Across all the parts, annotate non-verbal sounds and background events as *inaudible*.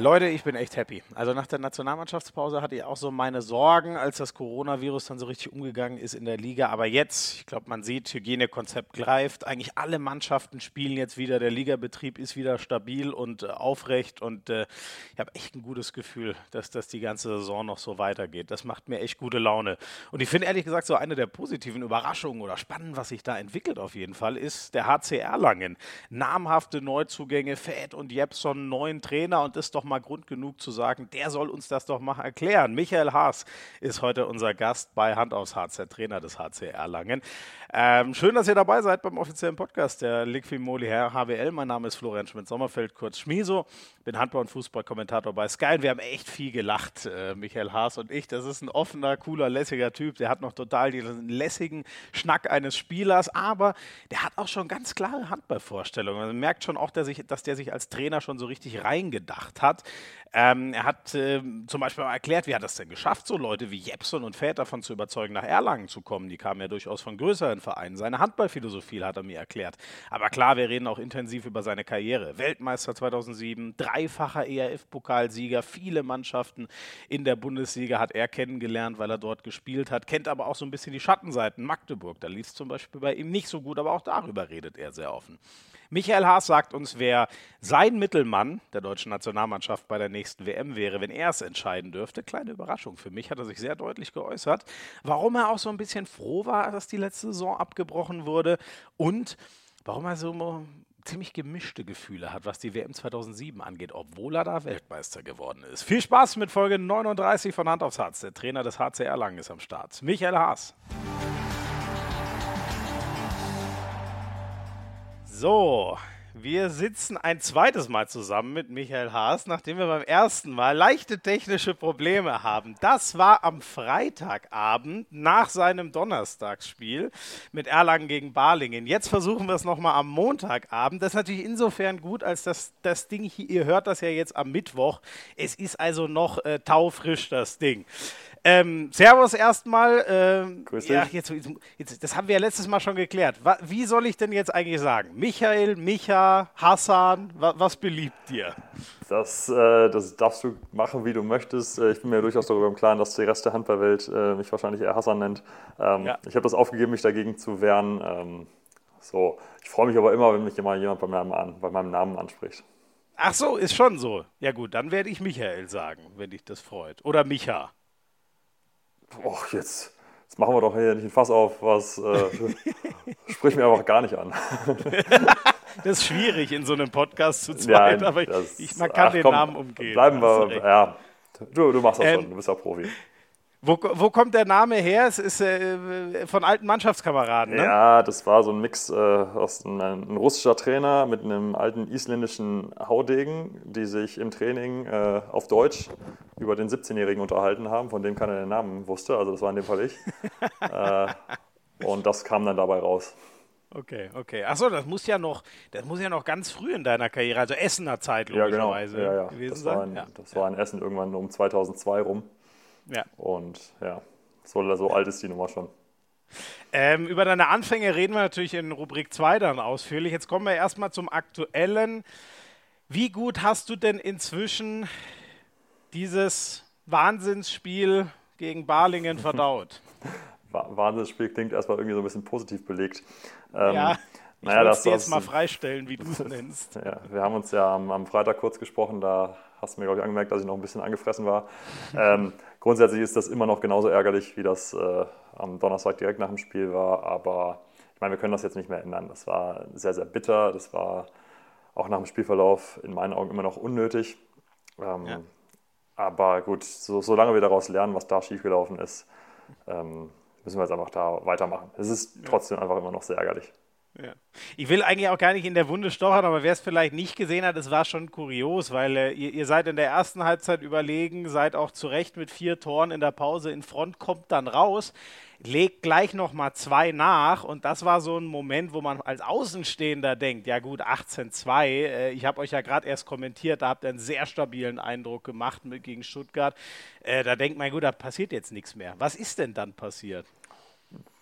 Leute, ich bin echt happy. Also nach der Nationalmannschaftspause hatte ich auch so meine Sorgen, als das Coronavirus dann so richtig umgegangen ist in der Liga. Aber jetzt, ich glaube, man sieht, Hygienekonzept greift. Eigentlich alle Mannschaften spielen jetzt wieder. Der Ligabetrieb ist wieder stabil und äh, aufrecht. Und äh, ich habe echt ein gutes Gefühl, dass das die ganze Saison noch so weitergeht. Das macht mir echt gute Laune. Und ich finde ehrlich gesagt, so eine der positiven Überraschungen oder Spannenden, was sich da entwickelt auf jeden Fall, ist der HC Erlangen. Namhafte Neuzugänge, Fett und Jepson, neuen Trainer und ist doch doch mal Grund genug zu sagen, der soll uns das doch mal erklären. Michael Haas ist heute unser Gast bei Hand aufs Harz, der Trainer des HC Erlangen. Ähm, schön, dass ihr dabei seid beim offiziellen Podcast der Liquimoli HWL. Mein Name ist Florian Schmidt-Sommerfeld, kurz Schmiso. Bin Handball- und Fußballkommentator bei Sky. Und wir haben echt viel gelacht, äh, Michael Haas und ich. Das ist ein offener, cooler, lässiger Typ. Der hat noch total diesen lässigen Schnack eines Spielers, aber der hat auch schon ganz klare Handballvorstellungen. Man merkt schon auch, dass, ich, dass der sich als Trainer schon so richtig reingedacht hat. Ähm, er hat äh, zum Beispiel mal erklärt, wie hat das denn geschafft, so Leute wie Jepson und Väter davon zu überzeugen, nach Erlangen zu kommen. Die kamen ja durchaus von größeren Vereinen. Seine Handballphilosophie hat er mir erklärt. Aber klar, wir reden auch intensiv über seine Karriere. Weltmeister 2007, dreifacher ERF-Pokalsieger, viele Mannschaften in der Bundesliga hat er kennengelernt, weil er dort gespielt hat. Kennt aber auch so ein bisschen die Schattenseiten. Magdeburg, da lief es zum Beispiel bei ihm nicht so gut, aber auch darüber redet er sehr offen. Michael Haas sagt uns, wer sein Mittelmann der deutschen Nationalmannschaft bei der nächsten WM wäre, wenn er es entscheiden dürfte. Kleine Überraschung für mich, hat er sich sehr deutlich geäußert. Warum er auch so ein bisschen froh war, dass die letzte Saison abgebrochen wurde und warum er so ziemlich gemischte Gefühle hat, was die WM 2007 angeht, obwohl er da Weltmeister geworden ist. Viel Spaß mit Folge 39 von Hand aufs Herz. Der Trainer des HCR Lang ist am Start. Michael Haas. So, wir sitzen ein zweites Mal zusammen mit Michael Haas, nachdem wir beim ersten Mal leichte technische Probleme haben. Das war am Freitagabend nach seinem Donnerstagsspiel mit Erlangen gegen Balingen. Jetzt versuchen wir es nochmal am Montagabend. Das ist natürlich insofern gut, als das, das Ding hier, ihr hört das ja jetzt am Mittwoch. Es ist also noch äh, taufrisch, das Ding. Ähm, servus erstmal. Ähm, Grüß dich. Ja, jetzt, jetzt, das haben wir ja letztes Mal schon geklärt. Wie soll ich denn jetzt eigentlich sagen? Michael, Micha, Hassan, wa was beliebt dir? Das, äh, das darfst du machen, wie du möchtest. Äh, ich bin mir durchaus darüber im Klaren, dass die Rest der Handballwelt äh, mich wahrscheinlich eher Hassan nennt. Ähm, ja. Ich habe das aufgegeben, mich dagegen zu wehren. Ähm, so. Ich freue mich aber immer, wenn mich immer jemand bei meinem, an, bei meinem Namen anspricht. Ach so, ist schon so. Ja gut, dann werde ich Michael sagen, wenn dich das freut. Oder Micha boah, jetzt, jetzt machen wir doch hier nicht ein Fass auf, was äh, *laughs* spricht mir einfach gar nicht an. *laughs* das ist schwierig in so einem Podcast zu zweit, ja, aber ich, man kann ach, den komm, Namen umgehen. Bleiben wir, ja, du, du machst das ähm, schon, du bist ja Profi. Wo, wo, kommt der Name her? Es ist äh, von alten Mannschaftskameraden, ne? Ja, das war so ein Mix äh, aus einem, ein russischer Trainer mit einem alten isländischen Haudegen, die sich im Training äh, auf Deutsch über den 17-Jährigen unterhalten haben, von dem keiner den Namen wusste. Also das war in dem Fall ich. *laughs* Äh, und das kam dann dabei raus. Okay, okay. Achso, das muss ja noch, das muss ja noch ganz früh in deiner Karriere, also Essener Zeit logischerweise ja, genau. ja, ja. gewesen das sein. War in, ja. Das war in Essen irgendwann um 2002 rum. Ja. Und ja, so, so alt ist die Nummer schon. Ähm, über deine Anfänge reden wir natürlich in Rubrik 2 dann ausführlich. Jetzt kommen wir erstmal zum Aktuellen. Wie gut hast du denn inzwischen dieses Wahnsinnsspiel gegen Balingen *laughs* verdaut? Wahnsinnsspiel klingt erstmal irgendwie so ein bisschen positiv belegt. Ähm, ja, ich naja, das dir jetzt mal freistellen, wie du es nennst. *laughs* Ja, wir haben uns ja am, am, Freitag kurz gesprochen, da hast du mir, glaube ich, angemerkt, dass ich noch ein bisschen angefressen war. ähm, grundsätzlich ist das immer noch genauso ärgerlich, wie das äh, am Donnerstag direkt nach dem Spiel war. Aber ich meine, wir können das jetzt nicht mehr ändern. Das war sehr, sehr bitter. Das war auch nach dem Spielverlauf in meinen Augen immer noch unnötig. Ähm, ja. Aber gut, so, solange wir daraus lernen, was da schiefgelaufen ist, ähm, müssen wir jetzt einfach da weitermachen. Es ist trotzdem ja. einfach immer noch sehr ärgerlich. Ja. Ich will eigentlich auch gar nicht in der Wunde stochern, aber wer es vielleicht nicht gesehen hat, es war schon kurios, weil äh, ihr, ihr, seid in der ersten Halbzeit überlegen, seid auch zu Recht mit vier Toren in der Pause in Front, kommt dann raus, legt gleich nochmal zwei nach und das war so ein Moment, wo man als Außenstehender denkt, ja gut, 18-2, äh, ich habe euch ja gerade erst kommentiert, da habt ihr einen sehr stabilen Eindruck gemacht mit, gegen Stuttgart. Äh, da denkt man, gut, da passiert jetzt nichts mehr. Was ist denn dann passiert?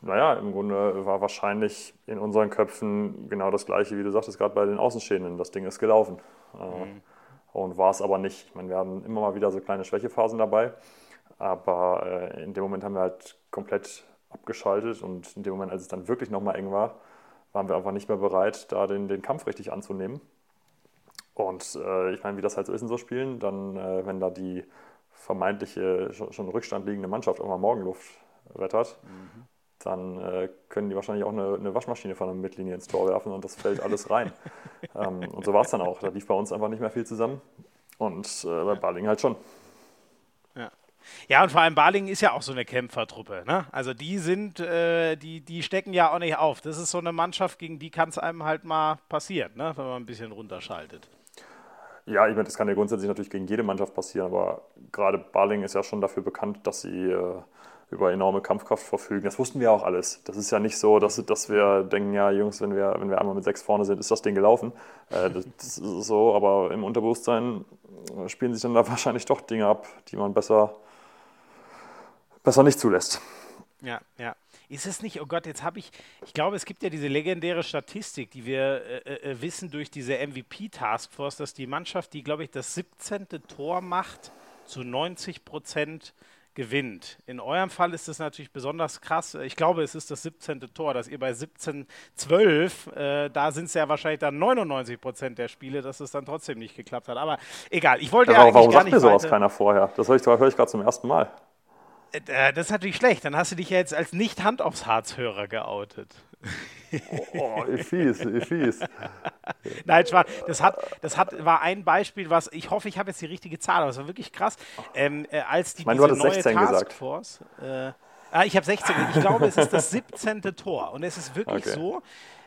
Naja, im Grunde war wahrscheinlich in unseren Köpfen genau das Gleiche, wie du sagtest, gerade bei den Außenstehenden. Das Ding ist gelaufen. Äh, mhm. und war es aber nicht. Ich meine, wir haben immer mal wieder so kleine Schwächephasen dabei, aber äh, in dem Moment haben wir halt komplett abgeschaltet und in dem Moment, als es dann wirklich nochmal eng war, waren wir einfach nicht mehr bereit, da den, den Kampf richtig anzunehmen. Und äh, ich meine, wie das halt so ist in so Spielen, dann, äh, wenn da die vermeintliche, schon, schon Rückstand liegende Mannschaft auch mal Morgenluft wettert, mhm. Dann äh, können die wahrscheinlich auch eine, eine, Waschmaschine von der Mittellinie ins Tor werfen und das fällt alles rein. *laughs* ähm, und so war es dann auch. Da lief bei uns einfach nicht mehr viel zusammen und äh, bei Balling halt schon. Ja, und vor allem Balingen ist ja auch so eine Kämpfertruppe. Ne? Also die sind, äh, die, die stecken ja auch nicht auf. Das ist so eine Mannschaft, gegen die kann es einem halt mal passieren, ne? wenn man ein bisschen runterschaltet. Ja, ich meine, das kann ja grundsätzlich natürlich gegen jede Mannschaft passieren, aber gerade Balingen ist ja schon dafür bekannt, dass sie äh, über enorme Kampfkraft verfügen. Das wussten wir auch alles. Das ist ja nicht so, dass, dass wir denken, ja, Jungs, wenn wir, wenn wir einmal mit sechs vorne sind, ist das Ding gelaufen. Äh, das, ist so, aber im Unterbewusstsein spielen sich dann da *laughs* wahrscheinlich doch Dinge ab, die man besser besser nicht zulässt. Ja, ja. Ist es nicht, oh Gott, jetzt habe ich, ich glaube, es gibt ja diese legendäre Statistik, die wir äh, äh wissen durch diese MVP-Taskforce, dass die Mannschaft, die, glaube ich, das 17. Tor macht, zu 90 Prozent gewinnt. In eurem Fall ist es natürlich besonders krass. Ich glaube, es ist das 17. Tor, dass ihr bei 17, 12, äh, da sind es ja wahrscheinlich dann 99 Prozent der Spiele, dass es dann trotzdem nicht geklappt hat. Aber egal, ich wollte ja, ja eigentlich warum gar nicht mir sowas keiner vorher? Das höre ich, hör ich gerade zum ersten Mal. Äh, das ist natürlich schlecht. Dann hast du dich ja jetzt als nicht Hand aufs Harz-Hörer geoutet. Oh, oh fies, fies. Nein, Schwan, das, hat, das hat, war ein Beispiel, was ich hoffe, ich habe jetzt die richtige Zahl, aber es war wirklich krass. Ähm, äh, als die ich meine, diese neue Taskforce, äh, ah, ich habe 16, ich glaube, es ist das 17. Tor und es ist wirklich okay. so,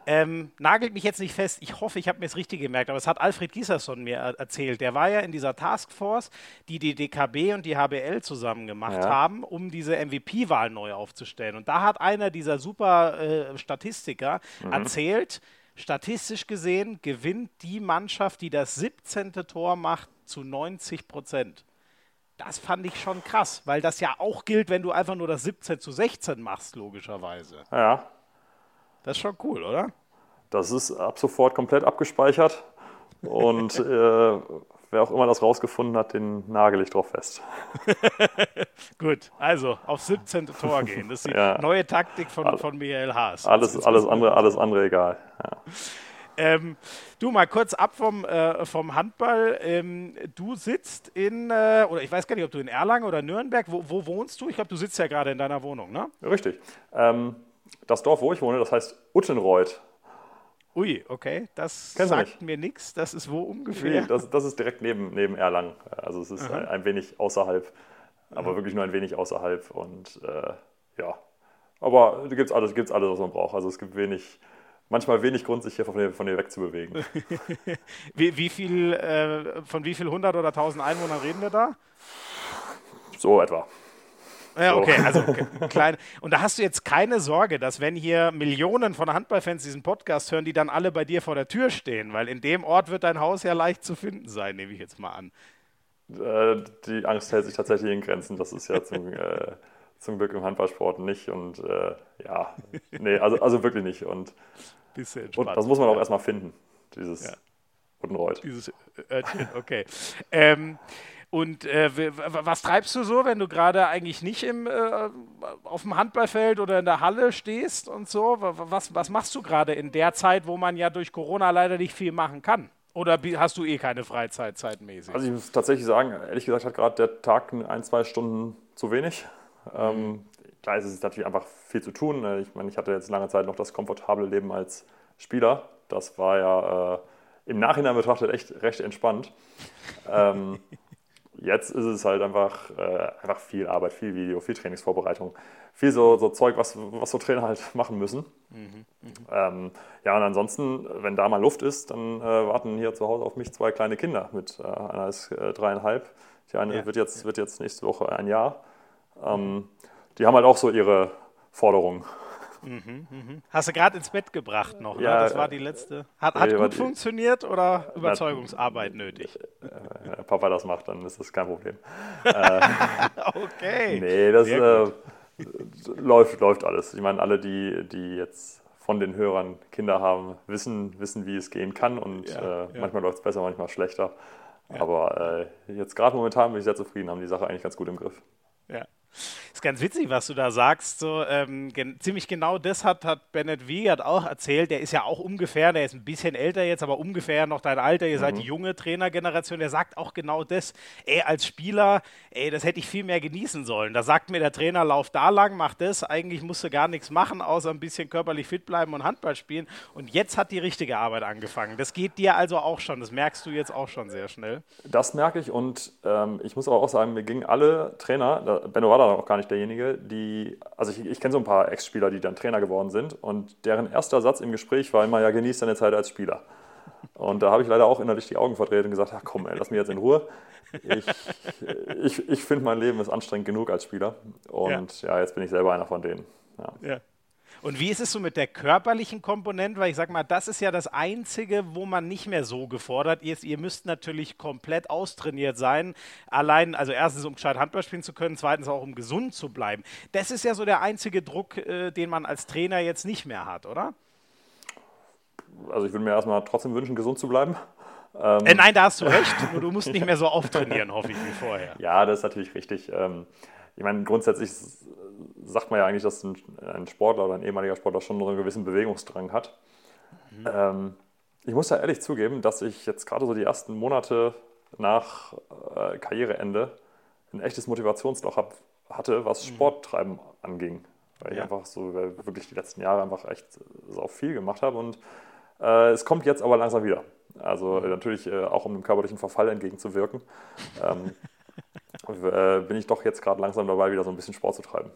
ähm, nagelt mich jetzt nicht fest, ich hoffe, ich habe mir es richtig gemerkt, aber es hat Alfred Gieserson mir erzählt. Der war ja in dieser Taskforce, die die DKB und die HBL zusammen gemacht ja. haben, um diese MVP-Wahl neu aufzustellen. Und da hat einer dieser super äh, Statistiker mhm. erzählt, statistisch gesehen gewinnt die Mannschaft, die das 17. Tor macht, zu 90 Prozent. Das fand ich schon krass, weil das ja auch gilt, wenn du einfach nur das 17 zu 16 machst, logischerweise. Ja. Das ist schon cool, oder? Das ist ab sofort komplett abgespeichert und äh, wer auch immer das rausgefunden hat, den nagel ich drauf fest. *laughs* Gut, also auf 17. Tor gehen. Das ist die *laughs* ja. neue Taktik von, von Michael Haas. Alles, alles, andere, alles andere egal. Ja. Ähm, du mal kurz ab vom, äh, vom Handball. Ähm, du sitzt in, äh, oder ich weiß gar nicht, ob du in Erlangen oder Nürnberg, wo, wo wohnst du? Ich glaube, du sitzt ja gerade in deiner Wohnung, ne? Richtig. Ähm, das Dorf, wo ich wohne, das heißt Uttenreuth. Ui, okay, das Kennst sagt mir nichts. Das ist wo ungefähr? Nee, das, das, ist direkt neben, neben Erlangen. Also es ist ein, ein, wenig außerhalb, aber Aha. wirklich nur ein wenig außerhalb. Und äh, ja, aber da gibt es alles, gibt's alles, was man braucht. Also es gibt wenig, manchmal wenig Grund, sich hier von dir, von dir wegzubewegen. *laughs* wie, wie viel, äh, von wie viel hundert oder tausend Einwohnern reden wir da? So etwa. Ja, okay, so. also *laughs* klein. Und da hast du jetzt keine Sorge, dass wenn hier Millionen von Handballfans diesen Podcast hören, die dann alle bei dir vor der Tür stehen, weil in dem Ort wird dein Haus ja leicht zu finden sein, nehme ich jetzt mal an. Äh, die Angst hält sich tatsächlich in Grenzen. Das ist ja zum, äh, zum Glück im Handballsport nicht. Und äh, ja, nee, also, also wirklich nicht. Und, und das muss man auch erstmal finden, dieses ja. Buddenreuth. Dieses Örtchen, okay. ähm, und äh, was treibst du so, wenn du gerade eigentlich nicht im, äh, auf dem Handballfeld oder in der Halle stehst und so? Was, was machst du gerade in der Zeit, wo man ja durch Corona leider nicht viel machen kann? Oder hast du eh keine Freizeit zeitmäßig? Also ich muss tatsächlich sagen, ehrlich gesagt hat gerade der Tag ein, zwei Stunden zu wenig. Ähm, mhm. klar ist es natürlich einfach viel zu tun. Ne? Ich meine, ich hatte jetzt lange Zeit noch das komfortable Leben als Spieler. Das war ja äh, im Nachhinein betrachtet echt recht entspannt. ähm, *laughs* Jetzt ist es halt einfach, äh, einfach viel Arbeit, viel Video, viel Trainingsvorbereitung, viel so, so Zeug, was, was so Trainer halt *laughs* machen müssen. Mhm, mh. ähm, ja, und ansonsten, wenn da mal Luft ist, dann äh, warten hier zu Hause auf mich zwei kleine Kinder mit äh, einer ist äh, dreieinhalb. Die eine ja. wird, jetzt, wird jetzt nächste Woche ein Jahr. Ähm, die haben halt auch so ihre Forderungen. Mhm, mhm. Hast du gerade ins Bett gebracht noch, ne? Ja, Das war die letzte. Hat, hat gut funktioniert oder Überzeugungsarbeit nötig? Wenn äh, Papa das macht, dann ist das kein Problem. *laughs* Äh, okay. Nee, das äh, läuft, läuft alles. Ich meine, alle, die, die jetzt von den Hörern Kinder haben, wissen, wissen, wie es gehen kann und ja, äh, ja. manchmal läuft es besser, manchmal schlechter. Ja. Aber äh, jetzt gerade momentan bin ich sehr zufrieden, haben die Sache eigentlich ganz gut im Griff. Ja. Ist ganz witzig, was du da sagst. So, ähm, gen ziemlich genau das hat, hat Bennett Wiegert auch erzählt. Der ist ja auch ungefähr, der ist ein bisschen älter jetzt, aber ungefähr noch dein Alter. Ihr mhm. seid die junge Trainergeneration. Der sagt auch genau das. Ey, als Spieler, ey, das hätte ich viel mehr genießen sollen. Da sagt mir der Trainer, lauf da lang, mach das. Eigentlich musst du gar nichts machen, außer ein bisschen körperlich fit bleiben und Handball spielen. Und jetzt hat die richtige Arbeit angefangen. Das geht dir also auch schon. Das merkst du jetzt auch schon sehr schnell. Das merke ich und ähm, ich muss aber auch sagen, mir gingen alle Trainer, Benno war da auch gar nicht derjenige, die, also ich, ich kenne so ein paar Ex-Spieler, die dann Trainer geworden sind und deren erster Satz im Gespräch war immer, ja, genieß deine Zeit als Spieler. Und da habe ich leider auch innerlich die Augen verdreht und gesagt, ach komm, ey, lass mich jetzt in Ruhe. Ich, ich, ich finde, mein Leben ist anstrengend genug als Spieler. Und ja, ja jetzt bin ich selber einer von denen. Ja. ja. Und wie ist es so mit der körperlichen Komponente? Weil ich sage mal, das ist ja das Einzige, wo man nicht mehr so gefordert ist. Ihr müsst natürlich komplett austrainiert sein. Allein, also erstens, um gescheit Handball spielen zu können, zweitens auch, um gesund zu bleiben. Das ist ja so der einzige Druck, äh, den man als Trainer jetzt nicht mehr hat, oder? Also ich würde mir erstmal trotzdem wünschen, gesund zu bleiben. Ähm äh, nein, da hast du *laughs* recht. Nur du musst nicht mehr so auftrainieren, hoffe ich, wie vorher. Ja, das ist natürlich richtig. Ähm, ich meine, grundsätzlich sagt man ja eigentlich, dass ein, ein, Sportler oder ein ehemaliger Sportler schon so einen gewissen Bewegungsdrang hat. Mhm. Ähm, ich muss ja ehrlich zugeben, dass ich jetzt gerade so die ersten Monate nach äh, Karriereende ein echtes Motivationsloch hab, hatte, was mhm. Sporttreiben anging. Weil ja. ich einfach so wirklich die letzten Jahre einfach echt so viel gemacht habe. Und äh, es kommt jetzt aber langsam wieder. Also mhm. natürlich äh, auch um dem körperlichen Verfall entgegenzuwirken. ähm, äh, *laughs* bin ich doch jetzt gerade langsam dabei, wieder so ein bisschen Sport zu treiben.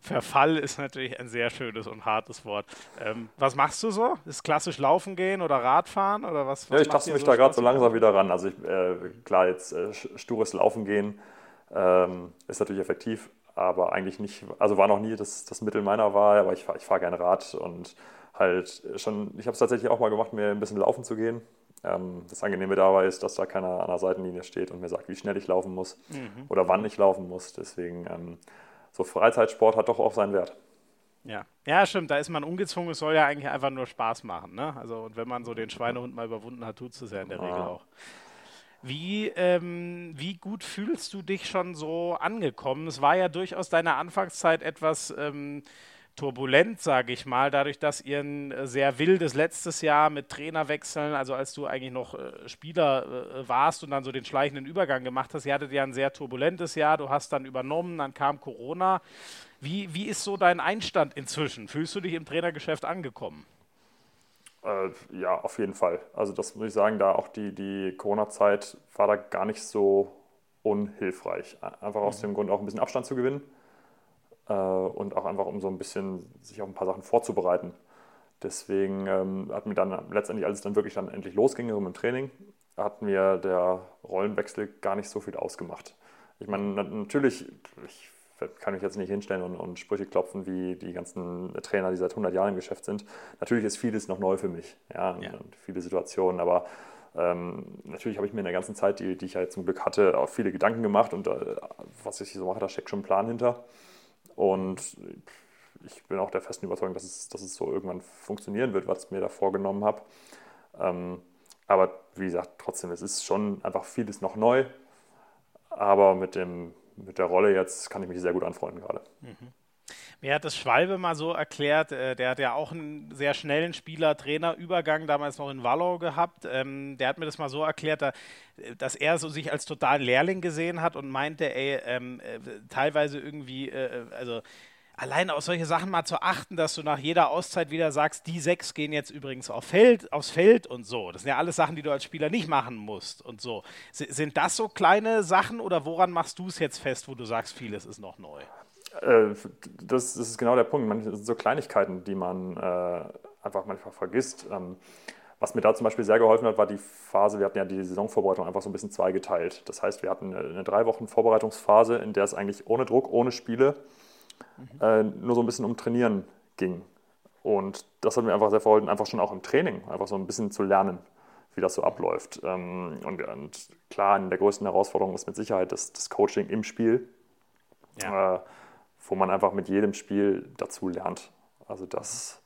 Verfall ist natürlich ein sehr schönes und hartes Wort. Ähm, was machst du so? Ist klassisch Laufen gehen oder Radfahren oder was? was ja, ich taste mich so da gerade so langsam wieder ran. Also ich, äh, klar, jetzt äh, stures Laufen gehen ähm, ist natürlich effektiv, aber eigentlich nicht, also war noch nie das, das Mittel meiner Wahl, aber ich fahre ich fahr gerne Rad und halt schon, ich habe es tatsächlich auch mal gemacht, mir ein bisschen laufen zu gehen. Ähm, das Angenehme dabei ist, dass da keiner an der Seitenlinie steht und mir sagt, wie schnell ich laufen muss mhm. oder wann ich laufen muss. Deswegen, ähm, so Freizeitsport hat doch auch seinen Wert. Ja. ja, stimmt, da ist man ungezwungen, es soll ja eigentlich einfach nur Spaß machen. Ne? Also, und wenn man so den Schweinehund mal überwunden hat, tut es ja in der ah. Regel auch. Wie, ähm, wie gut fühlst du dich schon so angekommen? Es war ja durchaus deine Anfangszeit etwas ähm, turbulent, sage ich mal, dadurch, dass ihr ein äh, sehr wildes letztes Jahr mit Trainerwechseln, also als du eigentlich noch äh, Spieler äh, warst und dann so den schleichenden Übergang gemacht hast, ihr hattet ja ein sehr turbulentes Jahr, du hast dann übernommen, dann kam Corona. Wie, wie ist so dein Einstand inzwischen? Fühlst du dich im Trainergeschäft angekommen? Äh, ja, auf jeden Fall. Also das muss ich sagen, da auch die, die Corona-Zeit war da gar nicht so unhilfreich. Einfach aus mhm. dem Grund auch ein bisschen Abstand zu gewinnen und auch einfach um so ein bisschen sich auf ein paar Sachen vorzubereiten. Deswegen ähm, hat mir dann letztendlich, als es dann wirklich dann endlich losging im Training, hat mir der Rollenwechsel gar nicht so viel ausgemacht. Ich meine, natürlich, ich kann mich jetzt nicht hinstellen und, und, Sprüche klopfen wie die ganzen Trainer, die seit 100 Jahren im Geschäft sind. Natürlich ist vieles noch neu für mich, ja, ja. viele Situationen, aber ähm, natürlich habe ich mir in der ganzen Zeit, die, die ich halt zum Glück hatte, auch viele Gedanken gemacht und äh, was ich so mache, da steckt schon ein Plan hinter. Und ich bin auch der festen Überzeugung, dass es, dass es so irgendwann funktionieren wird, was ich mir da vorgenommen habe. Ähm, aber wie gesagt, trotzdem, es ist schon einfach vieles noch neu. Aber mit, dem, mit der Rolle jetzt kann ich mich sehr gut anfreunden gerade. Mhm. Mir hat das Schwalbe mal so erklärt, äh, der hat ja auch einen sehr schnellen Spieler-Trainer-Übergang damals noch in Wallau gehabt. Ähm, der hat mir das mal so erklärt, da, dass er so sich als totalen Lehrling gesehen hat und meinte, ey, ähm, äh, teilweise irgendwie, äh, also allein auf solche Sachen mal zu achten, dass du nach jeder Auszeit wieder sagst, die sechs gehen jetzt übrigens auf Feld, aufs Feld und so. Das sind ja alles Sachen, die du als Spieler nicht machen musst und so. S sind das so kleine Sachen oder woran machst du es jetzt fest, wo du sagst, vieles ist noch neu? Äh, das, das, ist genau der Punkt. Manche sind so Kleinigkeiten, die man äh, einfach manchmal vergisst. Ähm, was mir da zum Beispiel sehr geholfen hat, war die Phase, wir hatten ja die Saisonvorbereitung einfach so ein bisschen zweigeteilt. Das heißt, wir hatten eine drei Wochen Vorbereitungsphase, in der es eigentlich ohne Druck, ohne Spiele, mhm. äh, nur so ein bisschen um Trainieren ging. Und das hat mir einfach sehr verholfen, einfach schon auch im Training, einfach so ein bisschen zu lernen, wie das so abläuft. Ähm, und, und, klar, eine der größten Herausforderungen ist mit Sicherheit das, das Coaching im Spiel. Ja. Äh, wo man einfach mit jedem Spiel dazu lernt. Also das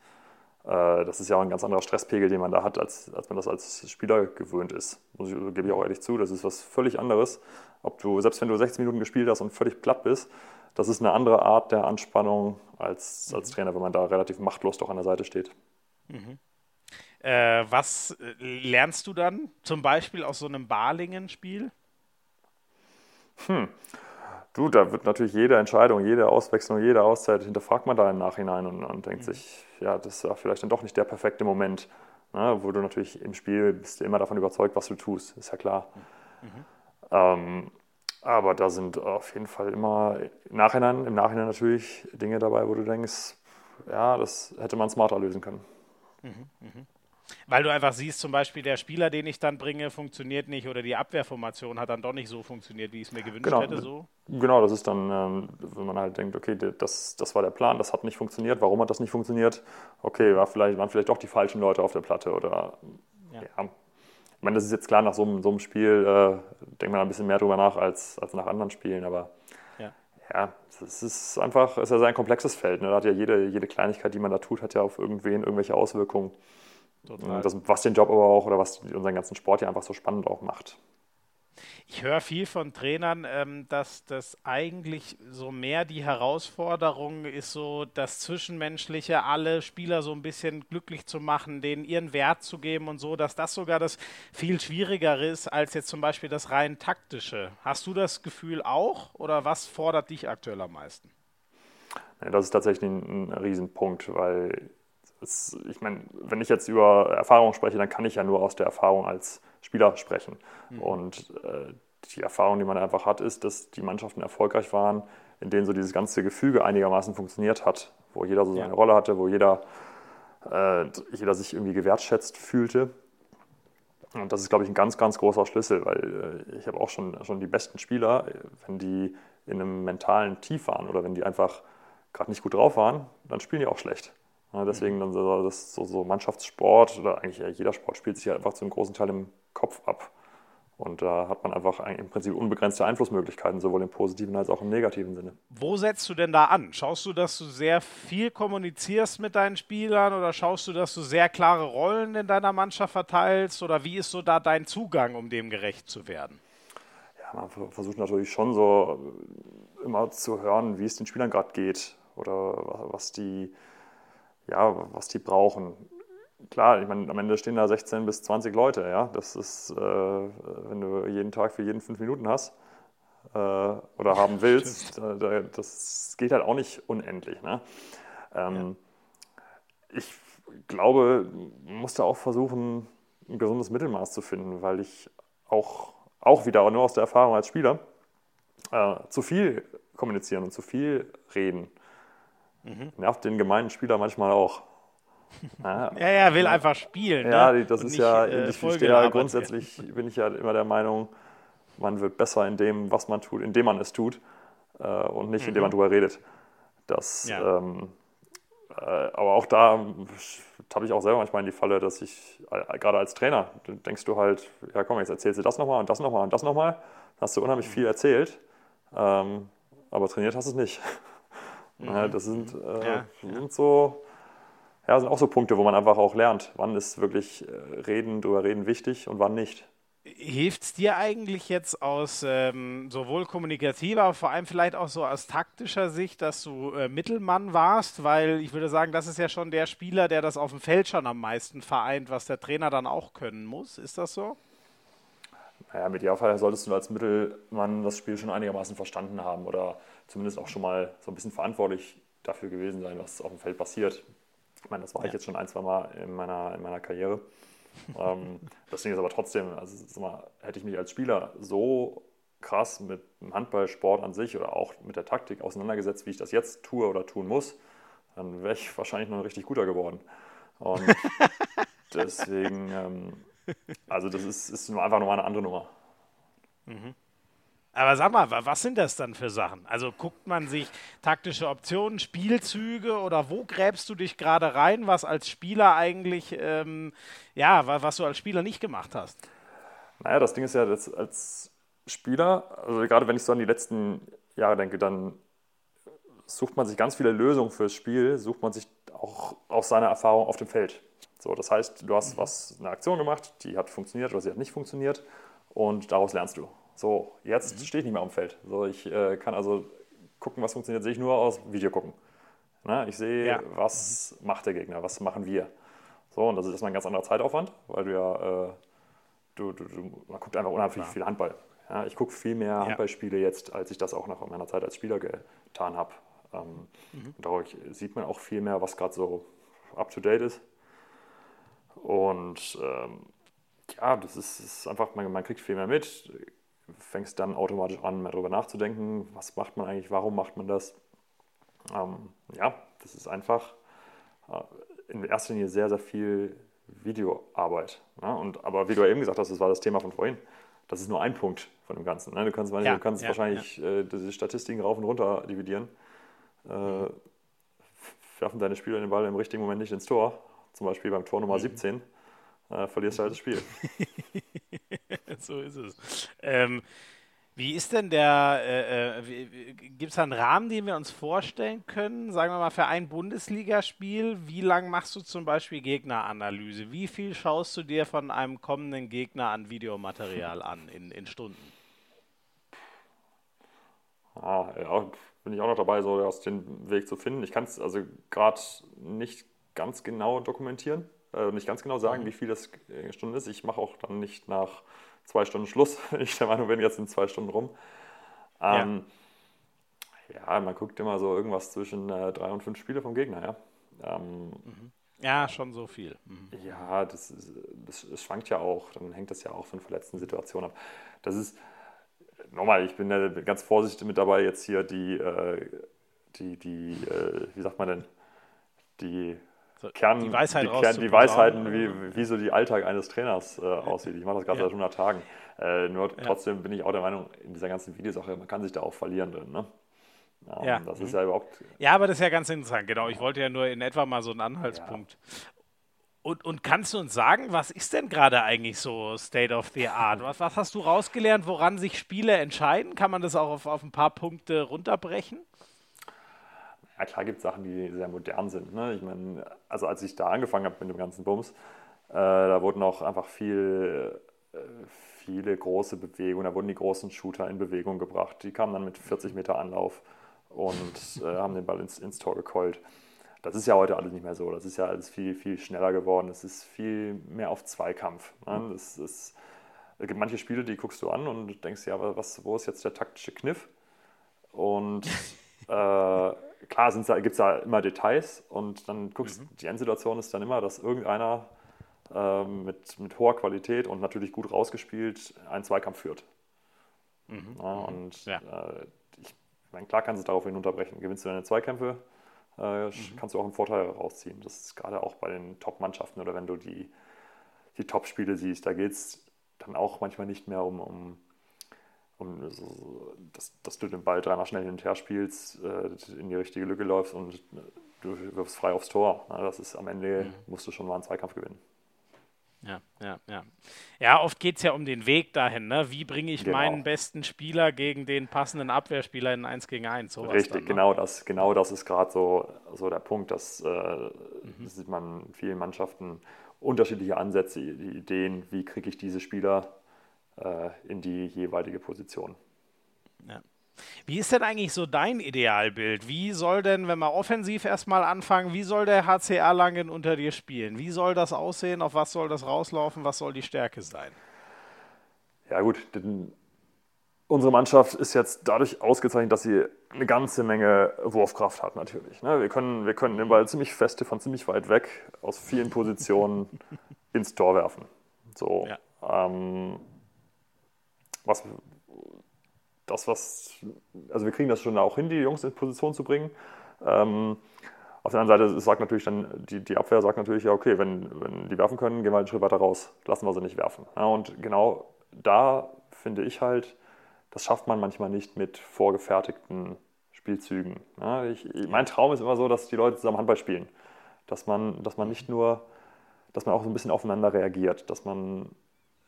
Äh, das ist ja auch ein ganz anderer Stresspegel, den man da hat, als, als man das als Spieler gewöhnt ist. Muss ich, gebe ich auch ehrlich zu, das ist was völlig anderes. Ob du, selbst wenn du 16 Minuten gespielt hast und völlig platt bist, das ist eine andere Art der Anspannung als, als mhm. Trainer, wenn man da relativ machtlos doch an der Seite steht. Mhm. Äh, was äh, lernst du dann zum Beispiel aus so einem Balingen-Spiel? Hm. Du, da wird natürlich jede Entscheidung, jede Auswechslung, jede Auszeit hinterfragt man da im Nachhinein und, und denkt mhm. sich, ja, das war vielleicht dann doch nicht der perfekte Moment. Ne? Wo du natürlich im Spiel bist du immer davon überzeugt, was du tust, ist ja klar. Mhm. Ähm, aber da sind auf jeden Fall immer im Nachhinein, im Nachhinein natürlich Dinge dabei, wo du denkst, ja, das hätte man smarter lösen können. Mhm, mh. Weil du einfach siehst, zum Beispiel der Spieler, den ich dann bringe, funktioniert nicht oder die Abwehrformation hat dann doch nicht so funktioniert, wie ich es mir gewünscht genau, hätte. So. Genau, das ist dann, ähm, wenn man halt denkt, okay, das, das war der Plan, das hat nicht funktioniert, warum hat das nicht funktioniert? Okay, war vielleicht, waren vielleicht doch die falschen Leute auf der Platte oder ja. ja. Ich meine, das ist jetzt klar, nach so einem, so einem Spiel äh, denkt man ein bisschen mehr drüber nach als, als nach anderen Spielen, aber ja, ja es ist einfach, es ist ja ein komplexes Feld. Ne? Da hat ja jede, jede Kleinigkeit, die man da tut, hat ja auf irgendwen irgendwelche Auswirkungen. Das, was den Job aber auch oder was unseren ganzen Sport ja einfach so spannend auch macht. Ich höre viel von Trainern, ähm, dass das eigentlich so mehr die Herausforderung ist, so das Zwischenmenschliche, alle Spieler so ein bisschen glücklich zu machen, denen ihren Wert zu geben und so, dass das sogar das viel Schwierigere ist als jetzt zum Beispiel das rein taktische. Hast du das Gefühl auch oder was fordert dich aktuell am meisten? das ist tatsächlich ein, ein Riesenpunkt, weil es, ich meine, wenn ich jetzt über Erfahrung spreche, dann kann ich ja nur aus der Erfahrung als Spieler sprechen. Mhm. Und äh, die Erfahrung, die man einfach hat, ist, dass die Mannschaften erfolgreich waren, in denen so dieses ganze Gefüge einigermaßen funktioniert hat, wo jeder so seine ja. Rolle hatte, wo jeder, äh, jeder sich irgendwie gewertschätzt fühlte. Und das ist, glaube ich, ein ganz, ganz großer Schlüssel, weil äh, ich habe auch schon, schon die besten Spieler, wenn die in einem mentalen Tief waren oder wenn die einfach gerade nicht gut drauf waren, dann spielen die auch schlecht. Ja, deswegen dann so, das, so, so, Mannschaftssport oder eigentlich jeder Sport spielt sich ja einfach zum großen Teil im Kopf ab. Und da hat man einfach im Prinzip unbegrenzte Einflussmöglichkeiten, sowohl im positiven als auch im negativen Sinne. Wo setzt du denn da an? Schaust du, dass du sehr viel kommunizierst mit deinen Spielern oder schaust du, dass du sehr klare Rollen in deiner Mannschaft verteilst? Oder wie ist so da dein Zugang, um dem gerecht zu werden? Ja, man versucht natürlich schon so immer zu hören, wie es den Spielern gerade geht oder was die ja, was die brauchen. Klar, ich meine, am Ende stehen da 16 bis 20 Leute, ja. Das ist, äh, wenn du jeden Tag für jeden fünf Minuten hast äh, oder haben willst, *laughs* äh, das geht halt auch nicht unendlich. Ne? Ähm, ja. Ich glaube, man muss da auch versuchen, ein gesundes Mittelmaß zu finden, weil ich auch, auch wieder, nur aus der Erfahrung als Spieler, äh, zu viel kommunizieren und zu viel reden Mhm. Nervt den gemeinen Spieler manchmal auch. *laughs* Ja, ja, er will einfach spielen. Ja, ne? das und ist nicht, ja, äh, ich stehe ja grundsätzlich, bin ich ja immer der Meinung, man wird besser in dem, was man tut, indem man es tut äh, und nicht, mhm. indem man darüber redet. Das, ja. ähm, äh, aber auch da habe ich auch selber manchmal in die Falle, dass ich, äh, gerade als Trainer, denkst du halt, ja komm, jetzt erzählst du das nochmal und das nochmal und das nochmal. Hast du unheimlich mhm. viel erzählt, ähm, aber trainiert hast du es nicht. Mhm. Das sind, äh, ja. sind so, ja, sind auch so Punkte, wo man einfach auch lernt, wann ist wirklich äh, Reden, drüber reden wichtig und wann nicht. Hilft es dir eigentlich jetzt aus ähm, sowohl kommunikativer, aber vor allem vielleicht auch so aus taktischer Sicht, dass du äh, Mittelmann warst? Weil ich würde sagen, das ist ja schon der Spieler, der das auf dem Feld schon am meisten vereint, was der Trainer dann auch können muss. Ist das so? Naja, mit Idealfall solltest du als Mittelmann das Spiel schon einigermaßen verstanden haben oder zumindest auch schon mal so ein bisschen verantwortlich dafür gewesen sein, was auf dem Feld passiert. Ich meine, das war ich jetzt schon ein, zwei Mal in meiner, in meiner Karriere. *laughs* ähm, das Ding ist aber trotzdem, also mal, hätte ich mich als Spieler so krass mit dem Handballsport an sich oder auch mit der Taktik auseinandergesetzt, wie ich das jetzt tue oder tun muss, dann wäre ich wahrscheinlich noch ein richtig guter geworden. Und *laughs* deswegen, ähm, also das ist, ist einfach nochmal eine andere Nummer. Mhm. Aber sag mal, was sind das dann für Sachen? Also guckt man sich taktische Optionen, Spielzüge oder wo gräbst du dich gerade rein, was als Spieler eigentlich, ähm, ja, was du als Spieler nicht gemacht hast? Naja, das Ding ist ja, dass als Spieler, also gerade wenn ich so an die letzten Jahre denke, dann sucht man sich ganz viele Lösungen fürs Spiel, sucht man sich auch aus seiner Erfahrung auf dem Feld. So, das heißt, du hast was, eine Aktion gemacht, die hat funktioniert oder sie hat nicht funktioniert und daraus lernst du. So, jetzt mhm. stehe ich nicht mehr am Feld. So, ich äh, kann also gucken, was funktioniert, sehe ich nur aus Video gucken. Na, ich sehe, ja. was mhm. macht der Gegner, was machen wir. So, und das ist erstmal ein ganz anderer Zeitaufwand, weil du ja, äh, du, du, du, man guckt einfach unheimlich ja. viel Handball. Ja, ich gucke viel mehr Handballspiele jetzt, als ich das auch noch in meiner Zeit als Spieler getan habe. Ähm, mhm. Dadurch sieht man auch viel mehr, was gerade so up to date ist. Und ähm, ja, das ist, ist einfach, man, man, kriegt viel mehr mit, fängst dann automatisch an, mehr darüber nachzudenken, was macht man eigentlich, warum macht man das. Ähm, ja, das ist einfach äh, in erster Linie sehr, sehr viel Videoarbeit. Ne? Und, aber wie du eben gesagt hast, das war das Thema von vorhin, das ist nur ein Punkt von dem Ganzen. Ne? Du kannst, ja, du kannst ja, wahrscheinlich ja. Äh, diese Statistiken rauf und runter dividieren. Äh, werfen deine Spieler den Ball im richtigen Moment nicht ins Tor, zum Beispiel beim Tor Nummer mhm. 17, äh, verlierst du halt das Spiel. *laughs* *laughs* so ist es. Ähm, wie ist denn der, äh, äh, gibt es da einen Rahmen, den wir uns vorstellen können? Sagen wir mal für ein Bundesligaspiel, wie lange machst du zum Beispiel Gegneranalyse? Wie viel schaust du dir von einem kommenden Gegner an Videomaterial an in, in Stunden? Ah, ja, bin ich auch noch dabei, so aus den Weg zu finden. Ich kann es also gerade nicht ganz genau dokumentieren, äh, nicht ganz genau sagen, mhm. wie viel das in Stunden ist. Ich mache auch dann nicht nach zwei Stunden Schluss, *laughs* wenn ich der Meinung bin, jetzt sind zwei Stunden rum. Ähm, ja. ja. man guckt immer so irgendwas zwischen äh, drei und fünf Spiele vom Gegner, ja. Ähm, mhm. Ja, schon so viel. Mhm. Ja, das, das, das, schwankt ja auch. Dann hängt das ja auch von verletzten Situationen ab. Das ist, nochmal, ich bin ja ganz vorsichtig mit dabei, jetzt hier die, äh, die, die äh, wie sagt man denn, die so, Kern, die, Weisheit die, Kern, die Weisheiten, wie, wie so die Alltag eines Trainers äh, aussieht. Ich mache das gerade ja. seit 100 Tagen. Äh, nur ja. trotzdem bin ich auch der Meinung, in dieser ganzen Videosache, man kann sich da auch verlieren drin. Ne? Ja, ja, das mhm. ist ja überhaupt. Ja, aber das ist ja ganz interessant, genau. Ich wollte ja nur in etwa mal so einen Anhaltspunkt. Und, und kannst du uns sagen, was ist denn gerade eigentlich so State of the Art? Was, was hast du rausgelernt, woran sich Spiele entscheiden? Kann man das auch auf, auf ein paar Punkte runterbrechen? Ja, klar gibt es Sachen, die sehr modern sind. Ne? Ich meine, also als ich da angefangen habe mit dem ganzen Bums, äh, da wurden auch einfach viel, äh, viele große Bewegungen, da wurden die großen Shooter in Bewegung gebracht. Die kamen dann mit 40 Meter Anlauf und äh, haben den Ball ins, ins Tor gekeult. Das ist ja heute alles nicht mehr so. Das ist ja alles viel, viel schneller geworden. Es ist viel mehr auf Zweikampf. Ne? Das ist, es gibt manche Spiele, die guckst du an und denkst, ja, was, wo ist jetzt der taktische Kniff? Und *laughs* äh, klar gibt es da immer Details und dann guckst mhm. die Endsituation ist dann immer, dass irgendeiner äh, mit, mit hoher Qualität und natürlich gut rausgespielt einen Zweikampf führt. Mhm. Ja, mhm. und ja. Äh, ich meine, klar kannst du es darauf hinunterbrechen. Gewinnst du deine Zweikämpfe, äh, mhm. kannst du auch einen Vorteil rausziehen. Das ist gerade auch bei den Top-Mannschaften oder wenn du die, die Top-Spiele siehst, da geht es dann auch manchmal nicht mehr um, um und dass, dass, du den Ball dreimal schnell hin und her spielst, äh, in die richtige Lücke läufst und äh, du wirfst frei aufs Tor. Das ist am Ende, mhm. musst du schon mal einen Zweikampf gewinnen. Ja, ja, ja. Ja, oft geht es ja um den Weg dahin. Ne? Wie bringe ich genau. meinen besten Spieler gegen den passenden Abwehrspieler in 1 gegen 1? Richtig, dann, ne? genau, das, genau das ist gerade so, so der Punkt. Dass, äh, mhm. Das sieht man in vielen Mannschaften unterschiedliche Ansätze, die Ideen, wie kriege ich diese Spieler in die jeweilige Position. Ja. Wie ist denn eigentlich so dein Idealbild? Wie soll denn, wenn wir offensiv erstmal anfangen, wie soll der HCR Langen unter dir spielen? Wie soll das aussehen? Auf was soll das rauslaufen? Was soll die Stärke sein? Ja, gut, unsere Mannschaft ist jetzt dadurch ausgezeichnet, dass sie eine ganze Menge Wurfkraft hat, natürlich. Ne? Wir, können, wir können den Ball ziemlich feste von ziemlich weit weg aus vielen Positionen *laughs* ins Tor werfen. So. Ja. Ähm, was, das, was, also wir kriegen das schon auch hin, die Jungs in Position zu bringen. Ähm, auf der anderen Seite sagt natürlich dann, die, die Abwehr sagt natürlich, ja, okay, wenn, wenn die werfen können, gehen wir einen Schritt weiter raus, lassen wir sie nicht werfen. Ja, und genau da finde ich halt, das schafft man manchmal nicht mit vorgefertigten Spielzügen. Ja, ich, mein Traum ist immer so, dass die Leute zusammen Handball spielen. Dass man, dass man nicht nur, dass man auch so ein bisschen aufeinander reagiert, dass man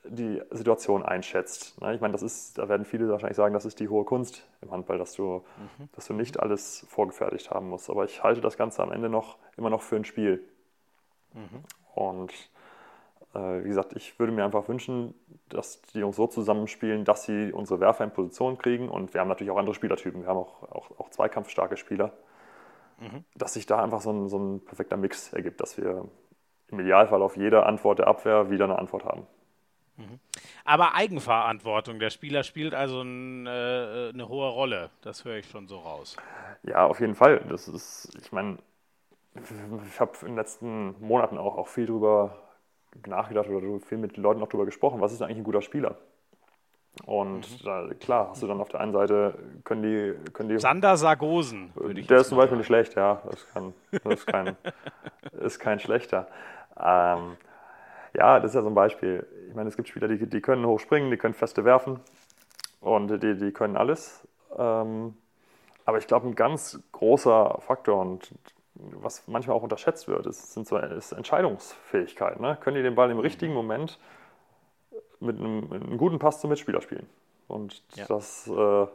die Situation einschätzt. Ne? Ich meine, das ist, da werden viele wahrscheinlich sagen, das ist die hohe Kunst im Handball, dass du, mhm. dass du nicht alles vorgefertigt haben musst. Aber ich halte das Ganze am Ende noch immer noch für ein Spiel. Mhm. Und äh, wie gesagt, ich würde mir einfach wünschen, dass die Jungs so zusammenspielen, dass sie unsere Werfer in Position kriegen. Und wir haben natürlich auch andere Spielertypen. Wir haben auch, auch, auch zweikampfstarke Spieler. Mhm. Dass sich da einfach so ein, so ein perfekter Mix ergibt, dass wir im Idealfall auf jede Antwort der Abwehr wieder eine Antwort haben. Aber Eigenverantwortung, der Spieler spielt also ein, äh, eine hohe Rolle, das höre ich schon so raus. Ja, auf jeden Fall. Das ist, ich meine, ich habe in den letzten Monaten auch, auch viel drüber nachgedacht oder viel mit den Leuten auch drüber gesprochen, was ist eigentlich ein guter Spieler? Und mhm. da, klar, hast du dann auf der einen Seite, können die. Können die Sander Sargosen. Der ist zum Beispiel nicht schlecht, ja. Das, kann, das ist, kein, *laughs* ist kein schlechter. Ähm, ja, das ist ja so ein Beispiel. Ich meine, es gibt Spieler, die, die können hoch springen, die können feste werfen und die, die können alles. Ähm, aber ich glaube, ein ganz großer Faktor und was manchmal auch unterschätzt wird, ist, sind so, ist Entscheidungsfähigkeit. Ne? Können die den Ball im richtigen Moment mit einem, mit einem guten Pass zum Mitspieler spielen? Und ja. das, äh,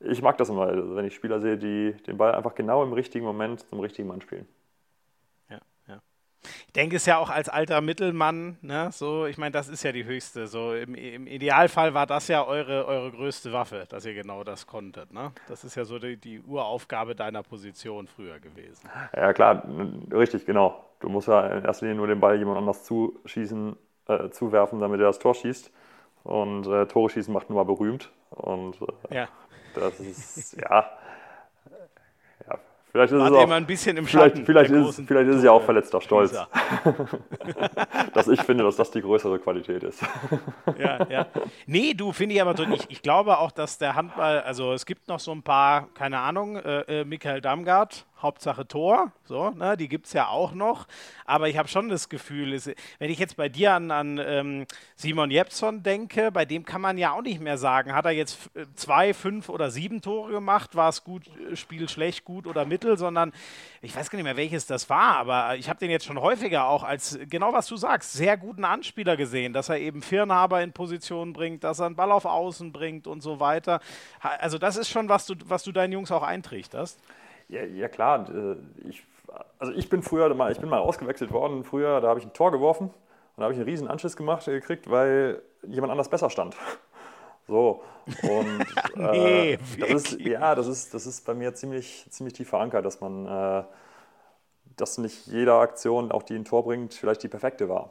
ich mag das immer, wenn ich Spieler sehe, die den Ball einfach genau im richtigen Moment zum richtigen Mann spielen. Ich denke es ja auch als alter Mittelmann, ne, so, ich meine, das ist ja die höchste. So im, im, Idealfall war das ja eure, eure größte Waffe, dass ihr genau das konntet. Ne? Das ist ja so die, die Uraufgabe deiner Position früher gewesen. Ja, klar, richtig, genau. Du musst ja in erster Linie nur den Ball jemand anders zuschießen, äh, zuwerfen, damit er das Tor schießt. Und äh, Tore schießen macht nun mal berühmt. Und äh, ja. das ist, *laughs* ja. Vielleicht ist Wart es auch, ein bisschen im Schatten. Vielleicht, vielleicht, ist, vielleicht ist es ja auch verletzter Stolz. *laughs* dass ich finde, dass das die größere Qualität ist. ja, ja. Nee, du finde ich aber so nicht. Ich glaube auch, dass der Handball, also es gibt noch so ein paar, keine Ahnung, äh, äh Michael Damgard Hauptsache Tor, so, ne, die gibt es ja auch noch. Aber ich habe schon das Gefühl, es, wenn ich jetzt bei dir an, an ähm, Simon Jepson denke, bei dem kann man ja auch nicht mehr sagen, hat er jetzt äh, zwei, fünf oder sieben Tore gemacht, war es gut, äh, Spiel schlecht, gut oder mittel, sondern ich weiß gar nicht mehr, welches das war, aber ich habe den jetzt schon häufiger auch als, genau was du sagst, sehr guten Anspieler gesehen, dass er eben Firnhaber in Position bringt, dass er einen Ball auf Außen bringt und so weiter. Also das ist schon, was du, was du deinen Jungs auch eintrichterst. Ja, ja klar. Äh, ich, also ich bin früher mal, ich bin mal ausgewechselt worden. Früher, da habe ich ein Tor geworfen und da habe ich einen riesen Anschiss gemacht, äh, gekriegt, weil jemand anders besser stand. *laughs* So. Und *laughs* nee, äh, das ist, ja, das ist, das ist bei mir ziemlich, ziemlich tief verankert, dass man, äh, dass nicht jede Aktion, auch die ein Tor bringt, vielleicht die perfekte war.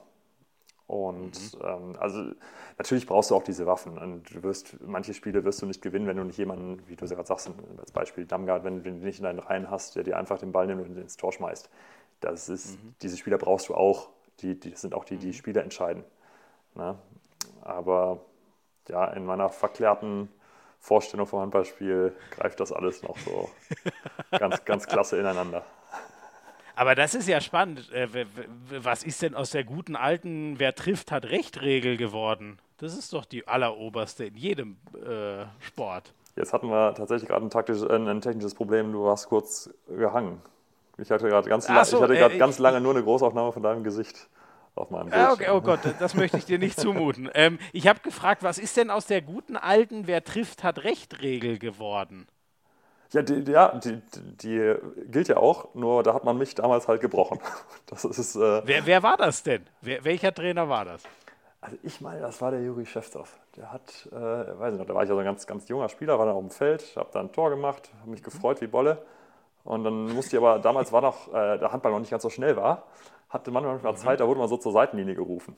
Und mhm. ähm, also natürlich brauchst du auch diese Waffen. Und du wirst, manche Spiele wirst du nicht gewinnen, wenn du nicht jemanden, wie du gerade sagst, als Beispiel Damgard, wenn, du nicht in deinen Reihen hast, der dir einfach den Ball nimmt und ins Tor schmeißt. Das ist, mhm. diese Spieler brauchst du auch. Die, die sind auch die, die mhm. Spieler entscheiden. Ne? Aber ja, in meiner verklärten Vorstellung vom Handballspiel greift das alles noch so *laughs* ganz, ganz klasse ineinander. Aber das ist ja spannend. Äh, was ist denn aus der guten alten Wer trifft, hat Recht-Regel geworden? Das ist doch die alleroberste in jedem äh, Sport. Jetzt hatten wir tatsächlich gerade ein, äh, ein, technisches Problem. Du warst kurz gehangen. Ich hatte gerade ganz, so, äh, ganz lange nur eine Großaufnahme von deinem Gesicht auf meinem Bild. Ah, okay, oh Gott, das möchte ich dir nicht zumuten. *laughs* Ähm, ich habe gefragt, was ist denn aus der guten alten Wer trifft, hat Recht-Regel geworden? Ja, die, ja die, die, gilt ja auch, nur da hat man mich damals halt gebrochen. *laughs* Das ist, äh wer, wer, war das denn? Wer, welcher Trainer war das? Also ich meine, das war der Juri Schäftow. Der hat, äh, weiß ich noch, da war ich ja so ein ganz, ganz junger Spieler, war dann auf dem Feld, habe da ein Tor gemacht, habe mich gefreut wie Bolle. Und dann musste ich aber, damals war noch, äh, der Handball noch nicht ganz so schnell war, hatte man manchmal. Zeit, da wurde man so zur Seitenlinie gerufen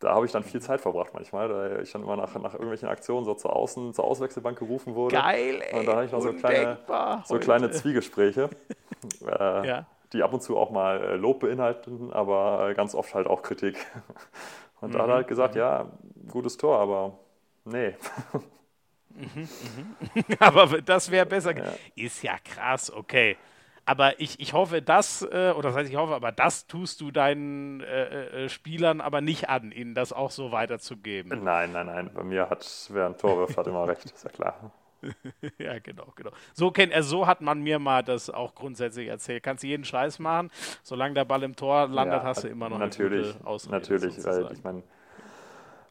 da habe ich dann viel Zeit verbracht manchmal, da ich dann immer nach, nach irgendwelchen Aktionen so zur, Außen, zur Auswechselbank gerufen wurde. Geil, ey, Und da habe ich noch so kleine, so kleine Zwiegespräche, *laughs* äh, ja. die ab und zu auch mal äh, Lob beinhalten, aber äh, ganz oft halt auch Kritik. *laughs* Und mhm. da hat er halt gesagt, mhm. ja, gutes Tor, aber nee. Mhm, mhm. *laughs* aber das wäre besser. Ja. Ist ja krass, okay. Aber ich, ich hoffe, das, äh, oder das heißt, ich hoffe, aber das tust du deinen äh, äh, Spielern aber nicht an, ihnen das auch so weiterzugeben. Nein, nein, nein. Bei mir hat, wer ein Tor wirft, hat immer recht, ist ja klar. *laughs* ja, genau, genau. So, kenn, also so hat man mir mal das auch grundsätzlich erzählt. Kannst du jeden Scheiß machen, solange der Ball im Tor landet, ja, hast du immer noch natürlich, eine gute Ausrede. Natürlich, sozusagen. weil ich meine,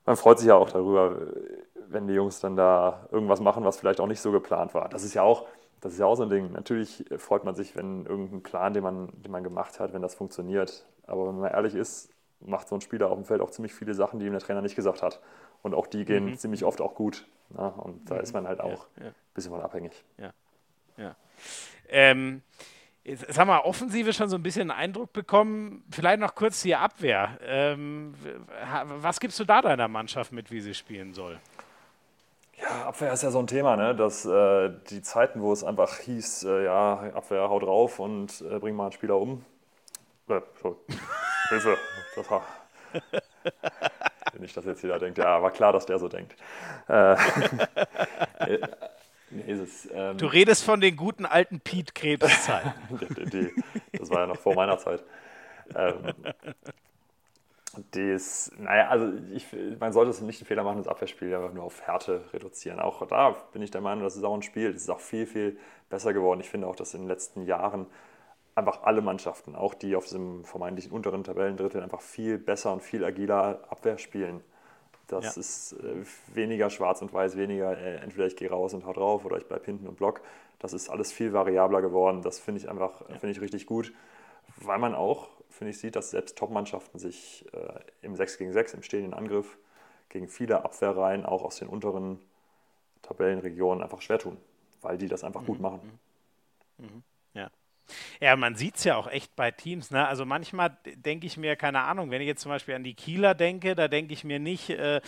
man freut sich ja auch darüber, wenn die Jungs dann da irgendwas machen, was vielleicht auch nicht so geplant war. Das ist ja auch, das ist ja auch so ein Ding. Natürlich freut man sich, wenn irgendein Plan, den man, den man gemacht hat, wenn das funktioniert. Aber wenn man ehrlich ist, macht so ein Spieler auf dem Feld auch ziemlich viele Sachen, die ihm der Trainer nicht gesagt hat. Und auch die gehen mhm. ziemlich oft auch gut. Ne? Und da mhm. ist man halt auch ja, ja. ein bisschen von abhängig. Ja. ja. Ähm, Jetzt haben wir Offensive schon so ein bisschen einen Eindruck bekommen. Vielleicht noch kurz die Abwehr. Ähm, was gibst du da deiner Mannschaft mit, wie sie spielen soll? Ja, Abwehr ist ja so ein Thema, ne? dass äh, die Zeiten, wo es einfach hieß, äh, ja, Abwehr haut drauf und äh, bring mal einen Spieler um. Äh, *laughs* Hilfe, das war. *laughs* Nicht, dass jetzt jeder denkt, ja, war klar, dass der so denkt. Äh, *laughs* äh, Nee, es, ähm, du redest von den guten alten Pete Krebs-Zeiten. das war ja noch vor meiner Zeit. Ähm, das, naja, also ich, man sollte es nicht den Fehler machen, das Abwehrspiel einfach nur auf Härte reduzieren. Auch da bin ich der Meinung, das ist auch ein Spiel, das ist auch viel, viel besser geworden. Ich finde auch, dass in den letzten Jahren einfach alle Mannschaften, auch die auf diesem vermeintlichen unteren Tabellendrittel, einfach viel besser und viel agiler Abwehr spielen. Das ja. ist äh, weniger schwarz und weiß, weniger äh, entweder ich gehe raus und hau drauf oder ich bleibe hinten und block. Das ist alles viel variabler geworden. Das finde ich einfach ja. finde ich richtig gut, weil man auch, finde ich, sieht, dass selbst Top-Mannschaften sich äh, im 6 gegen 6, im stehenden Angriff, gegen viele Abwehrreihen, auch aus den unteren Tabellenregionen, einfach schwer tun, weil die das einfach mhm. gut machen. Mhm. Ja. Ja, man sieht es ja auch echt bei Teams. Ne? Also manchmal denke ich mir, keine Ahnung, wenn ich jetzt zum Beispiel an die Kieler denke, da denke ich mir nicht, äh,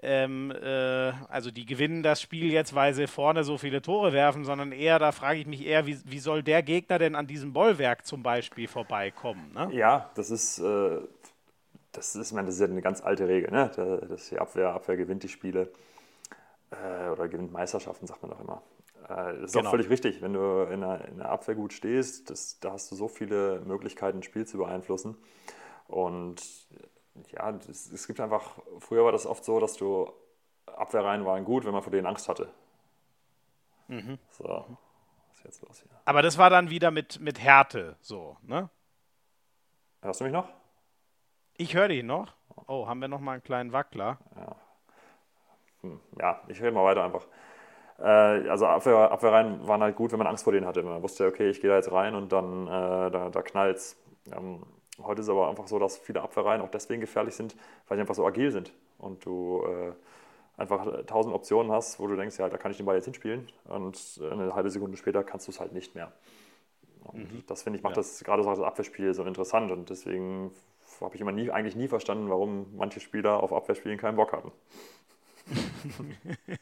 ähm, äh, also die gewinnen das Spiel jetzt, weil sie vorne so viele Tore werfen, sondern eher, da frage ich mich eher, wie, wie soll der Gegner denn an diesem Bollwerk zum Beispiel vorbeikommen? Ne? Ja, das ist, äh, das ist, ich meine, das ist ja eine ganz alte Regel, ne? dass die Abwehr, Abwehr gewinnt die Spiele äh, oder gewinnt Meisterschaften, sagt man doch immer. Äh, das ist genau. auch völlig richtig. Wenn du in der, in der Abwehr gut stehst, das, da hast du so viele Möglichkeiten, ein Spiel zu beeinflussen. Und ja, das, es gibt einfach, früher war das oft so, dass du Abwehrreihen waren gut, wenn man vor denen Angst hatte. Mhm. So, was ist jetzt los hier? Aber das war dann wieder mit, mit Härte so, ne? Hörst du mich noch? Ich höre dich noch. Oh, haben wir noch mal einen kleinen Wackler? Ja, hm, ja ich rede mal weiter einfach. Äh, also Abwehr, Abwehrreihen waren halt gut, wenn man Angst vor denen hatte. Man wusste, okay, ich gehe da jetzt rein und dann äh, da, da knallt ähm, Heute ist es aber einfach so, dass viele Abwehrreihen auch deswegen gefährlich sind, weil sie einfach so agil sind und du äh, einfach tausend Optionen hast, wo du denkst, ja, da kann ich den Ball jetzt hinspielen und eine halbe Sekunde später kannst du es halt nicht mehr. Und mhm. das finde ich macht ja. das gerade so das Abwehrspiel so interessant und deswegen habe ich immer nie, eigentlich nie verstanden, warum manche Spieler auf Abwehrspielen keinen Bock haben. *laughs*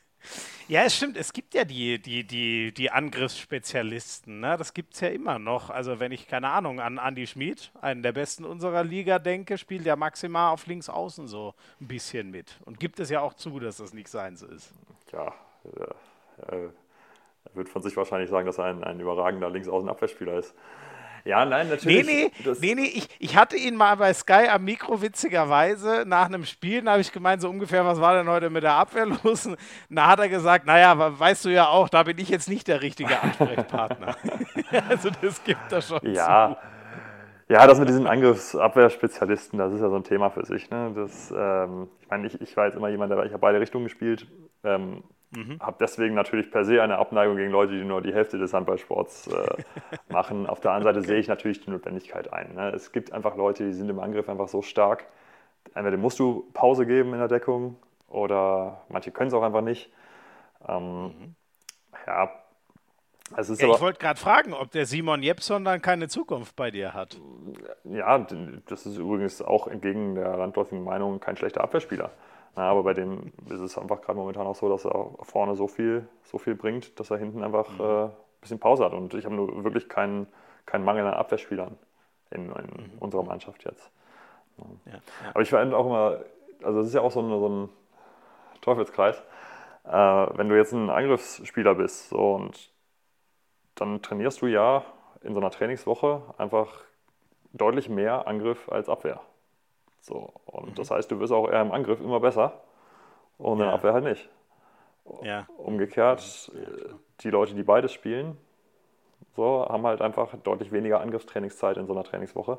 Ja, es stimmt. Es gibt ja die, die, die, die Angriffsspezialisten. Ne? Das gibt es ja immer noch. Also, wenn ich, keine Ahnung, an Andy Schmid, einen der besten unserer Liga, denke, spielt der maximal auf links außen so ein bisschen mit. Und gibt es ja auch zu, dass das nicht sein so ist. Ja, äh, er wird von sich wahrscheinlich sagen, dass er ein, ein überragender Linksaußen-Abwehrspieler ist. Ja, nein, natürlich. Nee, nee, nee, nee ich, ich hatte ihn mal bei Sky am Mikro witzigerweise nach einem Spiel, da habe ich gemeint, so ungefähr, was war denn heute mit der Abwehr *laughs* los? Und da hat er gesagt, naja, weißt du ja auch, da bin ich jetzt nicht der richtige Ansprechpartner. *laughs* also das gibt er schon ja. zu. Ja, das mit diesen Angriffsabwehrspezialisten, das ist ja so ein Thema für sich. Ne? Das, ähm, ich meine, ich, ich war jetzt immer jemand, der ich habe beide Richtungen gespielt. Ähm, Mhm. Habe deswegen natürlich per se eine Abneigung gegen Leute, die nur die Hälfte des Handballsports äh, *laughs* machen. Auf der anderen Seite okay. sehe ich natürlich die Notwendigkeit ein. Ne? Es gibt einfach Leute, die sind im Angriff einfach so stark. Entweder musst du Pause geben in der Deckung oder manche können es auch einfach nicht. Ähm, mhm. Ja, ja, ich wollte gerade fragen, ob der Simon Jepson dann keine Zukunft bei dir hat. Ja, das ist übrigens auch entgegen der landläufigen Meinung kein schlechter Abwehrspieler. Ja, aber bei dem ist es einfach gerade momentan auch so, dass er vorne so viel, so viel bringt, dass er hinten einfach mhm. äh, ein bisschen Pause hat. Und ich habe nur wirklich keinen, keinen Mangel an Abwehrspielern in, in mhm. unserer Mannschaft jetzt. Ja. Ja, aber ich finde auch immer, also es ist ja auch so ein, so ein Teufelskreis. Äh, wenn du jetzt ein Angriffsspieler bist so, und dann trainierst du ja in so einer Trainingswoche einfach deutlich mehr Angriff als Abwehr. So, und mhm. das heißt, du wirst auch eher im Angriff immer besser und ja. in der Abwehr halt nicht. Ja. Umgekehrt, ja, die Leute, die beides spielen, so, haben halt einfach deutlich weniger Angriffstrainingszeit in so einer Trainingswoche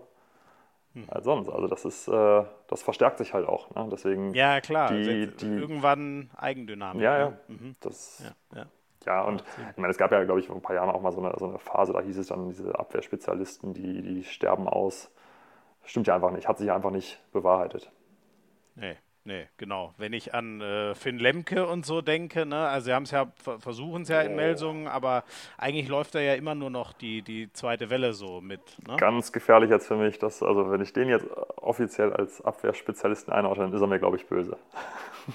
hm. als sonst. Also das ist, äh, das verstärkt sich halt auch. Ne? Deswegen ja, klar. Die, die, irgendwann Eigendynamik. Ja, ja. Ne? Mhm. Das, ja, ja. Ja und ich meine, es gab ja, glaube ich, vor ein paar Jahren auch mal so eine, so eine Phase, da hieß es dann, diese Abwehrspezialisten, die, die sterben aus. Stimmt ja einfach nicht, hat sich einfach nicht bewahrheitet. Nee. Nee, genau. Wenn ich an äh, Finn Lemke und so denke, ne, also sie haben es ja, versuchen es ja in oh. Melsungen, aber eigentlich läuft da ja immer nur noch die, die zweite Welle so mit. Ne? Ganz gefährlich jetzt für mich, dass, also wenn ich den jetzt offiziell als Abwehrspezialisten einordne, dann ist er mir, glaube ich, böse. *laughs*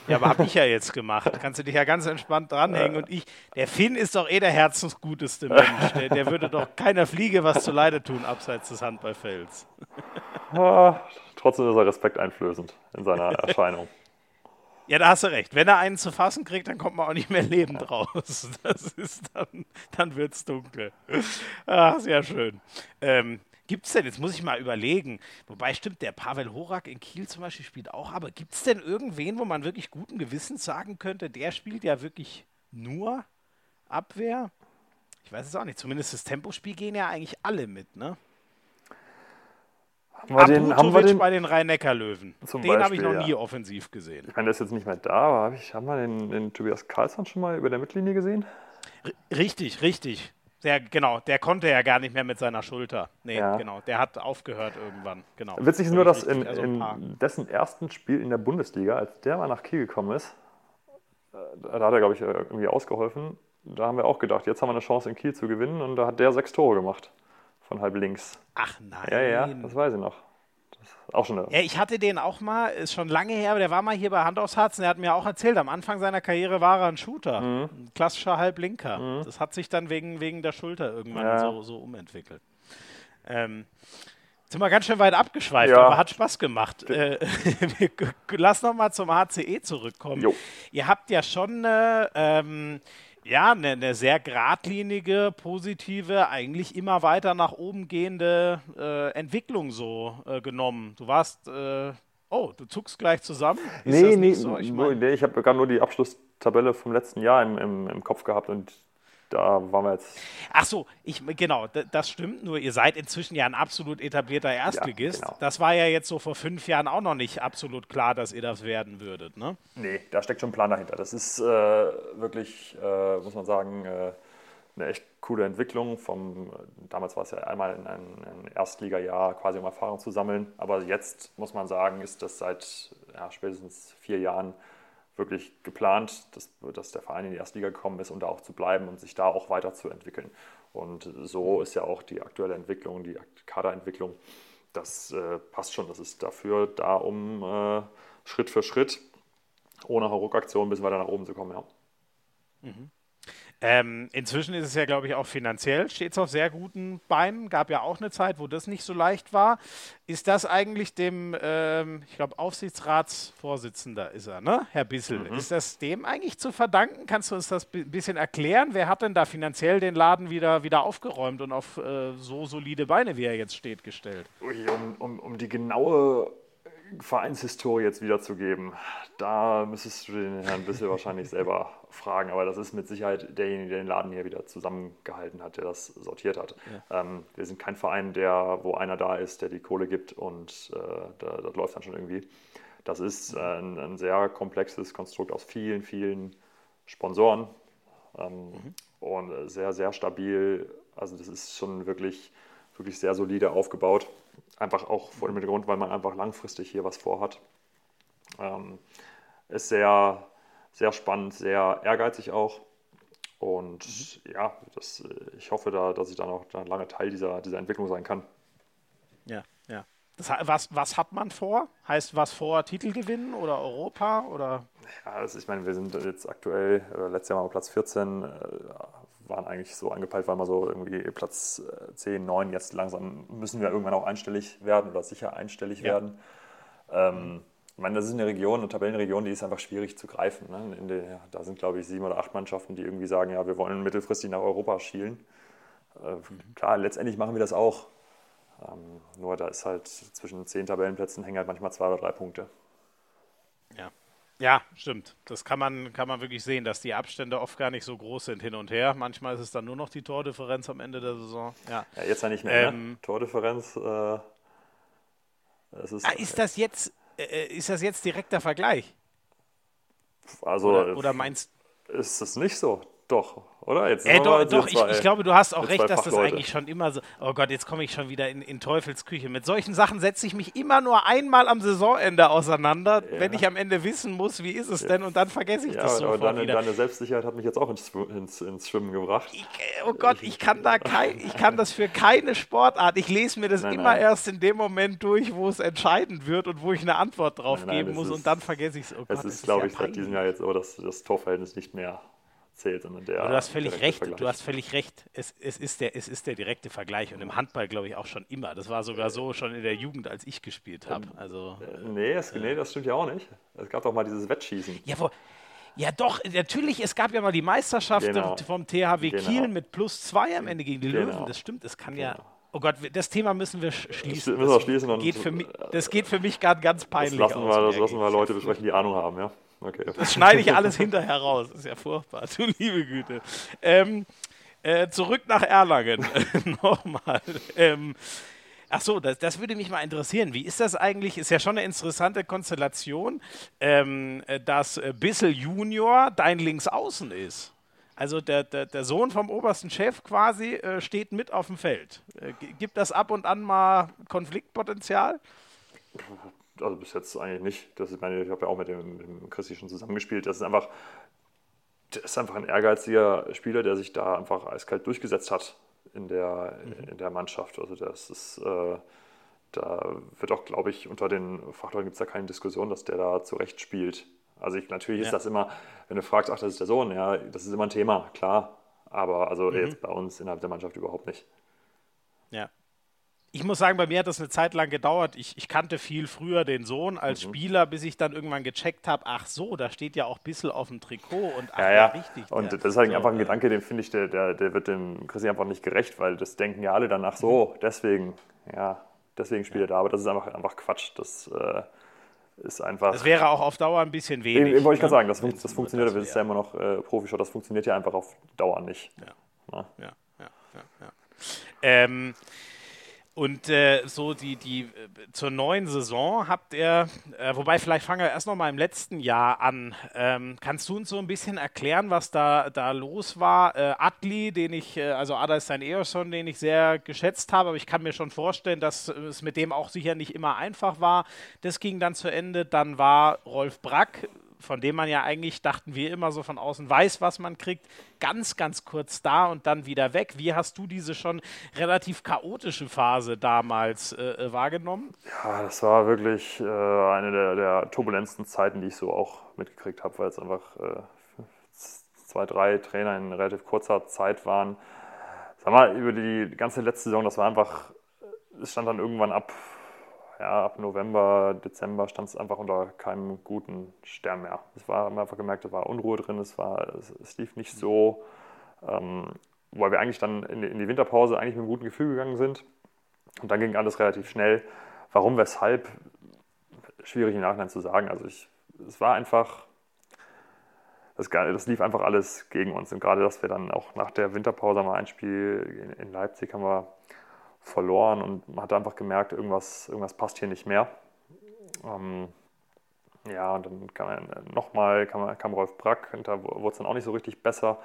Ja, aber habe ich ja jetzt gemacht. Kannst du dich ja ganz entspannt dranhängen. Und ich, der Finn ist doch eh der herzensguteste Mensch. Der, der würde doch keiner Fliege was zu Leide tun, abseits des Handballfelds. *laughs* Trotzdem ist er respekteinflößend in seiner *laughs* Erscheinung. Ja, da hast du recht. Wenn er einen zu fassen kriegt, dann kommt man auch nicht mehr lebend raus. Das ist dann, dann wird es dunkel. Ach, sehr schön. Ähm, Gibt es denn, jetzt muss ich mal überlegen, wobei stimmt, der Pavel Horak in Kiel zum Beispiel spielt auch, aber gibt es denn irgendwen, wo man wirklich guten Gewissens sagen könnte, der spielt ja wirklich nur Abwehr? Ich weiß es auch nicht, zumindest das Tempospiel gehen ja eigentlich alle mit, ne? Haben wir den, haben wir den bei den Rhein-Neckar-Löwen. Den habe ich noch ja. nie offensiv gesehen. Ich meine, der ist jetzt nicht mehr da, aber hab ich, haben wir den, den Tobias Karlsson schon mal über der Mittellinie gesehen? R richtig, richtig. Der, genau, der konnte ja gar nicht mehr mit seiner Schulter. Nee, ja. genau. Der hat aufgehört irgendwann. Genau. Witzig ist nur, dass in, also in dessen ersten Spiel in der Bundesliga, als der mal nach Kiel gekommen ist, äh, da hat er, glaube ich, irgendwie ausgeholfen. Da haben wir auch gedacht, jetzt haben wir eine Chance in Kiel zu gewinnen und da hat der sechs Tore gemacht von halb links. Ach nein. Ja, ja, das weiß ich noch. auch schon ja, ich hatte den auch mal, ist schon lange her, aber der war mal hier bei Hand aufs Herz und der hat mir auch erzählt, am Anfang seiner Karriere war er ein Shooter. Mhm. Ein klassischer Halblinker. Mhm. Das hat sich dann wegen, wegen der Schulter irgendwann ja. so, so umentwickelt. Ähm, sind wir ganz schön weit abgeschweift, ja. aber hat Spaß gemacht. Äh, *laughs* lass noch mal zum HCE zurückkommen. Jo. Ihr habt ja schon äh, ähm, ja, eine, eine, sehr geradlinige, positive, eigentlich immer weiter nach oben gehende äh, Entwicklung so äh, genommen. Du warst, äh, oh, du zuckst gleich zusammen? Ist nee, nee, so? ich, mein, nee, ich habe gerade nur die Abschlusstabelle vom letzten Jahr im, im, im Kopf gehabt und da waren wir jetzt. Ach so, ich, genau, das stimmt. Nur ihr seid inzwischen ja ein absolut etablierter Erstligist. Ja, genau. Das war ja jetzt so vor fünf Jahren auch noch nicht absolut klar, dass ihr das werden würdet, ne? Nee, da steckt schon ein Plan dahinter. Das ist äh, wirklich, äh, muss man sagen, äh, eine echt coole Entwicklung. Vom, damals war es ja einmal in ein, ein Erstligajahr quasi, um Erfahrung zu sammeln. Aber jetzt muss man sagen, ist das seit ja, spätestens vier Jahren wirklich geplant, dass, dass der Verein in die Erstliga gekommen ist, um da auch zu bleiben und sich da auch weiterzuentwickeln. Und so ist ja auch die aktuelle Entwicklung, die Kaderentwicklung. Das äh, passt schon. Das ist dafür da, um äh, Schritt für Schritt ohne Hauruck-Aktion bis weiter nach oben zu kommen. Ja. Mhm. Ähm, inzwischen ist es ja, glaube ich, auch finanziell, steht es auf sehr guten Beinen. Gab ja auch eine Zeit, wo das nicht so leicht war. Ist das eigentlich dem, ähm, ich glaube, Aufsichtsratsvorsitzender ist er, ne? Herr Bissel. Mhm. Ist das dem eigentlich zu verdanken? Kannst du uns das ein bisschen erklären? Wer hat denn da finanziell den Laden wieder, wieder aufgeräumt und auf äh, so solide Beine, wie er jetzt steht, gestellt? Ui, um, um, um die genaue Vereinshistorie jetzt wiederzugeben, da müsstest du den Herrn Bissel wahrscheinlich selber fragen, aber das ist mit Sicherheit derjenige, der den Laden hier wieder zusammengehalten hat, der das sortiert hat. Ja. Ähm, wir sind kein Verein, der, wo einer da ist, der die Kohle gibt und äh, da, das läuft dann schon irgendwie. Das ist äh, ein, ein, sehr komplexes Konstrukt aus vielen, vielen Sponsoren ähm, mhm. und sehr, sehr stabil. Also das ist schon wirklich, wirklich sehr solide aufgebaut. Einfach auch vor dem Hintergrund, weil man einfach langfristig hier was vorhat. Ähm, ist sehr, sehr spannend, sehr ehrgeizig auch. Und mhm. ja, das, ich hoffe, da, dass ich dann auch dann lange Teil dieser, dieser Entwicklung sein kann. Ja, ja. Das, was, was hat man vor? Heißt was vor Titel gewinnen oder Europa? Oder? Ja, also ich meine, wir sind jetzt aktuell, äh, letztes Jahr mal Platz 14, äh, waren eigentlich so angepeilt, weil wir so irgendwie Platz 10, äh, 9, jetzt langsam müssen wir irgendwann auch einstellig werden oder sicher einstellig ja. werden. Ähm, ich meine, das ist eine Region, eine Tabellenregion, die ist einfach schwierig zu greifen. Ne? Der, da sind, glaube ich, sieben oder acht Mannschaften, die irgendwie sagen, ja, wir wollen mittelfristig nach Europa schielen. Äh, klar, letztendlich machen wir das auch. Ähm, nur da ist halt zwischen zehn Tabellenplätzen hängen halt manchmal zwei oder drei Punkte. Ja. Ja, stimmt. Das kann man, kann man wirklich sehen, dass die Abstände oft gar nicht so groß sind hin und her. Manchmal ist es dann nur noch die Tordifferenz am Ende der Saison. Ja, ja jetzt ja nicht mehr. Ne? Ähm, ne? Tordifferenz äh, Ist, ah, ist, das jetzt, ist das jetzt direkter Vergleich? Also, oder, oder meinst Ist das nicht so? Doch, oder? Jetzt äh, doch, doch ich, ich, glaube, du hast auch recht, dass das eigentlich schon immer so. Oh Gott, jetzt komme ich schon wieder in, in Teufelsküche. Mit solchen Sachen setze ich mich immer nur einmal am Saisonende auseinander, ja. wenn ich am Ende wissen muss, wie ist es denn, und dann vergesse ich ja, das sofort aber deine, wieder. deine Selbstsicherheit hat mich jetzt auch ins, ins, ins Schwimmen gebracht. Ich, oh Gott, ich kann da kein, ich kann das für keine Sportart. Ich lese mir das nein, immer nein. erst in dem Moment durch, wo es entscheidend wird und wo ich eine Antwort drauf nein, geben muss, ist, und dann vergesse ich oh es. Oh es ist, glaube ich, seit diesem Jahr jetzt so, dass das Torverhältnis nicht mehr zählt, sondern der. du hast völlig recht, Vergleich. du hast völlig recht. Es, es, ist der, es ist der direkte Vergleich und im Handball glaube ich auch schon immer. Das war sogar so schon in der Jugend, als ich gespielt habe. Also, äh, nee, es, äh, nee, das stimmt ja auch nicht. Es gab doch mal dieses Wettschießen. Ja, wo, ja, doch, natürlich, es gab ja mal die Meisterschaft genau. vom THW genau. Kiel mit plus zwei am Ende gegen die genau. Löwen. Das stimmt, es kann genau. ja. Oh Gott, das Thema müssen wir schließen. Müssen wir schließen geht für mich, das geht für mich gerade ganz peinlich das lassen aus. Wir, das lassen wir Leute besprechen, die Ahnung haben, ja. Okay. Das schneide ich alles hinterher raus. Das ist ja furchtbar. *laughs* Du liebe Güte. Ähm, äh, zurück nach Erlangen. *laughs* Nochmal. Ähm, Ach so, das, das, würde mich mal interessieren. Wie ist das eigentlich? Ist ja schon eine interessante Konstellation, ähm, dass Bissel Junior dein Linksaußen ist. Also der, der, der, Sohn vom obersten Chef quasi äh, steht mit auf dem Feld. Äh, gibt das ab und an mal Konfliktpotenzial? Also bis jetzt eigentlich nicht. Das ist meine, ich habe ja auch mit dem, mit dem Christi schon zusammengespielt. Das ist einfach, das ist einfach ein ehrgeiziger Spieler, der sich da einfach eiskalt durchgesetzt hat in der, mhm. in der Mannschaft. Also das ist, äh, da wird auch, glaube ich, unter den Fachleuten gibt es da keine Diskussion, dass der da zurecht spielt. Also ich, natürlich ja. ist das immer, wenn du fragst, ach, das ist der Sohn, ja, das ist immer ein Thema, klar. Aber also mhm. jetzt bei uns innerhalb der Mannschaft überhaupt nicht. Ja, ich muss sagen, bei mir hat das eine Zeit lang gedauert. Ich, ich kannte viel früher den Sohn als mhm. Spieler, bis ich dann irgendwann gecheckt habe, ach so, da steht ja auch ein bisschen auf dem Trikot und ach, ja, ja. richtig. Und das ist halt so, einfach ein Gedanke, den finde ich, der, der, der wird dem Chrissy einfach nicht gerecht, weil das denken ja alle danach so, mhm. deswegen, ja, deswegen spielt ja. er da. Aber das ist einfach, einfach Quatsch. Das äh, ist einfach. Das wäre auch auf Dauer ein bisschen wenig. Eben, wollte ich gerade ne? sagen, das, das funktioniert, das, das ist ja immer noch äh, Profischau, das funktioniert ja einfach auf Dauer nicht. Ja, ja, ja, ja. ja. Ähm, und äh, so die, die äh, zur neuen Saison habt ihr, äh, wobei vielleicht fangen wir erst noch mal im letzten Jahr an. Ähm, kannst du uns so ein bisschen erklären, was da, da los war? Äh, Atli, den ich, äh, also Ada ist sein Eheson, den ich sehr geschätzt habe, aber ich kann mir schon vorstellen, dass es mit dem auch sicher nicht immer einfach war. Das ging dann zu Ende. Dann war Rolf Brack, von dem man ja eigentlich, dachten wir immer so von außen, weiß, was man kriegt, ganz, ganz kurz da und dann wieder weg. Wie hast du diese schon relativ chaotische Phase damals äh, äh wahrgenommen? Ja, das war wirklich äh, eine der, der, turbulentesten Zeiten, die ich so auch mitgekriegt habe, weil es einfach äh, zwei, drei Trainer in relativ kurzer Zeit waren. Sag mal, über die ganze letzte Saison, das war einfach, es stand dann irgendwann ab ja, ab November, Dezember stand es einfach unter keinem guten Stern mehr. Es war, einfach gemerkt, da war Unruhe drin, es, war, es, es lief nicht so, ähm, weil wir eigentlich dann in die, in die, Winterpause eigentlich mit einem guten Gefühl gegangen sind. Und dann ging alles relativ schnell. Warum, weshalb, schwierig im Nachhinein zu sagen. Also ich, es war einfach, das, das, lief einfach alles gegen uns. Und gerade, dass wir dann auch nach der Winterpause mal ein Spiel in, in Leipzig haben wir verloren und man hat einfach gemerkt, irgendwas, irgendwas passt hier nicht mehr. Ähm, ja, und dann kam nochmal kam, kam Rolf Brack und da wurde es dann auch nicht so richtig besser.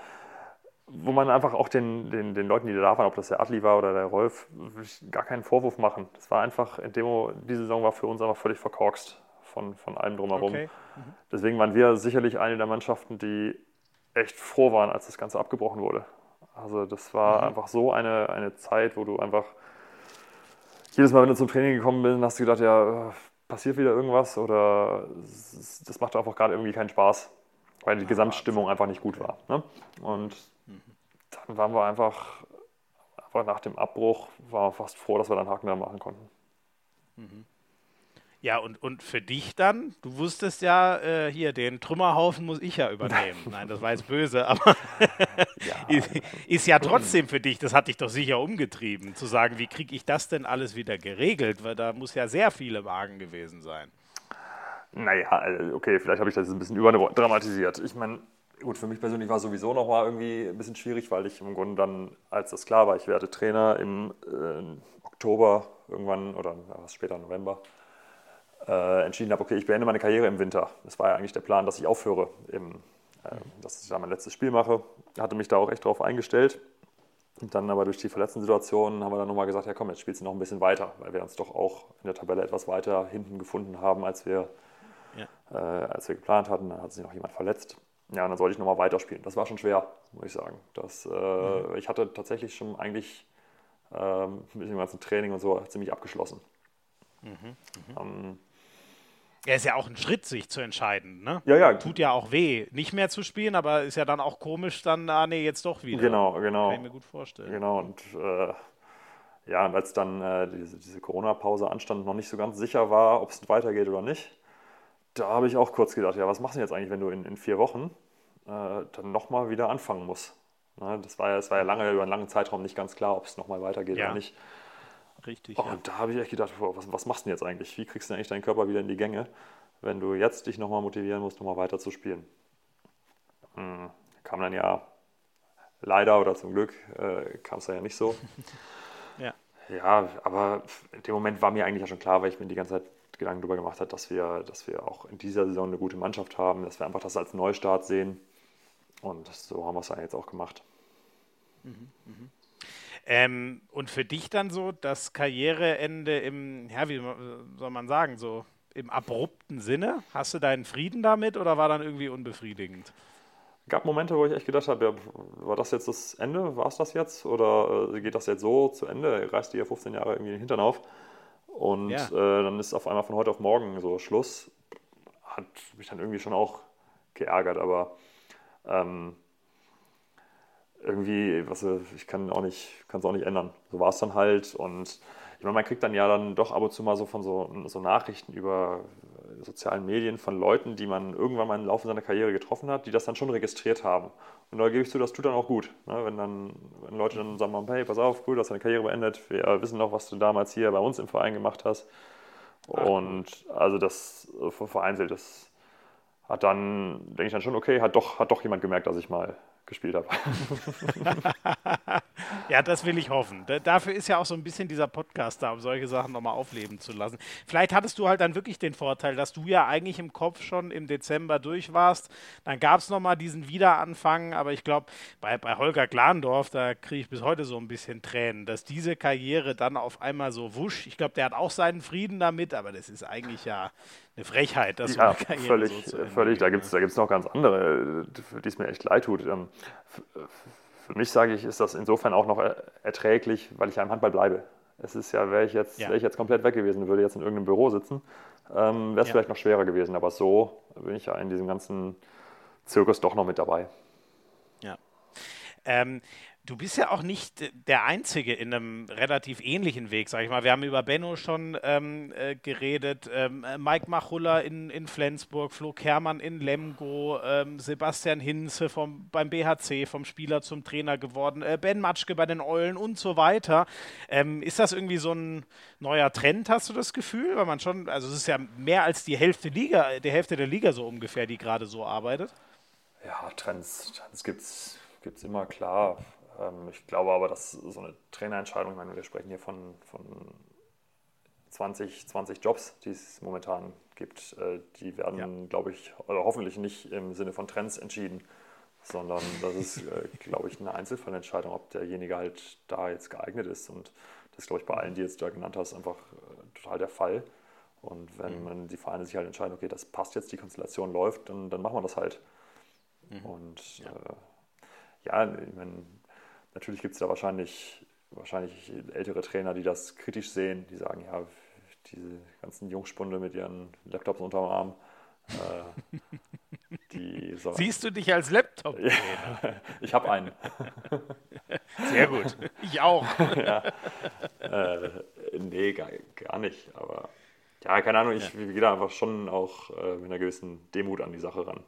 Wo man einfach auch den, den, den Leuten, die da waren, ob das der Adli war oder der Rolf, gar keinen Vorwurf machen. Das war einfach, in Demo, diese Saison war für uns einfach völlig verkorkst von, von allem drumherum. Okay. Mhm. Deswegen waren wir sicherlich eine der Mannschaften, die echt froh waren, als das Ganze abgebrochen wurde. Also das war mhm. einfach so eine, eine Zeit, wo du einfach jedes Mal, wenn du zum Training gekommen bist, hast du gedacht, ja, passiert wieder irgendwas oder das macht einfach gerade irgendwie keinen Spaß, weil die ja, Gesamtstimmung einfach nicht gut war. Ne? Und mhm. dann waren wir einfach, einfach nach dem Abbruch, waren wir fast froh, dass wir dann Haken da machen konnten. Mhm. Ja, und, und für dich dann, du wusstest ja, äh, hier, den Trümmerhaufen muss ich ja übernehmen. Nein, das war jetzt böse, aber *laughs* ja. *laughs* ist, ist, ja trotzdem für dich, das hat dich doch sicher umgetrieben, zu sagen, wie kriege ich das denn alles wieder geregelt, weil da muss ja sehr viele Wagen gewesen sein. Naja, also, okay, vielleicht habe ich das ein bisschen überdramatisiert. Ich meine, gut, für mich persönlich war es sowieso nochmal irgendwie ein bisschen schwierig, weil ich im Grunde dann, als das klar war, ich werde Trainer im äh, Oktober irgendwann oder was später November, äh, entschieden habe, okay, ich beende meine Karriere im Winter. Das war ja eigentlich der Plan, dass ich aufhöre, im, äh, dass ich da mein letztes Spiel mache. Hatte mich da auch echt drauf eingestellt. Und dann aber durch die verletzten Situationen haben wir dann nochmal gesagt, ja komm, jetzt spielst du noch ein bisschen weiter, weil wir uns doch auch in der Tabelle etwas weiter hinten gefunden haben, als wir, ja. äh, als wir geplant hatten. Dann hat sich noch jemand verletzt. Ja, und dann sollte ich nochmal weiterspielen. Das war schon schwer, muss ich sagen. Das, äh, mhm. Ich hatte tatsächlich schon eigentlich ähm, mit dem ganzen Training und so ziemlich abgeschlossen. Mhm. Mhm. Ähm, ja, ist ja auch ein Schritt, sich zu entscheiden, ne? Ja, ja. Tut ja auch weh, nicht mehr zu spielen, aber ist ja dann auch komisch, dann, ah nee, jetzt doch wieder. Genau, genau. Kann ich mir gut vorstellen. Genau, und äh, ja, und als dann äh, diese, diese Corona-Pause anstand, noch nicht so ganz sicher war, ob es weitergeht oder nicht, da habe ich auch kurz gedacht, ja, was machst du jetzt eigentlich, wenn du in, in vier Wochen äh, dann nochmal wieder anfangen musst? Ne, das, war ja, das war ja lange, über einen langen Zeitraum nicht ganz klar, ob es nochmal weitergeht ja. oder nicht. Richtig. Oh, ja. Und da habe ich echt gedacht, was, was machst du denn jetzt eigentlich? Wie kriegst du denn eigentlich deinen Körper wieder in die Gänge, wenn du jetzt dich nochmal motivieren musst, nochmal weiter zu spielen? Hm, kam dann ja leider oder zum Glück äh, kam es ja nicht so. *laughs* ja. Ja, aber in dem Moment war mir eigentlich ja schon klar, weil ich mir die ganze Zeit Gedanken darüber gemacht habe, dass wir, dass wir auch in dieser Saison eine gute Mannschaft haben, dass wir einfach das als Neustart sehen. Und so haben wir es dann jetzt auch gemacht. Mhm, mh. Ähm, und für dich dann so das Karriereende im, ja, wie soll man sagen, so im abrupten Sinne? Hast du deinen Frieden damit oder war dann irgendwie unbefriedigend? gab Momente, wo ich echt gedacht habe, ja, war das jetzt das Ende? War es das jetzt? Oder äh, geht das jetzt so zu Ende? Reißt dir ja 15 Jahre irgendwie den Hintern auf? Und ja. äh, dann ist auf einmal von heute auf morgen so Schluss. Hat mich dann irgendwie schon auch geärgert, aber ähm, irgendwie, was, ich kann auch nicht, kann es auch nicht ändern. So war es dann halt. Und ich meine, man kriegt dann ja dann doch ab und zu mal so von so, so Nachrichten über sozialen Medien von Leuten, die man irgendwann mal im Laufe seiner Karriere getroffen hat, die das dann schon registriert haben. Und da gebe ich zu, das tut dann auch gut. Ne? Wenn dann, wenn Leute dann sagen, hey, pass auf, cool, du hast deine Karriere beendet, wir wissen noch, was du damals hier bei uns im Verein gemacht hast. Und also das vereinzelt, das hat dann, denke ich dann schon, okay, hat doch, hat doch jemand gemerkt, dass ich mal gespielt habe. *laughs* ja, das will ich hoffen. D dafür ist ja auch so ein bisschen dieser Podcast da, um solche Sachen nochmal aufleben zu lassen. Vielleicht hattest du halt dann wirklich den Vorteil, dass du ja eigentlich im Kopf schon im Dezember durch warst. Dann gab es nochmal diesen Wiederanfang, aber ich glaube, bei, bei Holger Glandorf, da kriege ich bis heute so ein bisschen Tränen, dass diese Karriere dann auf einmal so wusch. Ich glaube, der hat auch seinen Frieden damit, aber das ist eigentlich ja eine Frechheit, dass ja, so eine völlig, so völlig. Da gibt es da gibt's noch ganz andere, für die es mir echt leid tut. Ähm, für mich sage ich, ist das insofern auch noch erträglich, weil ich ja im Handball bleibe. Es ist ja, wäre ich jetzt, ja. wäre ich jetzt komplett weg gewesen, würde jetzt in irgendeinem Büro sitzen, ähm, wäre es ja. vielleicht noch schwerer gewesen. Aber so bin ich ja in diesem ganzen Zirkus doch noch mit dabei. Ja. Ähm, Du bist ja auch nicht der Einzige in einem relativ ähnlichen Weg, sag ich mal. Wir haben über Benno schon ähm, äh, geredet, ähm, Mike Machulla in, in Flensburg, Flo Kermann in Lemgo, ähm, Sebastian Hinze vom, beim BHC, vom Spieler zum Trainer geworden, äh, Ben Matschke bei den Eulen und so weiter. Ähm, ist das irgendwie so ein neuer Trend, hast du das Gefühl? Weil man schon, also es ist ja mehr als die Hälfte Liga, die Hälfte der Liga so ungefähr, die gerade so arbeitet. Ja, Trends, Trends gibt es immer, klar ich glaube aber, dass so eine Trainerentscheidung, ich meine, wir sprechen hier von, von 20, 20 Jobs, die es momentan gibt, äh, die werden, ja. glaube ich, oder hoffentlich nicht im Sinne von Trends entschieden, sondern das ist, *laughs* äh, glaube ich, eine Einzelfallentscheidung, ob derjenige halt da jetzt geeignet ist. Und das ist, glaube ich, bei allen, die jetzt da genannt hast, einfach äh, total der Fall. Und wenn mhm. die Vereine sich halt entscheiden, okay, das passt jetzt, die Konstellation läuft, dann, dann machen wir das halt. Mhm. Und ja. Äh, ja, ich meine, Natürlich gibt es da wahrscheinlich, wahrscheinlich ältere Trainer, die das kritisch sehen, die sagen, ja, diese ganzen Jungspunde mit ihren Laptops unterm Arm. Äh, *laughs* Siehst du dich als laptop ja, *laughs* Ich habe einen. *laughs* Sehr gut. Ich auch. ja. Äh, nee, gar, gar nicht. Aber ja, keine Ahnung, ich ja. gehe da einfach schon auch äh, mit einer gewissen Demut an die Sache ran.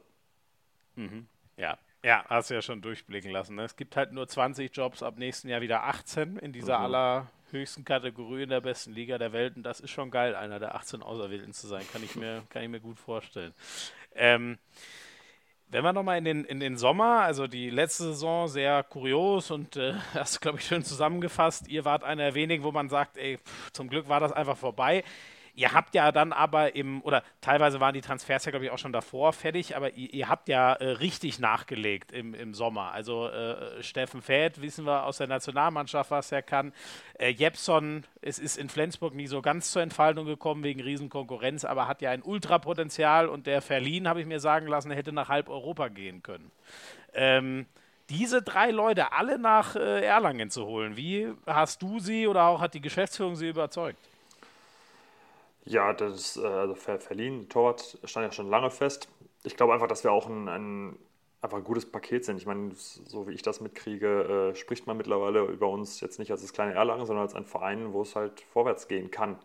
Mhm. Ja, ja, hast du ja schon durchblicken lassen. Ne? Es gibt halt nur 20 Jobs, ab nächsten Jahr wieder 18 in dieser mhm. allerhöchsten Kategorie in der besten Liga der Welt. Und das ist schon geil, einer der 18 Auserwählten zu sein. Kann ich mir, *laughs* kann ich mir gut vorstellen. Ähm, wenn wir nochmal in den, in den Sommer, also die letzte Saison, sehr kurios und äh, *laughs* hast du, glaube ich, schön zusammengefasst. Ihr wart einer der wenigen, wo man sagt, ey, pff, zum Glück war das einfach vorbei. Ihr habt ja dann aber im, oder teilweise waren die Transfers ja, glaube ich, auch schon davor fertig, aber ihr, ihr habt ja äh, richtig nachgelegt im, im Sommer. Also äh, Steffen Fäth, wissen wir aus der Nationalmannschaft, was er kann. Äh, Jepson, es ist in Flensburg nie so ganz zur Entfaltung gekommen wegen Riesenkonkurrenz, aber hat ja ein Ultrapotenzial und der Verlien, habe ich mir sagen lassen, hätte nach halb Europa gehen können. Ähm, diese drei Leute alle nach äh, Erlangen zu holen, wie hast du sie oder auch hat die Geschäftsführung sie überzeugt? Ja, das äh, also verliehen, Torwart stand ja schon lange fest. Ich glaube einfach, dass wir auch ein, ein, einfach ein gutes Paket sind. Ich meine, so wie ich das mitkriege, äh, spricht man mittlerweile über uns jetzt nicht als das kleine Erlangen, sondern als ein Verein, wo es halt vorwärts gehen kann.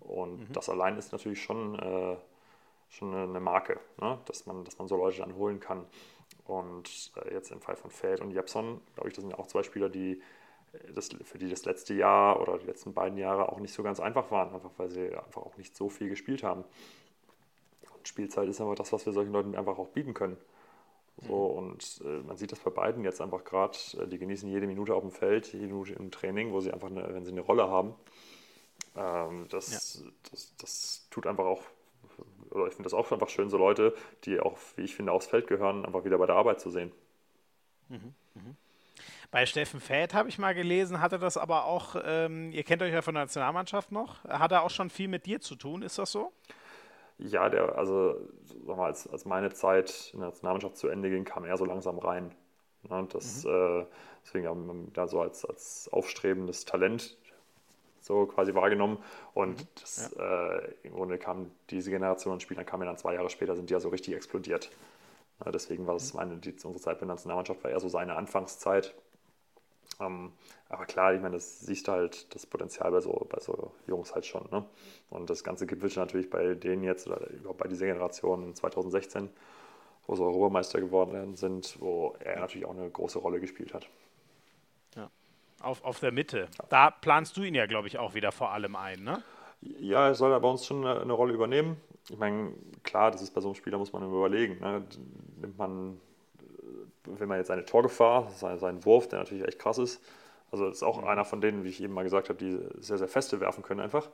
Und mhm. das allein ist natürlich schon, äh, schon eine Marke, ne? dass, man, dass man so Leute dann holen kann. Und äh, jetzt im Fall von Feld und Jepson, glaube ich, das sind ja auch zwei Spieler, die das, für die das letzte Jahr oder die letzten beiden Jahre auch nicht so ganz einfach waren, einfach weil sie einfach auch nicht so viel gespielt haben. Und Spielzeit ist einfach das, was wir solchen Leuten einfach auch bieten können. So, mhm. und äh, man sieht das bei beiden jetzt einfach gerade, äh, die genießen jede Minute auf dem Feld, jede Minute im Training, wo sie einfach, eine, wenn sie eine Rolle haben, ähm, das, ja. das, das tut einfach auch, oder ich finde das auch einfach schön, so Leute, die auch, wie ich finde, aufs Feld gehören, einfach wieder bei der Arbeit zu sehen. Mhm. Mhm. Bei Steffen Fäth habe ich mal gelesen, hatte das aber auch, ähm, ihr kennt euch ja von der Nationalmannschaft noch, hat er auch schon viel mit dir zu tun, ist das so? Ja, der, also sag mal, als, als meine Zeit in der Nationalmannschaft zu Ende ging, kam er so langsam rein. Ne, das, mhm. äh, deswegen haben wir da so als, als aufstrebendes Talent so quasi wahrgenommen. Und mhm. das, ja. äh, im Grunde kam diese Generation an Spielern, kam ja dann zwei Jahre später, sind die ja so richtig explodiert. Ja, deswegen war es mhm. meine, die, unsere Zeit bei der Nationalmannschaft war eher so seine Anfangszeit. Ähm, aber klar, ich meine, das siehst du halt das Potenzial bei so, bei so Jungs halt schon. Ne? Und das Ganze gipfelt natürlich bei denen jetzt, oder überhaupt bei dieser Generation 2016, wo sie Europameister geworden sind, wo er natürlich auch eine große Rolle gespielt hat. Ja. Auf, auf der Mitte. Da planst du ihn ja, glaube ich, auch wieder vor allem ein, ne? Ja, er soll ja bei uns schon eine, eine Rolle übernehmen. Ich meine, klar, das ist bei so einem Spieler, muss man überlegen. Ne? Nimmt man wenn man jetzt eine Torgefahr, seinen Wurf, der natürlich echt krass ist, also das ist auch mhm. einer von denen, wie ich eben mal gesagt habe, die sehr, sehr feste werfen können einfach.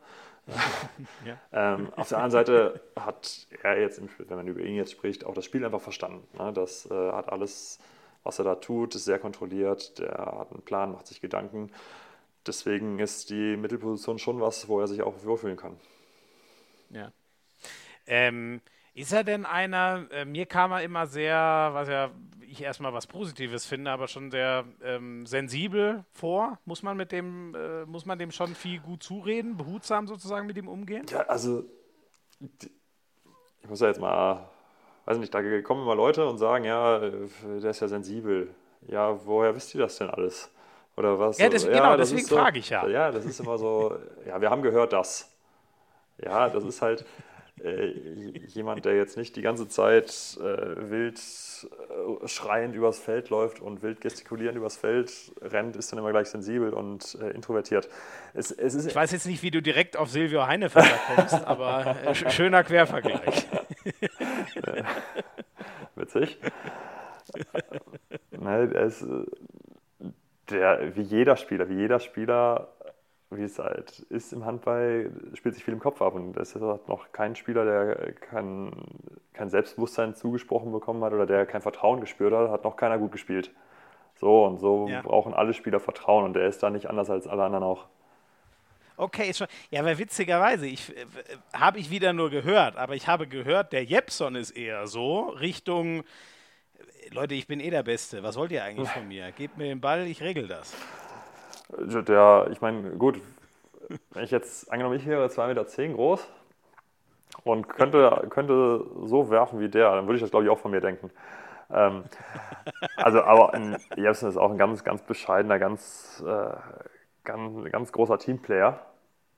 *laughs* ja. ähm, auf der anderen Seite hat er jetzt, wenn man über ihn jetzt spricht, auch das Spiel einfach verstanden. Ne? Das äh, hat alles, was er da tut, ist sehr kontrolliert, der hat einen Plan, macht sich Gedanken. Deswegen ist die Mittelposition schon was, wo er sich auch wohlfühlen kann. Ja. Ähm, ist er denn einer, äh, mir kam er immer sehr, was ja ich erstmal was Positives finde, aber schon sehr ähm, sensibel vor. Muss man mit dem, äh, muss man dem schon viel gut zureden, behutsam sozusagen mit ihm umgehen? Ja, also ich muss ja jetzt mal, weiß nicht, da kommen immer Leute und sagen, ja, äh, der ist ja sensibel. Ja, woher wisst ihr das denn alles? Oder was? Ja, das, ja genau, deswegen so, frage ich ja. Ja, das ist immer so, ja, wir haben gehört das. Ja, das ist halt jemand, der jetzt nicht die ganze Zeit äh, wild äh, schreiend übers Feld läuft und wild gestikulierend übers Feld rennt, ist dann immer gleich sensibel und äh, introvertiert. Es, es ich weiß jetzt nicht, wie du direkt auf Silvio Heinefelder kommst, *laughs* aber äh, schöner Quervergleich. *laughs* Witzig. Nein, es, der, wie jeder Spieler, wie jeder Spieler wie es halt ist im Handball, spielt sich viel im Kopf ab. Und es ist noch kein Spieler, der kein, kein Selbstbewusstsein zugesprochen bekommen hat oder der kein Vertrauen gespürt hat, hat noch keiner gut gespielt. So und so ja. brauchen alle Spieler Vertrauen und der ist da nicht anders als alle anderen auch. Okay, schon. Ja, aber witzigerweise, ich äh, habe ich wieder nur gehört, aber ich habe gehört, der Jepson ist eher so Richtung Leute, ich bin eh der Beste. Was wollt ihr eigentlich *laughs* von mir? Gebt mir den Ball, ich regel das. Der, ich meine, gut, wenn ich jetzt, angenommen, ich wäre 2,10 Meter groß und könnte, könnte so werfen wie der, dann würde ich das, glaube ich, auch von mir denken. Ähm, also, aber ein, Jepsen ist auch ein ganz, ganz bescheidener, ganz, äh, ganz, ganz großer Teamplayer,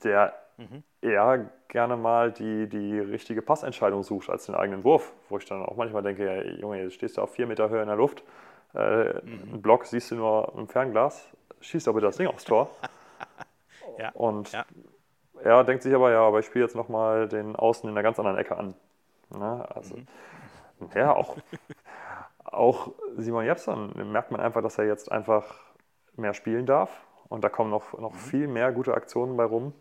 der mhm. eher gerne mal die, die richtige Passentscheidung sucht als den eigenen Wurf, wo ich dann auch manchmal denke, ja, Junge, jetzt stehst du auf vier Meter Höhe in der Luft, äh, mhm. einen Block siehst du nur im Fernglas, schießt aber das Ding aufs Tor. *laughs* ja. Und ja. er denkt sich aber, ja, aber ich spiele jetzt nochmal den Außen in einer ganz anderen Ecke an. Ne? Also, mhm. ja, auch, *laughs* auch Simon Jepson merkt man einfach, dass er jetzt einfach mehr spielen darf. Und da kommen noch, noch mhm. viel mehr gute Aktionen bei rum.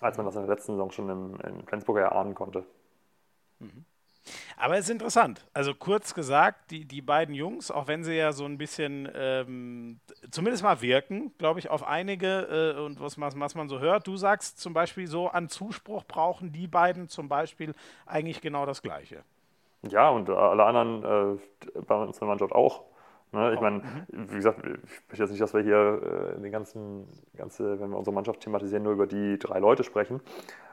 als man das in der letzten Saison schon im, in Flensburg erahnen konnte. Mhm. Aber es ist interessant. Also kurz gesagt, die, die beiden Jungs, auch wenn sie ja so ein bisschen ähm, zumindest mal wirken, glaube ich, auf einige äh, und was, was man so hört, du sagst zum Beispiel so, an Zuspruch brauchen die beiden zum Beispiel eigentlich genau das Gleiche. Ja, und alle anderen äh, bei uns in der Mannschaft auch. Ne? Ich meine, mhm. wie gesagt, ich möchte jetzt nicht, dass wir hier äh, den ganzen, ganze, wenn wir unsere Mannschaft thematisieren, nur über die drei Leute sprechen,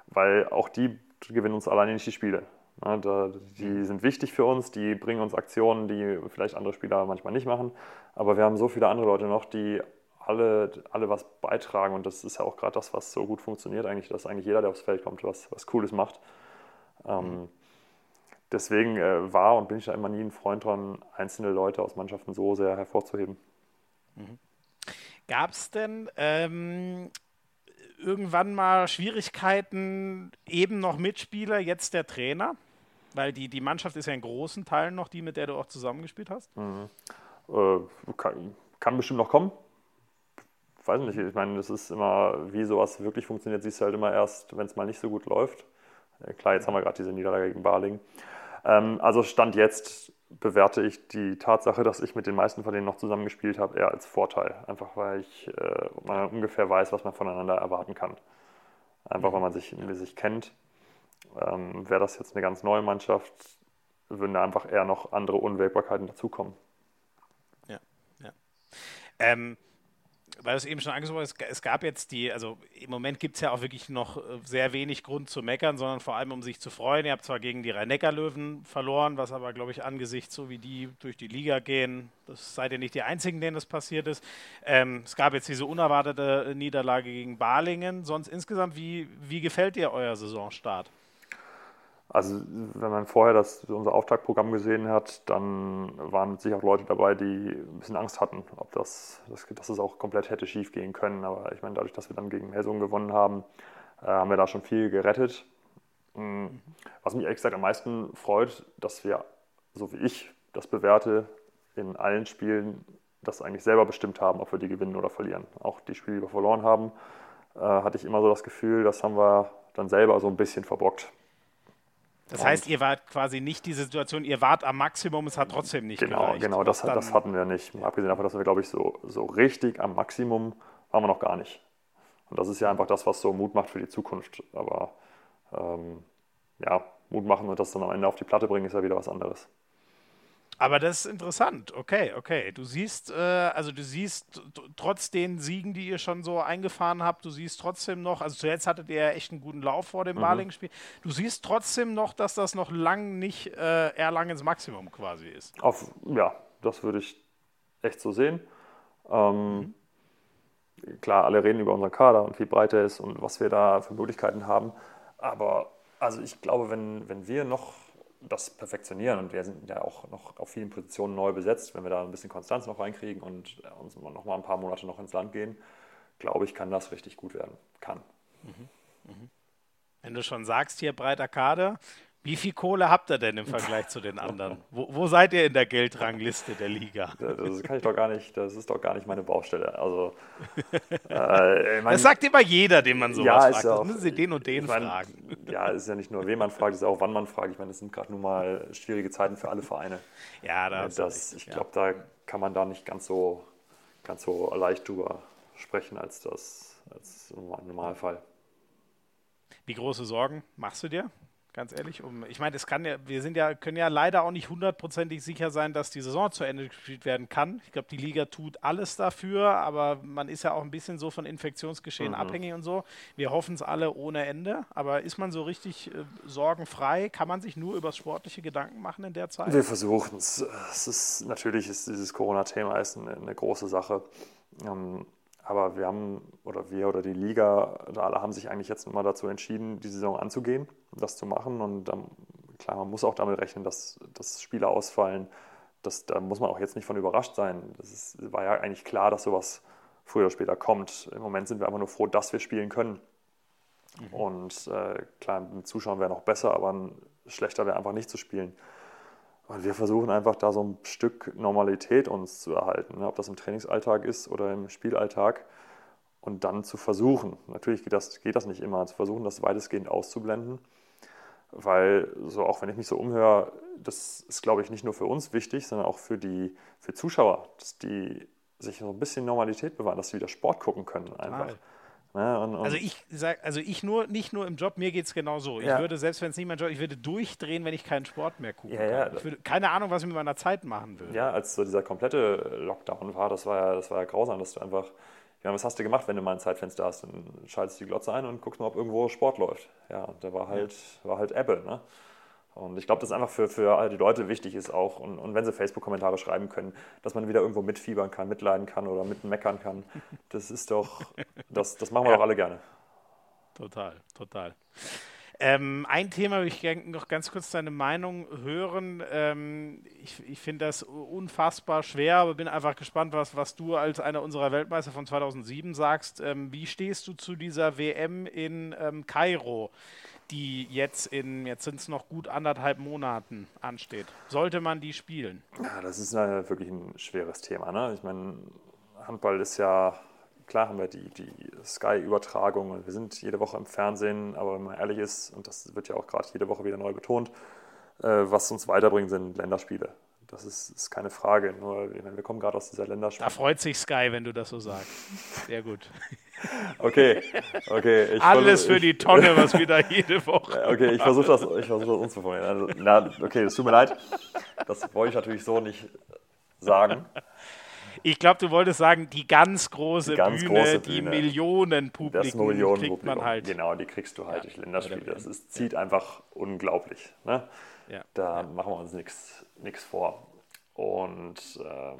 weil auch die gewinnen uns alleine nicht die Spiele. Die mhm. sind wichtig für uns, die bringen uns Aktionen, die vielleicht andere Spieler manchmal nicht machen. Aber wir haben so viele andere Leute noch, die alle, alle was beitragen. Und das ist ja auch gerade das, was so gut funktioniert, eigentlich, dass eigentlich jeder, der aufs Feld kommt, was, was Cooles macht. Ähm, mhm deswegen äh, war und bin ich da immer nie ein Freund dran, einzelne Leute aus Mannschaften so sehr hervorzuheben. Mhm. Gab es denn ähm, irgendwann mal Schwierigkeiten, eben noch Mitspieler, jetzt der Trainer? Weil die, die Mannschaft ist ja in großen Teilen noch die, mit der du auch zusammengespielt hast. Mhm. Äh, kann, kann bestimmt noch kommen weiß nicht, ich meine, das ist immer, wie sowas wirklich funktioniert, siehst du halt immer erst, wenn es mal nicht so gut läuft. Äh, klar, jetzt haben wir gerade diese Niederlage gegen Baling. Ähm, also Stand jetzt bewerte ich die Tatsache, dass ich mit den meisten von denen noch zusammengespielt habe, eher als Vorteil. Einfach weil ich äh, man ungefähr weiß, was man voneinander erwarten kann. Einfach weil man sich, sich kennt. Ähm, Wäre das jetzt eine ganz neue Mannschaft, würden da einfach eher noch andere Unwägbarkeiten dazukommen. Ja, ja. Ähm, weil es eben schon angesprochen hast, es gab jetzt die, also im Moment gibt es ja auch wirklich noch äh, sehr wenig Grund zu meckern, sondern vor allem um sich zu freuen. Ihr habt zwar gegen die Rhein-Neckar-Löwen verloren, was aber, glaube ich, angesichts so wie die durch die Liga gehen, das seid ihr nicht die Einzigen, denen das passiert ist. Ähm, es gab jetzt diese unerwartete Niederlage gegen Balingen. Sonst insgesamt, wie, wie gefällt dir euer Saisonstart? Also wenn man vorher das, unser Auftaktprogramm gesehen hat, dann waren sicher auch Leute dabei, die ein bisschen Angst hatten, ob das, das dass es auch komplett hätte schief gehen können. Aber ich meine, dadurch, dass wir dann gegen Melsungen gewonnen haben, äh, haben wir da schon viel gerettet. Mhm. Was mich ehrlich gesagt am meisten freut, dass wir, so wie ich das bewerte, in allen Spielen das eigentlich selber bestimmt haben, ob wir die gewinnen oder verlieren. Auch die Spiele, die wir verloren haben, äh, hatte ich immer so das Gefühl, das haben wir dann selber so ein bisschen verbockt. Das und heißt, ihr wart quasi nicht die Situation, ihr wart am Maximum, es hat trotzdem nicht Genau, gereicht. genau, das, das hatten wir nicht. Abgesehen davon, dass wir, glaube ich, so, so richtig am Maximum waren wir noch gar nicht. Und das ist ja einfach das, was so Mut macht für die Zukunft. Aber ähm, ja, Mut machen und das dann am Ende auf die Platte bringen, ist ja wieder was anderes. Aber das ist interessant. Okay, okay. Du siehst, äh, also du siehst trotz den Siegen, die ihr schon so eingefahren habt, du siehst trotzdem noch, also zuletzt hattet ihr ja echt einen guten Lauf vor dem mhm. Baling-Spiel. Du siehst trotzdem noch, dass das noch lang nicht äh, Erlangens Maximum quasi ist. Auf, ja, das würde ich echt so sehen. Ähm, mhm. Klar, alle reden über unseren Kader und wie breit er ist und was wir da für Möglichkeiten haben. Aber also ich glaube, wenn, wenn wir noch das perfektionieren. Und wir sind ja auch noch auf vielen Positionen neu besetzt. Wenn wir da ein bisschen Konstanz noch reinkriegen und uns noch mal ein paar Monate noch ins Land gehen, glaube ich, kann das richtig gut werden. Kann. Mhm. Mhm. Wenn du schon sagst, hier breiter Kader, wie viel Kohle habt ihr denn im Vergleich zu den anderen? Wo, wo, seid ihr in der Geldrangliste der Liga? Das kann ich doch gar nicht, das ist doch gar nicht meine Baustelle. Also, *laughs* äh, mein, das sagt immer jeder, den man sowas ja, fragt. Ja auch, müssen Sie den und den ich mein, fragen. Ja, es ist ja nicht nur, wen man fragt, es ist auch, wann man fragt. Ich meine, es sind gerade nun mal schwierige Zeiten für alle Vereine. Ja, da das, Ich glaube, da kann man da nicht ganz so, ganz so leicht drüber sprechen als das als im Normalfall. Wie große Sorgen machst du dir? Ganz ehrlich, um, ich meine, es kann ja, wir sind ja, können ja leider auch nicht hundertprozentig sicher sein, dass die Saison zu Ende gespielt werden kann. Ich glaube, die Liga tut alles dafür, aber man ist ja auch ein bisschen so von Infektionsgeschehen mhm. abhängig und so. Wir hoffen es alle ohne Ende, aber ist man so richtig äh, sorgenfrei? Kann man sich nur über sportliche Gedanken machen in der Zeit? Wir versuchen es. Es ist natürlich ist dieses Corona-Thema eine, eine, große Sache. Ähm, aber wir haben, oder wir oder die Liga, alle haben sich eigentlich jetzt nochmal dazu entschieden, die Saison anzugehen, das zu machen. Und ähm, klar, man muss auch damit rechnen, dass, dass Spiele ausfallen. Das, da muss man auch jetzt nicht von überrascht sein. Es war ja eigentlich klar, dass sowas früher oder später kommt. Im Moment sind wir einfach nur froh, dass wir spielen können. Mhm. Und äh, klar, mit Zuschauern wäre noch besser, aber schlechter wäre einfach nicht zu spielen. Und wir versuchen einfach da so ein Stück Normalität uns zu erhalten, ne? ob das im Trainingsalltag ist oder im Spielalltag. und dann zu versuchen, natürlich geht das, geht das nicht immer, zu versuchen, das weitestgehend auszublenden, weil so auch wenn ich mich so umhöre, das ist, glaube ich, nicht nur für uns wichtig, sondern auch für die für Zuschauer, dass die sich so ein bisschen Normalität bewahren, dass sie wieder Sport gucken können einfach. Ja, und, und also ich sag, also ich nur, nicht nur im Job, mir geht es genau so. Ja. Ich würde, selbst wenn es nicht mein Job, ich würde durchdrehen, wenn ich keinen Sport mehr gucke. Ja, ich würde keine Ahnung, was ich mit meiner Zeit machen würde. Ja, als so dieser komplette Lockdown war, das war ja, das war ja grausam, dass du einfach, ja, was hast du gemacht, wenn du mal ein Zeitfenster hast? Dann schaltest du die Glotze ein und guckst mal, ob irgendwo Sport läuft. Ja, da war halt, war halt Ebbe, ne? Und ich glaube, dass einfach für, für die Leute wichtig ist auch, und, und wenn sie Facebook-Kommentare schreiben können, dass man wieder irgendwo mitfiebern kann, mitleiden kann oder mitmeckern kann. *laughs* Das ist doch, das, das machen wir ja. doch alle gerne. Total, total. Ähm, ein Thema ich gerne noch ganz kurz deine Meinung hören. Ähm, ich, ich finde das unfassbar schwer, aber bin einfach gespannt, was, was du als einer unserer Weltmeister von 2007 sagst. Ähm, wie stehst du zu dieser WM in ähm, Kairo? Die jetzt in, jetzt sind es noch gut anderthalb Monaten ansteht. Sollte man die spielen? Ja, das ist ja wirklich ein schweres Thema. Ne? Ich meine, Handball ist ja, klar haben wir die, die Sky-Übertragung und wir sind jede Woche im Fernsehen, aber wenn man ehrlich ist, und das wird ja auch gerade jede Woche wieder neu betont, äh, was uns weiterbringt, sind Länderspiele. Das ist, ist keine Frage. Nur, wir kommen gerade aus dieser Länderspiele. Da freut sich Sky, wenn du das so sagst. Sehr gut. *laughs* Okay, okay. Alles für die Tonne, was wieder jede Woche. Okay, ich versuche das, ich versuch das umzuformulieren. Also, na, okay, es tut mir leid. Das wollte ich natürlich so nicht sagen. Ich glaube, du wolltest sagen, die ganz große die ganz Bühne, große die Millionen Publikum Millionen kriegt Publikum. man halt. Genau, die kriegst du halt ja. durch Länderspiele. Das ist, zieht ja. einfach unglaublich. Ne? Ja. Da machen wir uns nichts vor. Und ähm,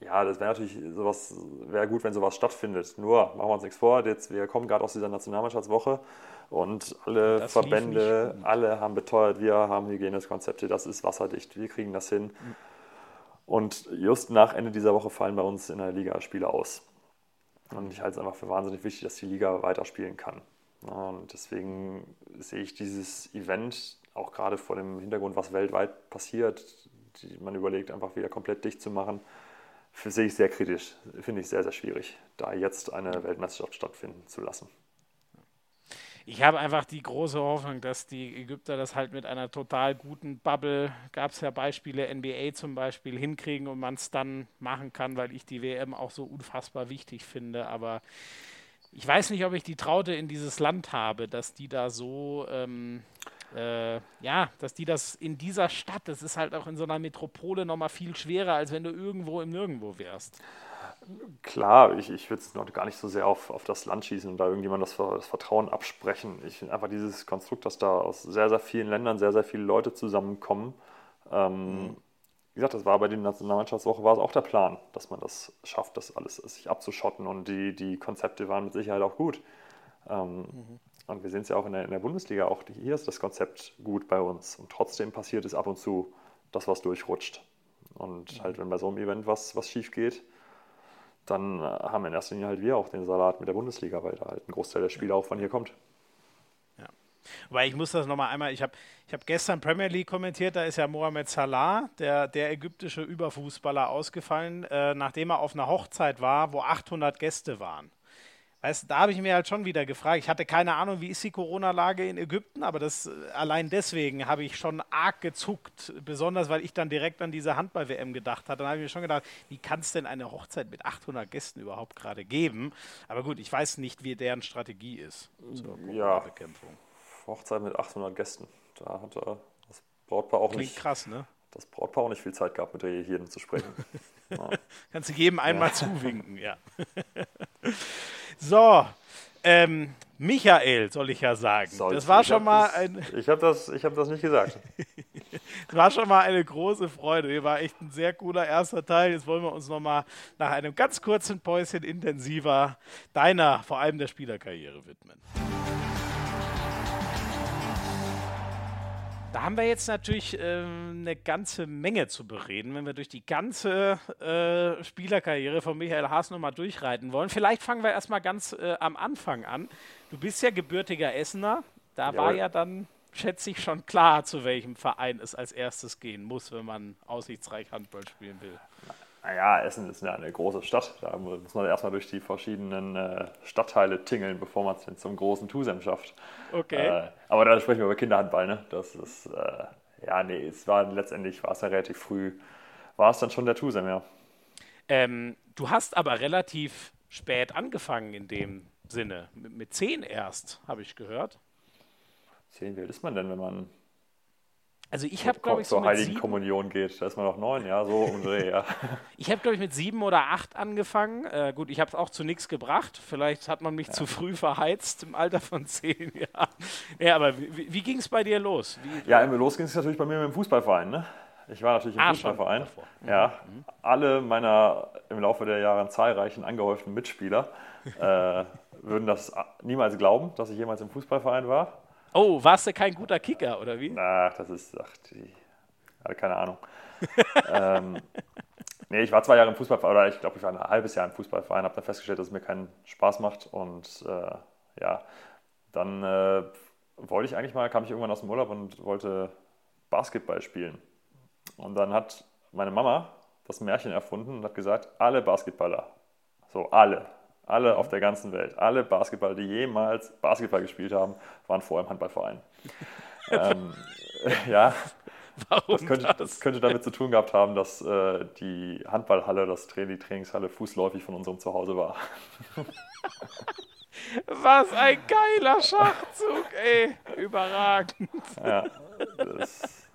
ja, das wäre natürlich sowas, wäre gut, wenn sowas stattfindet. Nur machen wir uns nichts vor, jetzt, wir kommen gerade aus dieser Nationalmannschaftswoche und alle das Verbände, alle haben beteuert, wir haben Hygienekonzepte, das ist wasserdicht, wir kriegen das hin. Mhm. Und just nach Ende dieser Woche fallen bei uns in der Liga Spiele aus. Und ich halte es einfach für wahnsinnig wichtig, dass die Liga weiterspielen kann. Und deswegen sehe ich dieses Event auch gerade vor dem Hintergrund, was weltweit passiert, die man überlegt, einfach wieder komplett dicht zu machen sehe ich sehr kritisch. Finde ich sehr, sehr schwierig, da jetzt eine Weltmeisterschaft stattfinden zu lassen. Ich habe einfach die große Hoffnung, dass die Ägypter das halt mit einer total guten Bubble, gab es ja Beispiele, NBA zum Beispiel, hinkriegen und man es dann machen kann, weil ich die WM auch so unfassbar wichtig finde. Aber ich weiß nicht, ob ich die Traute in dieses Land habe, dass die da so ähm, äh, ja, dass die das in dieser Stadt, das ist halt auch in so einer Metropole nochmal viel schwerer, als wenn du irgendwo im Nirgendwo wärst. Klar, ich, ich würde es noch gar nicht so sehr auf, auf das Land schießen und da irgendjemand das, das Vertrauen absprechen. Ich finde einfach dieses Konstrukt, dass da aus sehr, sehr vielen Ländern sehr, sehr viele Leute zusammenkommen. Ähm, mhm. Wie gesagt, das war bei der Nationalmannschaftswoche war es auch der Plan, dass man das schafft, das alles sich abzuschotten und die, die Konzepte waren mit Sicherheit auch gut. Ähm, mhm. Und wir sehen es ja auch in der, in der, Bundesliga, auch hier ist das Konzept gut bei uns. Und trotzdem passiert es ab und zu, dass was durchrutscht. Und halt, wenn bei so einem Event was, was schief geht, dann äh, haben in erster Linie halt wir auch den Salat mit der Bundesliga, weil da halt ein Großteil der Spieler auch von hier kommt. Ja. Weil ich muss das nochmal einmal, ich habe ich hab gestern Premier League kommentiert, da ist ja Mohamed Salah, der, der ägyptische Überfußballer, ausgefallen, äh, nachdem er auf einer Hochzeit war, wo 800 Gäste waren. Weißt, da habe ich mir halt schon wieder gefragt. Ich hatte keine Ahnung, wie ist die Corona-Lage in Ägypten, aber das allein deswegen habe ich schon arg gezuckt, besonders weil ich dann direkt an diese Handball-WM gedacht hatte. Dann habe ich mir schon gedacht, wie kann es denn eine Hochzeit mit 800 Gästen überhaupt gerade geben? Aber gut, ich weiß nicht, wie deren Strategie ist zur Corona-Bekämpfung. Ja, Hochzeit mit 800 Gästen. Da hat das Brautpaar auch Klingt nicht. krass, ne? Das Brautpaar auch nicht viel Zeit gehabt, mit der jedem zu sprechen. *laughs* ja. Kannst du jedem einmal ja. zuwinken, ja. *laughs* So, ähm, Michael, soll ich ja sagen. Soll das war schon mal das, ein. Ich habe das, hab das nicht gesagt. das *laughs* war schon mal eine große Freude. Hier war echt ein sehr cooler erster Teil. Jetzt wollen wir uns noch mal nach einem ganz kurzen Päuschen intensiver deiner, vor allem der Spielerkarriere widmen. Da haben wir jetzt natürlich äh, eine ganze Menge zu bereden, wenn wir durch die ganze äh, Spielerkarriere von Michael Haas nochmal durchreiten wollen. Vielleicht fangen wir erstmal ganz äh, am Anfang an. Du bist ja gebürtiger Essener. Da Jawohl. war ja dann, schätze ich, schon klar, zu welchem Verein es als erstes gehen muss, wenn man aussichtsreich Handball spielen will. Naja, Essen ist ja eine große Stadt. Da muss man erstmal durch die verschiedenen äh, Stadtteile tingeln, bevor man es zum großen Tusem schafft. Okay. Äh, aber da sprechen wir über Kinderhandball, ne? Das ist, äh, ja, nee, es war letztendlich, war es ja relativ früh, war es dann schon der Tusem, ja. Ähm, du hast aber relativ spät angefangen in dem Sinne. Mit, mit zehn erst, habe ich gehört. Zehn, wie alt ist man denn, wenn man also ich habe, glaube ich, so zur Heiligen sieben, Kommunion geht. Da ist man noch neun, ja, so um Dreh, ja. *laughs* ich habe, glaube ich, mit sieben oder acht angefangen. Äh, gut, ich habe es auch zu nichts gebracht. Vielleicht hat man mich ja. zu früh verheizt im Alter von zehn *laughs* Jahren. Ja, aber wie, wie ging es bei dir los? Wie, ja, los ging es natürlich bei mir mit dem Fußballverein, ne? Ich war natürlich im ah, Fußballverein. Mhm. Ja, mhm. alle meiner im Laufe der Jahre zahlreichen angehäuften Mitspieler äh, würden das niemals glauben, dass ich jemals im Fußballverein war. Oh, warst du kein guter Kicker, oder wie? Ach, das ist, ach, die, keine Ahnung. *laughs* ähm, nee, ich war zwei Jahre im Fußballverein, oder ich glaube, ich war ein halbes Jahr im Fußballverein, habe dann festgestellt, dass es mir keinen Spaß macht und äh, ja, dann äh, wollte ich eigentlich mal, kam ich irgendwann aus dem Urlaub und wollte Basketball spielen. Und dann hat meine Mama das Märchen erfunden und hat gesagt, alle Basketballer, so alle, alle auf der ganzen Welt, alle Basketballer, die jemals Basketball gespielt haben, waren vorher im Handballverein. *laughs* ähm, *laughs* ja, Warum das könnte, das? das könnte, damit zu tun gehabt haben, dass äh, die Handballhalle, das Tra die Trainingshalle fußläufig von unserem Zuhause war. *laughs* Was ein geiler Schachzug, ey. Überragend. Ja, das,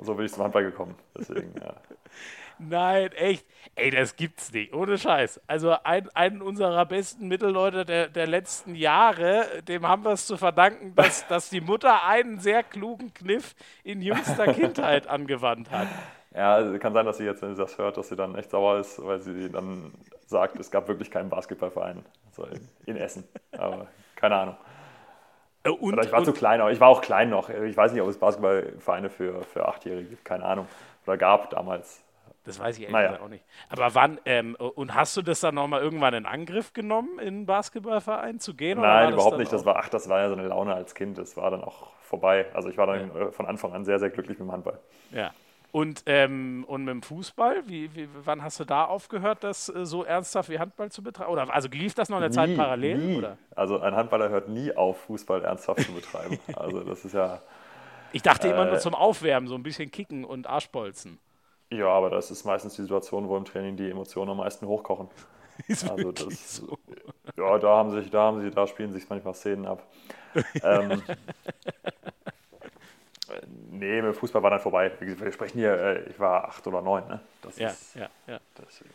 so bin ich zum Handball gekommen. Deswegen, ja. Nein, echt. Ey, das gibt's nicht. Ohne Scheiß. Also ein, einen unserer besten Mittelleute der, der letzten Jahre, dem haben wir es zu verdanken, dass, *laughs* dass die Mutter einen sehr klugen Kniff in jüngster Kindheit *laughs* angewandt hat. Ja, also kann sein, dass sie jetzt, wenn sie das hört, dass sie dann echt sauer ist, weil sie dann sagt, es gab wirklich keinen Basketballverein also in, in Essen. Aber keine Ahnung. Äh, und, Oder ich war zu klein, aber ich war auch klein noch. Ich weiß nicht, ob es Basketballvereine für, für Achtjährige gibt, keine Ahnung. Oder gab damals. Das weiß ich naja. auch nicht. Aber wann, ähm, und hast du das dann nochmal irgendwann in Angriff genommen, in einen Basketballverein zu gehen? Nein, überhaupt nicht. Das war, ach, das war ja so eine Laune als Kind. Das war dann auch vorbei. Also ich war dann ja. Äh, von Anfang an sehr, sehr glücklich mit dem Handball. Ja. Und, ähm, und mit dem Fußball, wie, wie, wann hast du da aufgehört, das äh, so ernsthaft wie Handball zu betreiben? Oder also lief das noch eine nie, Zeit parallel? Nie. Oder? Also ein Handballer hört nie auf, Fußball ernsthaft zu betreiben. *laughs* also das ist ja. Ich dachte äh, immer nur äh, zum Aufwärmen, so ein bisschen kicken und Arschbolzen. Ja, aber das ist meistens die Situation, wo im Training die Emotionen am meisten hochkochen. *laughs* Ist also das, so. Ja, da haben sich, da haben sie, da spielen sich manchmal Szenen ab. ähm, *laughs* nee, mit Fußball war dann vorbei. Wir sprechen hier, äh, ich war acht oder neun, ne? Das ja, ist, ja, ja. Deswegen.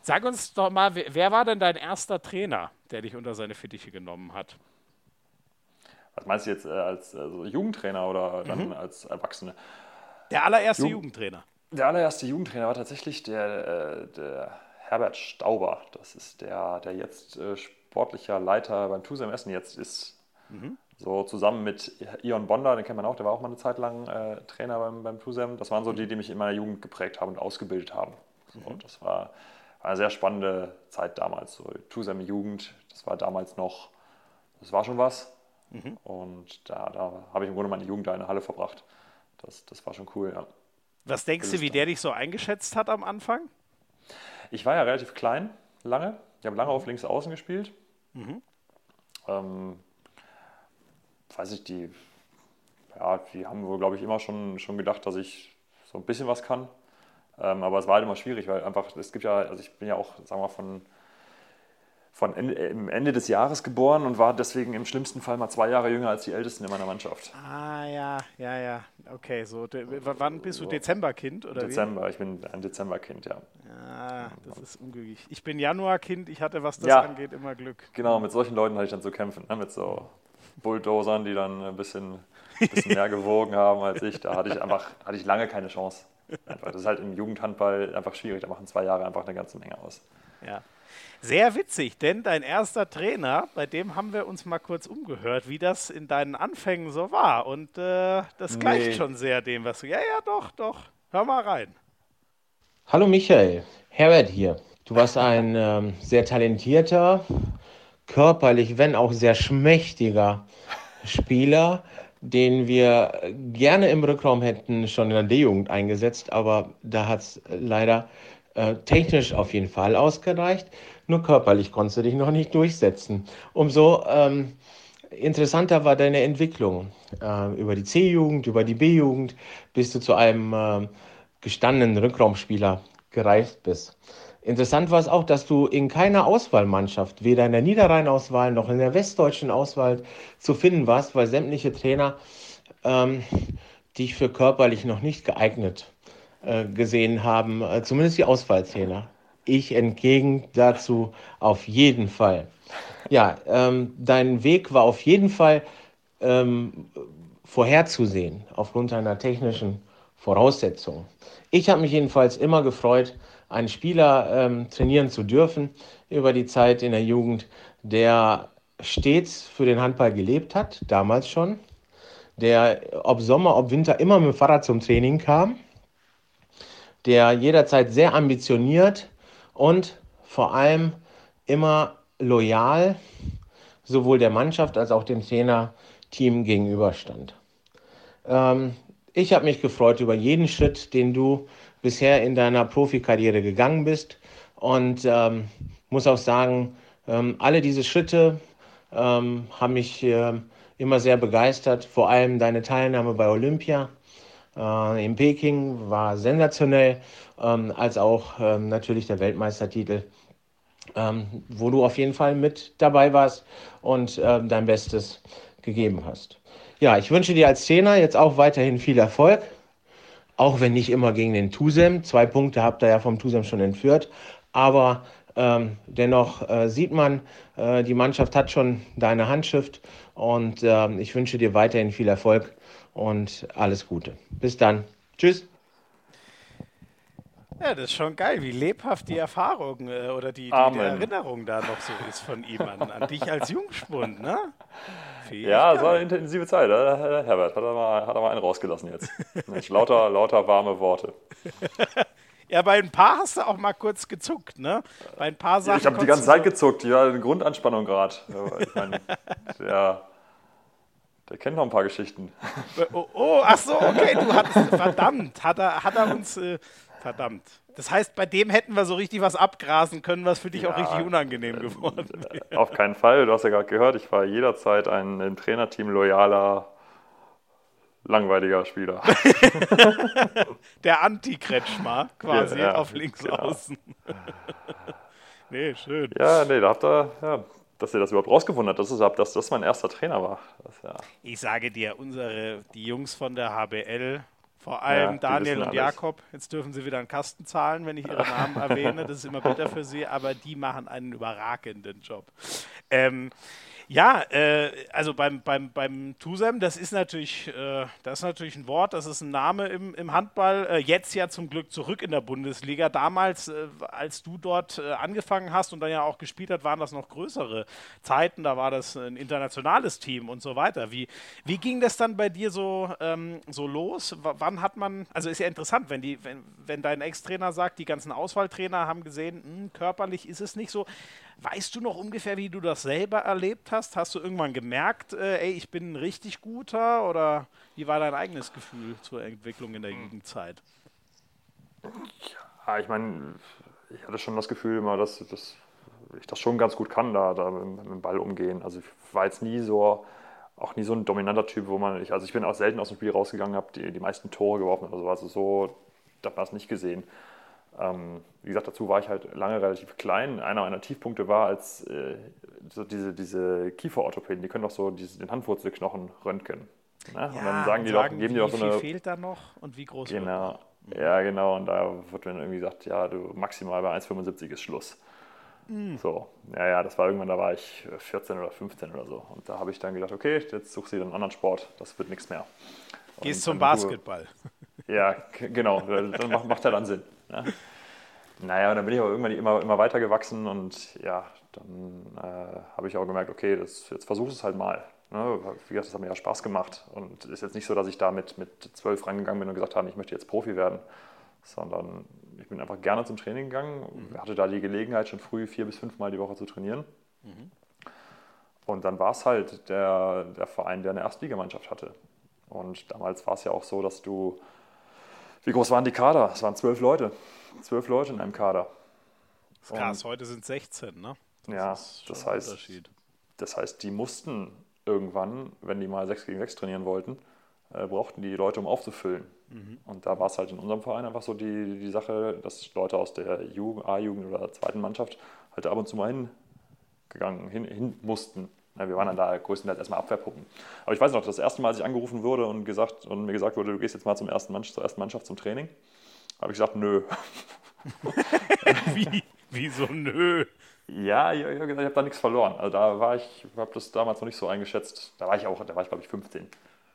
Sag uns doch mal, wer war denn dein erster Trainer, der dich unter seine Fittiche genommen hat? Was meinst du jetzt äh, als also Jugendtrainer oder dann mhm. als Erwachsene? Der allererste Jugend Jugendtrainer. Der allererste Jugendtrainer war tatsächlich der, äh, der Herbert Stauber. Das ist der, der jetzt äh, sportlicher Leiter beim TuSem Essen jetzt ist. Mhm. So zusammen mit Ion Bonder, den kennt man auch, der war auch mal eine Zeit lang äh, Trainer beim, beim TuSem. Das waren so die, die mich in meiner Jugend geprägt haben und ausgebildet haben. So, mhm. Das war, war, eine sehr spannende Zeit damals. So, TuSem Jugend, das war damals noch, das war schon was. Mhm. Und da, da habe ich im Grunde meine Jugend da in der Halle verbracht. Das, das war schon cool, ja. Was denkst du, wie der dich so eingeschätzt hat am Anfang? Ich war ja relativ klein, lange. Ich habe lange auf links außen gespielt. Mhm. Ähm, weiß ich, die, ja, die haben wohl, glaube ich, immer schon, schon gedacht, dass ich so ein bisschen was kann. Ähm, aber es war halt immer schwierig, weil einfach, es gibt ja, also ich bin ja auch, sagen wir mal, von von Ende, im Ende des Jahres geboren und war deswegen im schlimmsten Fall mal zwei Jahre jünger als die Ältesten in meiner Mannschaft. Ah, ja, ja, ja. Okay, so. wann bist du Dezemberkind? Oder Dezember, wie? ich bin ein Dezemberkind, ja. Ja, das ist unglücklich. Ich bin Januarkind, ich hatte, was das ja, angeht, immer Glück. Genau, mit solchen Leuten hatte ich dann zu kämpfen, ne? mit so Bulldozern, die dann ein bisschen, ein bisschen mehr gewogen haben als ich. Da hatte ich einfach hatte ich lange keine Chance. Einfach. Das ist halt im Jugendhandball einfach schwierig. Da machen zwei Jahre einfach eine ganze Menge aus. Ja. Sehr witzig, denn dein erster Trainer, bei dem haben wir uns mal kurz umgehört, wie das in deinen Anfängen so war. Und äh, das gleicht nee. schon sehr dem, was du. Ja, ja, doch, doch. Hör mal rein. Hallo Michael, Herbert hier. Du warst ein *laughs* ähm, sehr talentierter, körperlich, wenn auch sehr schmächtiger Spieler, den wir gerne im Rückraum hätten schon in der D-Jugend eingesetzt, aber da hat es leider Äh, technisch auf jeden Fall ausgereicht, nur körperlich konntest du dich noch nicht durchsetzen. Umso ähm, interessanter war deine Entwicklung äh, über die C-Jugend, über die B-Jugend, bis du zu einem äh, gestandenen Rückraumspieler gereift bist. Interessant war es auch, dass du in keiner Auswahlmannschaft, weder in der Niederrhein-Auswahl noch in der westdeutschen Auswahl zu finden warst, weil sämtliche Trainer ähm, dich für körperlich noch nicht geeignet gesehen haben, äh, zumindest die Auswahltrainer. Ich entgegen dazu auf jeden Fall. Ja, ähm, dein Weg war auf jeden Fall ähm, vorherzusehen aufgrund deiner technischen Voraussetzungen. Ich habe mich jedenfalls immer gefreut, einen Spieler ähm, trainieren zu dürfen über die Zeit in der Jugend, der stets für den Handball gelebt hat, damals schon, der ob Sommer, ob Winter immer mit dem Fahrrad zum Training kam, der jederzeit sehr ambitioniert und vor allem immer loyal sowohl der Mannschaft als auch dem Trainerteam gegenüberstand. Ähm, ich habe mich gefreut über jeden Schritt, den du bisher in deiner Profikarriere gegangen bist. Und ähm, muss auch sagen, ähm, alle diese Schritte ähm, haben mich äh, immer sehr begeistert, vor allem deine Teilnahme bei Olympia äh, in Peking war sensationell, ähm, als auch ähm, natürlich der Weltmeistertitel, ähm, wo du auf jeden Fall mit dabei warst und ähm, dein Bestes gegeben hast. Ja, ich wünsche dir als Trainer jetzt auch weiterhin viel Erfolg, auch wenn nicht immer gegen den Tusem. Zwei Punkte habt ihr ja vom Tusem schon entführt, aber ähm, dennoch äh, sieht man, äh, die Mannschaft hat schon deine Handschrift. Und äh, ich wünsche dir weiterhin viel Erfolg und alles Gute. Bis dann. Tschüss. Ja, das ist schon geil, wie lebhaft die Erfahrung äh, oder die, die, die, Erinnerung da noch so ist von ihm an, an dich als Jungspund, ne? ja, es war eine intensive Zeit, äh, Herbert. Hat er, mal, hat er mal einen rausgelassen jetzt. Mensch, lauter, lauter warme Worte. *laughs* ja, bei ein paar hast du auch mal kurz gezuckt, ne? Bei ein paar Sachen. ich habe die ganze Zeit gezuckt, ja, eine Grundanspannung gerade. Ich meine, *laughs* ja. Der kennt noch ein paar Geschichten. Oh, oh ach so, okay, du hattest, verdammt, hat er, hat er uns, äh, verdammt. Das heißt, bei dem hätten wir so richtig was abgrasen können, was für dich ja, auch richtig unangenehm äh, geworden wäre. Auf keinen Fall, du hast ja gerade gehört, ich war jederzeit ein im Trainerteam loyaler, langweiliger Spieler. *laughs* Der Anti-Kretschmer quasi ja, auf links genau. außen. *laughs* nee, schön. Ja, nee, da habt ihr, ja, dass ihr das überhaupt rausgefunden habt, dass, es, dass das mein erster Trainer war. Das, ja. Ich sage dir, unsere, die Jungs von der HBL, vor allem ja, Daniel und. Jakob, jetzt dürfen sie wieder einen Kasten zahlen, wenn ich ihre Namen erwähne, das ist immer bitter für sie, aber die machen einen überragenden Job. Ähm, ja, äh, also beim, beim, beim Tusem, das ist natürlich, äh, das ist natürlich ein Wort, das ist ein Name im, im Handball. Äh, jetzt ja zum Glück zurück in der Bundesliga. Damals, äh, als du dort äh, angefangen hast und dann ja auch gespielt hast, waren das noch größere Zeiten. Da war das ein internationales Team und so weiter. Wie, wie ging das dann bei dir so, ähm, so los? W wann hat man, also ist ja interessant, wenn, die, wenn, wenn dein Ex-Trainer sagt, die ganzen Auswahltrainer haben gesehen, mh, hm, körperlich ist es nicht so. Weißt du noch ungefähr, wie du das selber erlebt hast? Hast du irgendwann gemerkt, äh, ey, ich bin ein richtig guter? Oder wie war dein eigenes Gefühl zur Entwicklung in der hm. Jugendzeit? Ja, ich meine, ich hatte schon das Gefühl immer, dass, dass ich das schon ganz gut kann, da, da mit, mit dem Ball umgehen. Also ich war jetzt nie so, auch nie so ein dominanter Typ, wo man, ich, also ich bin auch selten aus dem Spiel rausgegangen, habe die, die meisten Tore geworfen oder so. Also so, da war es nicht gesehen. Ähm, wie gesagt, dazu war ich halt lange relativ klein. Einer meiner Tiefpunkte war, als äh, so diese, diese Kieferorthopäden, die können doch so diese, den Handwurzelknochen röntgen. Ne? Ja, und dann sagen die sagen, doch, geben die doch so eine. Wie viel fehlt da noch und wie groß genau, wird Ja, genau. Und da wird dann irgendwie gesagt, ja, du maximal bei 1,75 ist Schluss. Mhm. So, ja, ja, das war irgendwann, da war ich 14 oder 15 oder so. Und da habe ich dann gedacht, okay, jetzt suchst du dir einen anderen Sport, das wird nichts mehr. Gehst zum Basketball. ja, genau, dann macht, macht ja dann Sinn. Ne? Naja, und dann bin ich aber irgendwann immer, immer weiter gewachsen und ja, dann äh, habe ich auch gemerkt, okay, das, jetzt versuch es halt mal. Ne? Wie gesagt, das hat mir ja Spaß gemacht und es ist jetzt nicht so, dass ich da mit, mit zwölf reingegangen bin und gesagt habe, ich möchte jetzt Profi werden, sondern ich bin einfach gerne zum Training gegangen, mhm. hatte da die Gelegenheit, schon früh vier bis fünf Mal die Woche zu trainieren. Mhm. Und dann war es halt der, der Verein, der eine Erstligamannschaft hatte. Und damals war es ja auch so, dass du, wie groß waren die Kader? Es waren zwölf Leute zwölf Leute in einem Kader. Das ist krass, heute sind 16, ne? Das ja, das heißt, das heißt, die mussten irgendwann, wenn die mal 6 gegen 6 trainieren wollten, äh, brauchten die Leute, um aufzufüllen. Mhm. Und da war es halt in unserem Verein einfach so die, die Sache, dass Leute aus der A-Jugend oder der zweiten Mannschaft halt ab und zu mal hingegangen, hin, hin mussten. Ja, wir waren dann da größtenteils erstmal Abwehrpuppen. Aber ich weiß noch, das erste Mal, als ich angerufen wurde und, gesagt, und mir gesagt wurde, du gehst jetzt mal zum ersten Mannschaft, zur ersten Mannschaft zum Training, habe ich gesagt, nö. *laughs* Wie? Wieso nö? Ja, ich, ich habe da nichts verloren. Also da war ich, habe das damals noch nicht so eingeschätzt. Da war ich auch, da war ich glaube ich 15.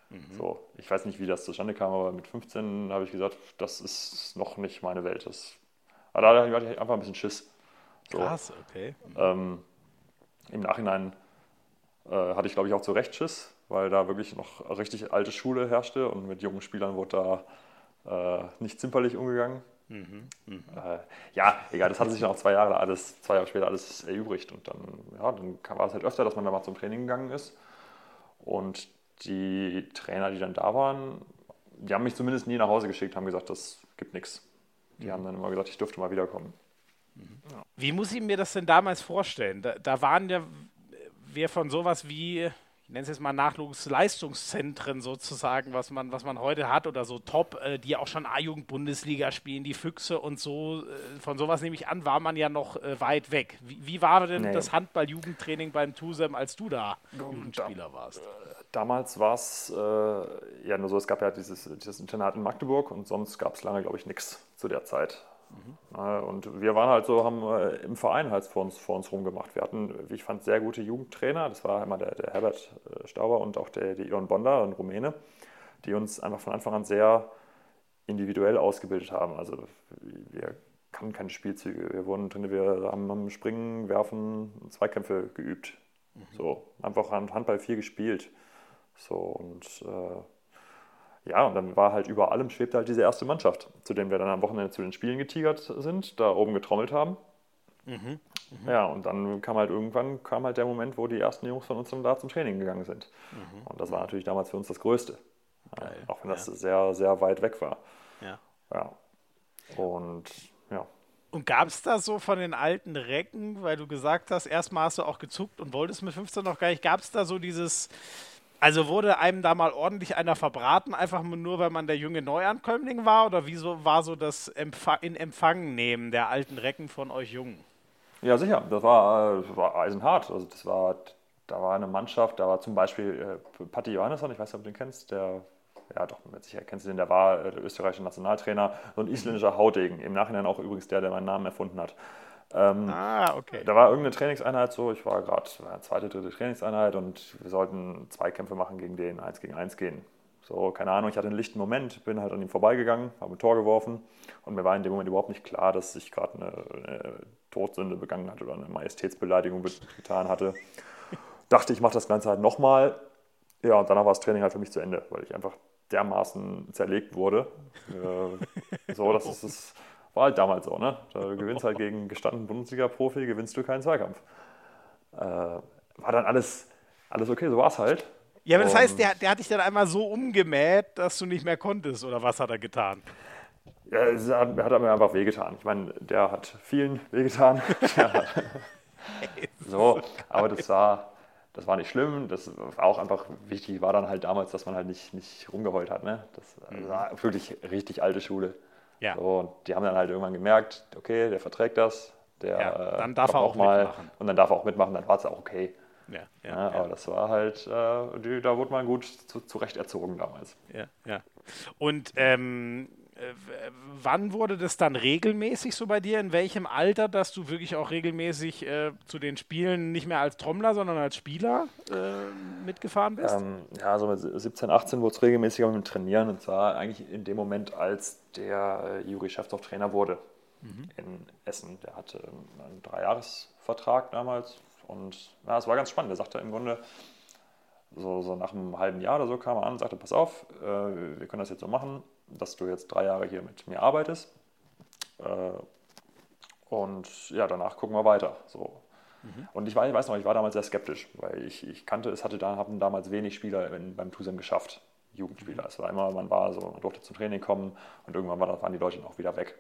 Mhm. So, ich weiß nicht, wie das zustande kam, aber mit 15 habe ich gesagt, das ist noch nicht meine Welt. Das, aber da hatte ich einfach ein bisschen Schiss. So. Krass, okay. Ähm, Im Nachhinein hatte ich, glaube ich, auch zu Recht Schiss, weil da wirklich noch richtig alte Schule herrschte und mit jungen Spielern wurde da äh, nicht zimperlich umgegangen. Mhm, mh. äh, ja, egal, das hatte sich dann auch zwei Jahre alles, zwei Jahre später alles erübrigt und dann, ja, dann war es halt öfter, dass man da mal zum Training gegangen ist. Und die Trainer, die dann da waren, die haben mich zumindest nie nach Hause geschickt, haben gesagt, das gibt nichts. Die mhm. haben dann immer gesagt, ich dürfte mal wiederkommen. Mhm. Wie muss ich mir das denn damals vorstellen? Da, da waren ja wir von sowas wie, ich nenne es jetzt mal Nachwuchsleistungszentren sozusagen, was man, was man heute hat oder so Top, äh, die auch schon A-Jugend-Bundesliga spielen, die Füchse und so. Äh, von sowas nehme ich an, war man ja noch äh, weit weg. Wie, wie war denn nee. das Handball-Jugendtraining beim TUSEM, als du da Jugendspieler warst? Damals war es äh, ja nur so, es gab ja dieses, dieses Internat in Magdeburg und sonst gab es lange, glaube ich, nichts zu der Zeit. Mhm. Und wir waren halt so, haben äh, im Verein halt vor uns, vor uns rumgemacht. Wir hatten, wie ich fand, sehr gute Jugendtrainer. Das war einmal der, der Herbert äh, Stauber und auch der, der Ion Bonda, ein Rumäne, die uns einfach von Anfang an sehr individuell ausgebildet haben. Also wir kannten keine Spielzüge. Wir wurden drin, wir haben am Springen, Werfen, Zweikämpfe geübt. Mhm. So, einfach Handball viel gespielt. So und äh, ja, und dann war halt über allem schwebte halt diese erste Mannschaft, zu dem wir dann am Wochenende zu den Spielen getigert sind, da oben getrommelt haben. Mhm. Mhm. Ja, und dann kam halt irgendwann kam halt der Moment, wo die ersten Jungs von uns dann da zum Training gegangen sind. Mhm. Und das war natürlich damals für uns das Größte. Ja, auch wenn das ja. sehr, sehr weit weg war. Ja. Ja. Und ja. Und gab es da so von den alten Recken, weil du gesagt hast, erstmal hast du auch gezuckt und wolltest mit 15 noch gar nicht, gab es da so dieses, also wurde einem da mal ordentlich einer verbraten, einfach nur, weil man der junge Neuankömmling war? Oder wieso war so das Empfa in Empfang nehmen der alten Recken von euch Jungen? Ja, sicher. Das war, das war eisenhart. Also das war, da war eine Mannschaft, da war zum Beispiel äh, Patti Johannesson, ich weiß nicht, ob du den kennst, der ja doch, mit Sicherheit kennst du den, der war äh, der österreichische Nationaltrainer, so ein isländischer Haudegen, im Nachhinein auch übrigens der, der meinen Namen erfunden hat. Ähm, ah, okay. Da war irgendeine Trainingseinheit so, ich war gerade zweite, dritte Trainingseinheit und wir sollten Zweikämpfe machen gegen den, eins gegen eins gehen. So, keine Ahnung, ich hatte einen lichten Moment, bin halt an ihm vorbeigegangen, habe ein Tor geworfen und mir war in dem Moment überhaupt nicht klar, dass ich gerade eine, eine Todsünde begangen hatte oder eine Majestätsbeleidigung getan hatte. Dachte, ich mache das Ganze halt nochmal. Ja, und danach war das Training halt für mich zu Ende, weil ich einfach dermaßen zerlegt wurde. Äh, so, das ist es war halt damals so, ne? Du gewinnst halt gegen gestandenen Bundesliga-Profi, gewinnst du keinen Zweikampf. Äh, war dann alles, alles okay, so war es halt. Ja, aber das heißt, der, der hat dich dann einmal so umgemäht, dass du nicht mehr konntest, oder was hat er getan? Ja, er hat, er hat mir einfach wehgetan. Ich meine, der hat vielen wehgetan. *laughs* *laughs* so, aber das war, das war nicht schlimm. Das war auch einfach wichtig, war dann halt damals, dass man halt nicht, nicht rumgeheult hat. Ne? Das mhm. war wirklich richtig alte Schule. Ja. So, und die haben dann halt irgendwann gemerkt, okay, der verträgt das, der ja, dann darf er auch mal mitmachen. und dann darf er auch mitmachen, dann war es auch okay. Ja, ja, ja, aber das war halt, äh, die, da wurde man gut zu, zurecht erzogen damals. Ja, ja. Und ähm, äh, wann wurde das dann regelmäßig so bei dir? In welchem Alter, dass du wirklich auch regelmäßig äh, zu den Spielen nicht mehr als Trommler, sondern als Spieler äh, mitgefahren bist? Ähm, ja, so mit 17, 18 wurde es regelmäßiger mit dem Trainieren und zwar eigentlich in dem Moment, als der äh, Juri Schäfzow Trainer wurde mhm. in Essen. Der hatte einen Dreijahresvertrag damals und ja, es war ganz spannend. Der sagte im Grunde, so, so nach einem halben Jahr oder so kam er an und sagte, pass auf, äh, wir können das jetzt so machen dass du jetzt drei Jahre hier mit mir arbeitest. Äh, und ja, danach gucken wir weiter. So. Mhm. Und ich weiß, noch, ich war damals sehr skeptisch, weil ich, ich kannte, es hatte da, haben damals wenig Spieler in, beim TUSEM geschafft, Jugendspieler. Mhm. Es war immer, man war so, man durfte zum Training kommen und irgendwann war, waren die Leute auch wieder weg.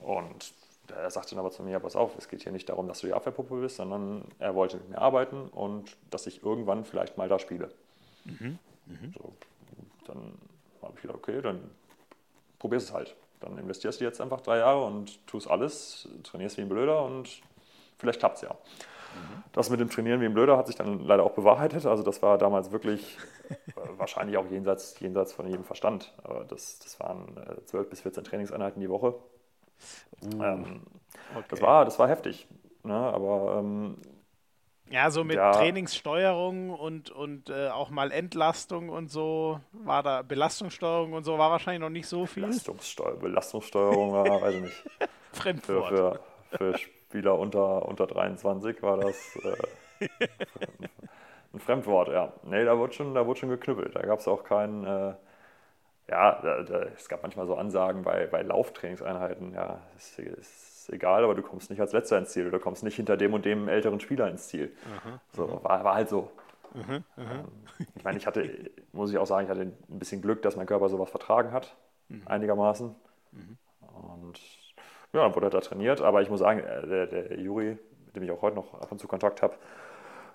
Und er sagte dann aber zu mir, pass auf, es geht hier nicht darum, dass du die Abwehrpuppe bist, sondern er wollte mit mir arbeiten und dass ich irgendwann vielleicht mal da spiele. Mhm. Mhm. So, dann habe ich gedacht, okay, dann probierst es halt. Dann investierst du jetzt einfach drei Jahre und tust alles, trainierst wie ein Blöder und vielleicht klappt es ja. Mhm. Das mit dem Trainieren wie ein Blöder hat sich dann leider auch bewahrheitet. Also das war damals wirklich äh, wahrscheinlich auch jenseits, jenseits von jedem Verstand. Aber das, das waren äh, 12 bis 14 Trainingseinheiten die Woche. Uh, ähm, okay. das, war, das war heftig. Ne? Aber ähm, ja, so mit ja. Trainingssteuerung und, und äh, auch mal Entlastung und so war da Belastungssteuerung und so war wahrscheinlich noch nicht so viel. Belastungssteuer, Belastungssteuerung war, *laughs* weiß ich nicht. *laughs* Fremdwort. Für, für, für, Spieler unter, unter 23 war das äh, ein Fremdwort, ja. Nee, da wurde schon, da wurde schon geknüppelt. Da gab es auch keinen, äh, ja, da, da, es gab manchmal so Ansagen bei, bei Lauftrainingseinheiten, ja, ist, ist ist egal, aber du kommst nicht als Letzter ins Ziel oder kommst nicht hinter dem und dem älteren Spieler ins Ziel. Aha, so, war, war, halt so. Aha. Ähm, ich meine, ich hatte, muss ich auch sagen, ich hatte ein bisschen Glück, dass mein Körper sowas vertragen hat, mhm. einigermaßen. Mhm. Und ja, dann wurde er da trainiert, aber ich muss sagen, äh, der, der Juri, mit dem ich auch heute noch ab und zu Kontakt habe,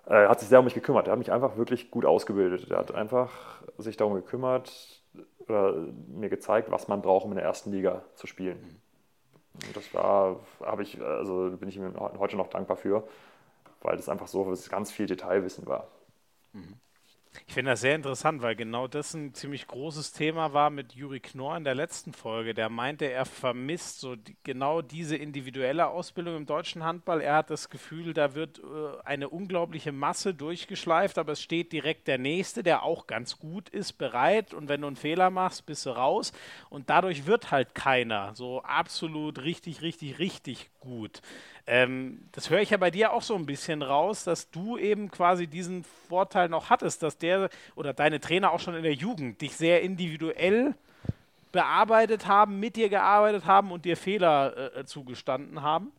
äh, hat sich sehr um mich gekümmert. Er hat mich einfach wirklich gut ausgebildet. Er hat einfach sich darum gekümmert oder mir gezeigt, was man braucht, um in der ersten Liga zu spielen. Mhm. Das war, habe ich, also bin ich mir heute noch dankbar für, weil das einfach so ganz viel Detailwissen war. Mhm. Ich finde das sehr interessant, weil genau das ein ziemlich großes Thema war mit Juri Knorr in der letzten Folge. Der meinte, er vermisst so die, genau diese individuelle Ausbildung im deutschen Handball. Er hat das Gefühl, da wird äh, eine unglaubliche Masse durchgeschleift, aber es steht direkt der Nächste, der auch ganz gut ist, bereit. Und wenn du einen Fehler machst, bist du raus. Und dadurch wird halt keiner so absolut richtig, richtig, richtig gut. Ähm, das höre ich ja bei dir auch so ein bisschen raus, dass du eben quasi diesen Vorteil noch hattest, dass der oder deine Trainer auch schon in der Jugend dich sehr individuell bearbeitet haben, mit dir gearbeitet haben und dir Fehler äh, zugestanden haben?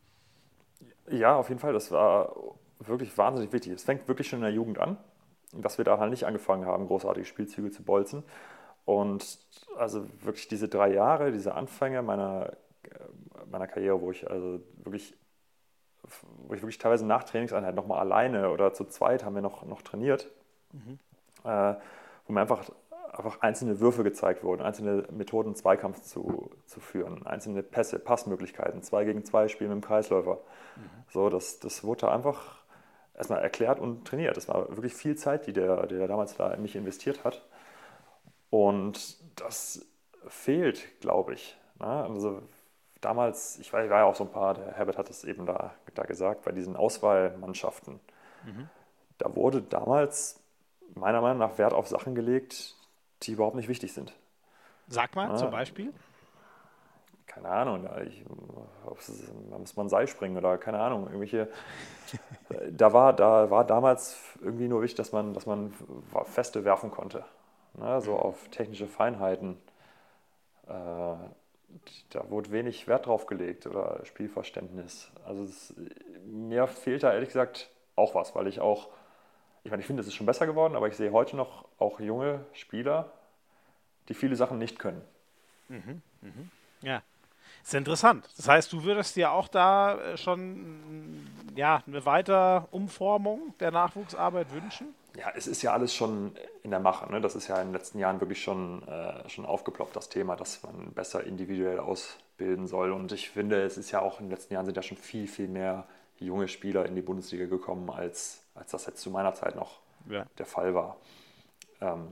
Ja, auf jeden Fall. Das war wirklich wahnsinnig wichtig. Es fängt wirklich schon in der Jugend an, dass wir da halt nicht angefangen haben, großartige Spielzüge zu bolzen. Und also wirklich diese drei Jahre, diese Anfänge meiner, meiner Karriere, wo ich also wirklich wo ich wirklich teilweise nach Trainingseinheit nochmal alleine oder zu zweit haben wir noch, noch trainiert, mhm. äh, wo mir einfach, einfach einzelne Würfe gezeigt wurden, einzelne Methoden, Zweikampf zu, zu führen, einzelne Pässe, Passmöglichkeiten, zwei gegen zwei Spielen mit dem Kreisläufer. Mhm. So, das, das wurde einfach erstmal erklärt und trainiert. Das war wirklich viel Zeit, die der, der damals da in mich investiert hat. Und das fehlt, glaube ich. Ne? Also damals, ich war, ich war ja auch so ein paar, der Herbert hat es eben da, da gesagt, bei diesen Auswahlmannschaften, mhm. da wurde damals meiner Meinung nach Wert auf Sachen gelegt, die überhaupt nicht wichtig sind. Sag mal, ja, zum Beispiel? Keine Ahnung, da, ich, da muss man Seil springen oder keine Ahnung, irgendwelche. *laughs* da, war, da war damals irgendwie nur wichtig, dass man, dass man Feste werfen konnte. Ne, so mhm. auf technische Feinheiten. Äh, da wurde wenig Wert drauf gelegt oder Spielverständnis. Also es, mir fehlt da ehrlich gesagt auch was, weil ich auch, ich meine, ich finde, es ist schon besser geworden, aber ich sehe heute noch auch junge Spieler, die viele Sachen nicht können. Mhm, mhm. Ja, ist interessant. Das heißt, du würdest dir auch da äh, schon ja, eine weitere Umformung der Nachwuchsarbeit wünschen? Ja, es ist ja alles schon in der Mache. Ne? Das ist ja in den letzten Jahren wirklich schon, äh, schon aufgeploppt, das Thema, dass man besser individuell ausbilden soll. Und ich finde, es ist ja auch in den letzten Jahren sind ja schon viel, viel mehr junge Spieler in die Bundesliga gekommen, als, als das jetzt zu meiner Zeit noch ja. der Fall war. Ähm,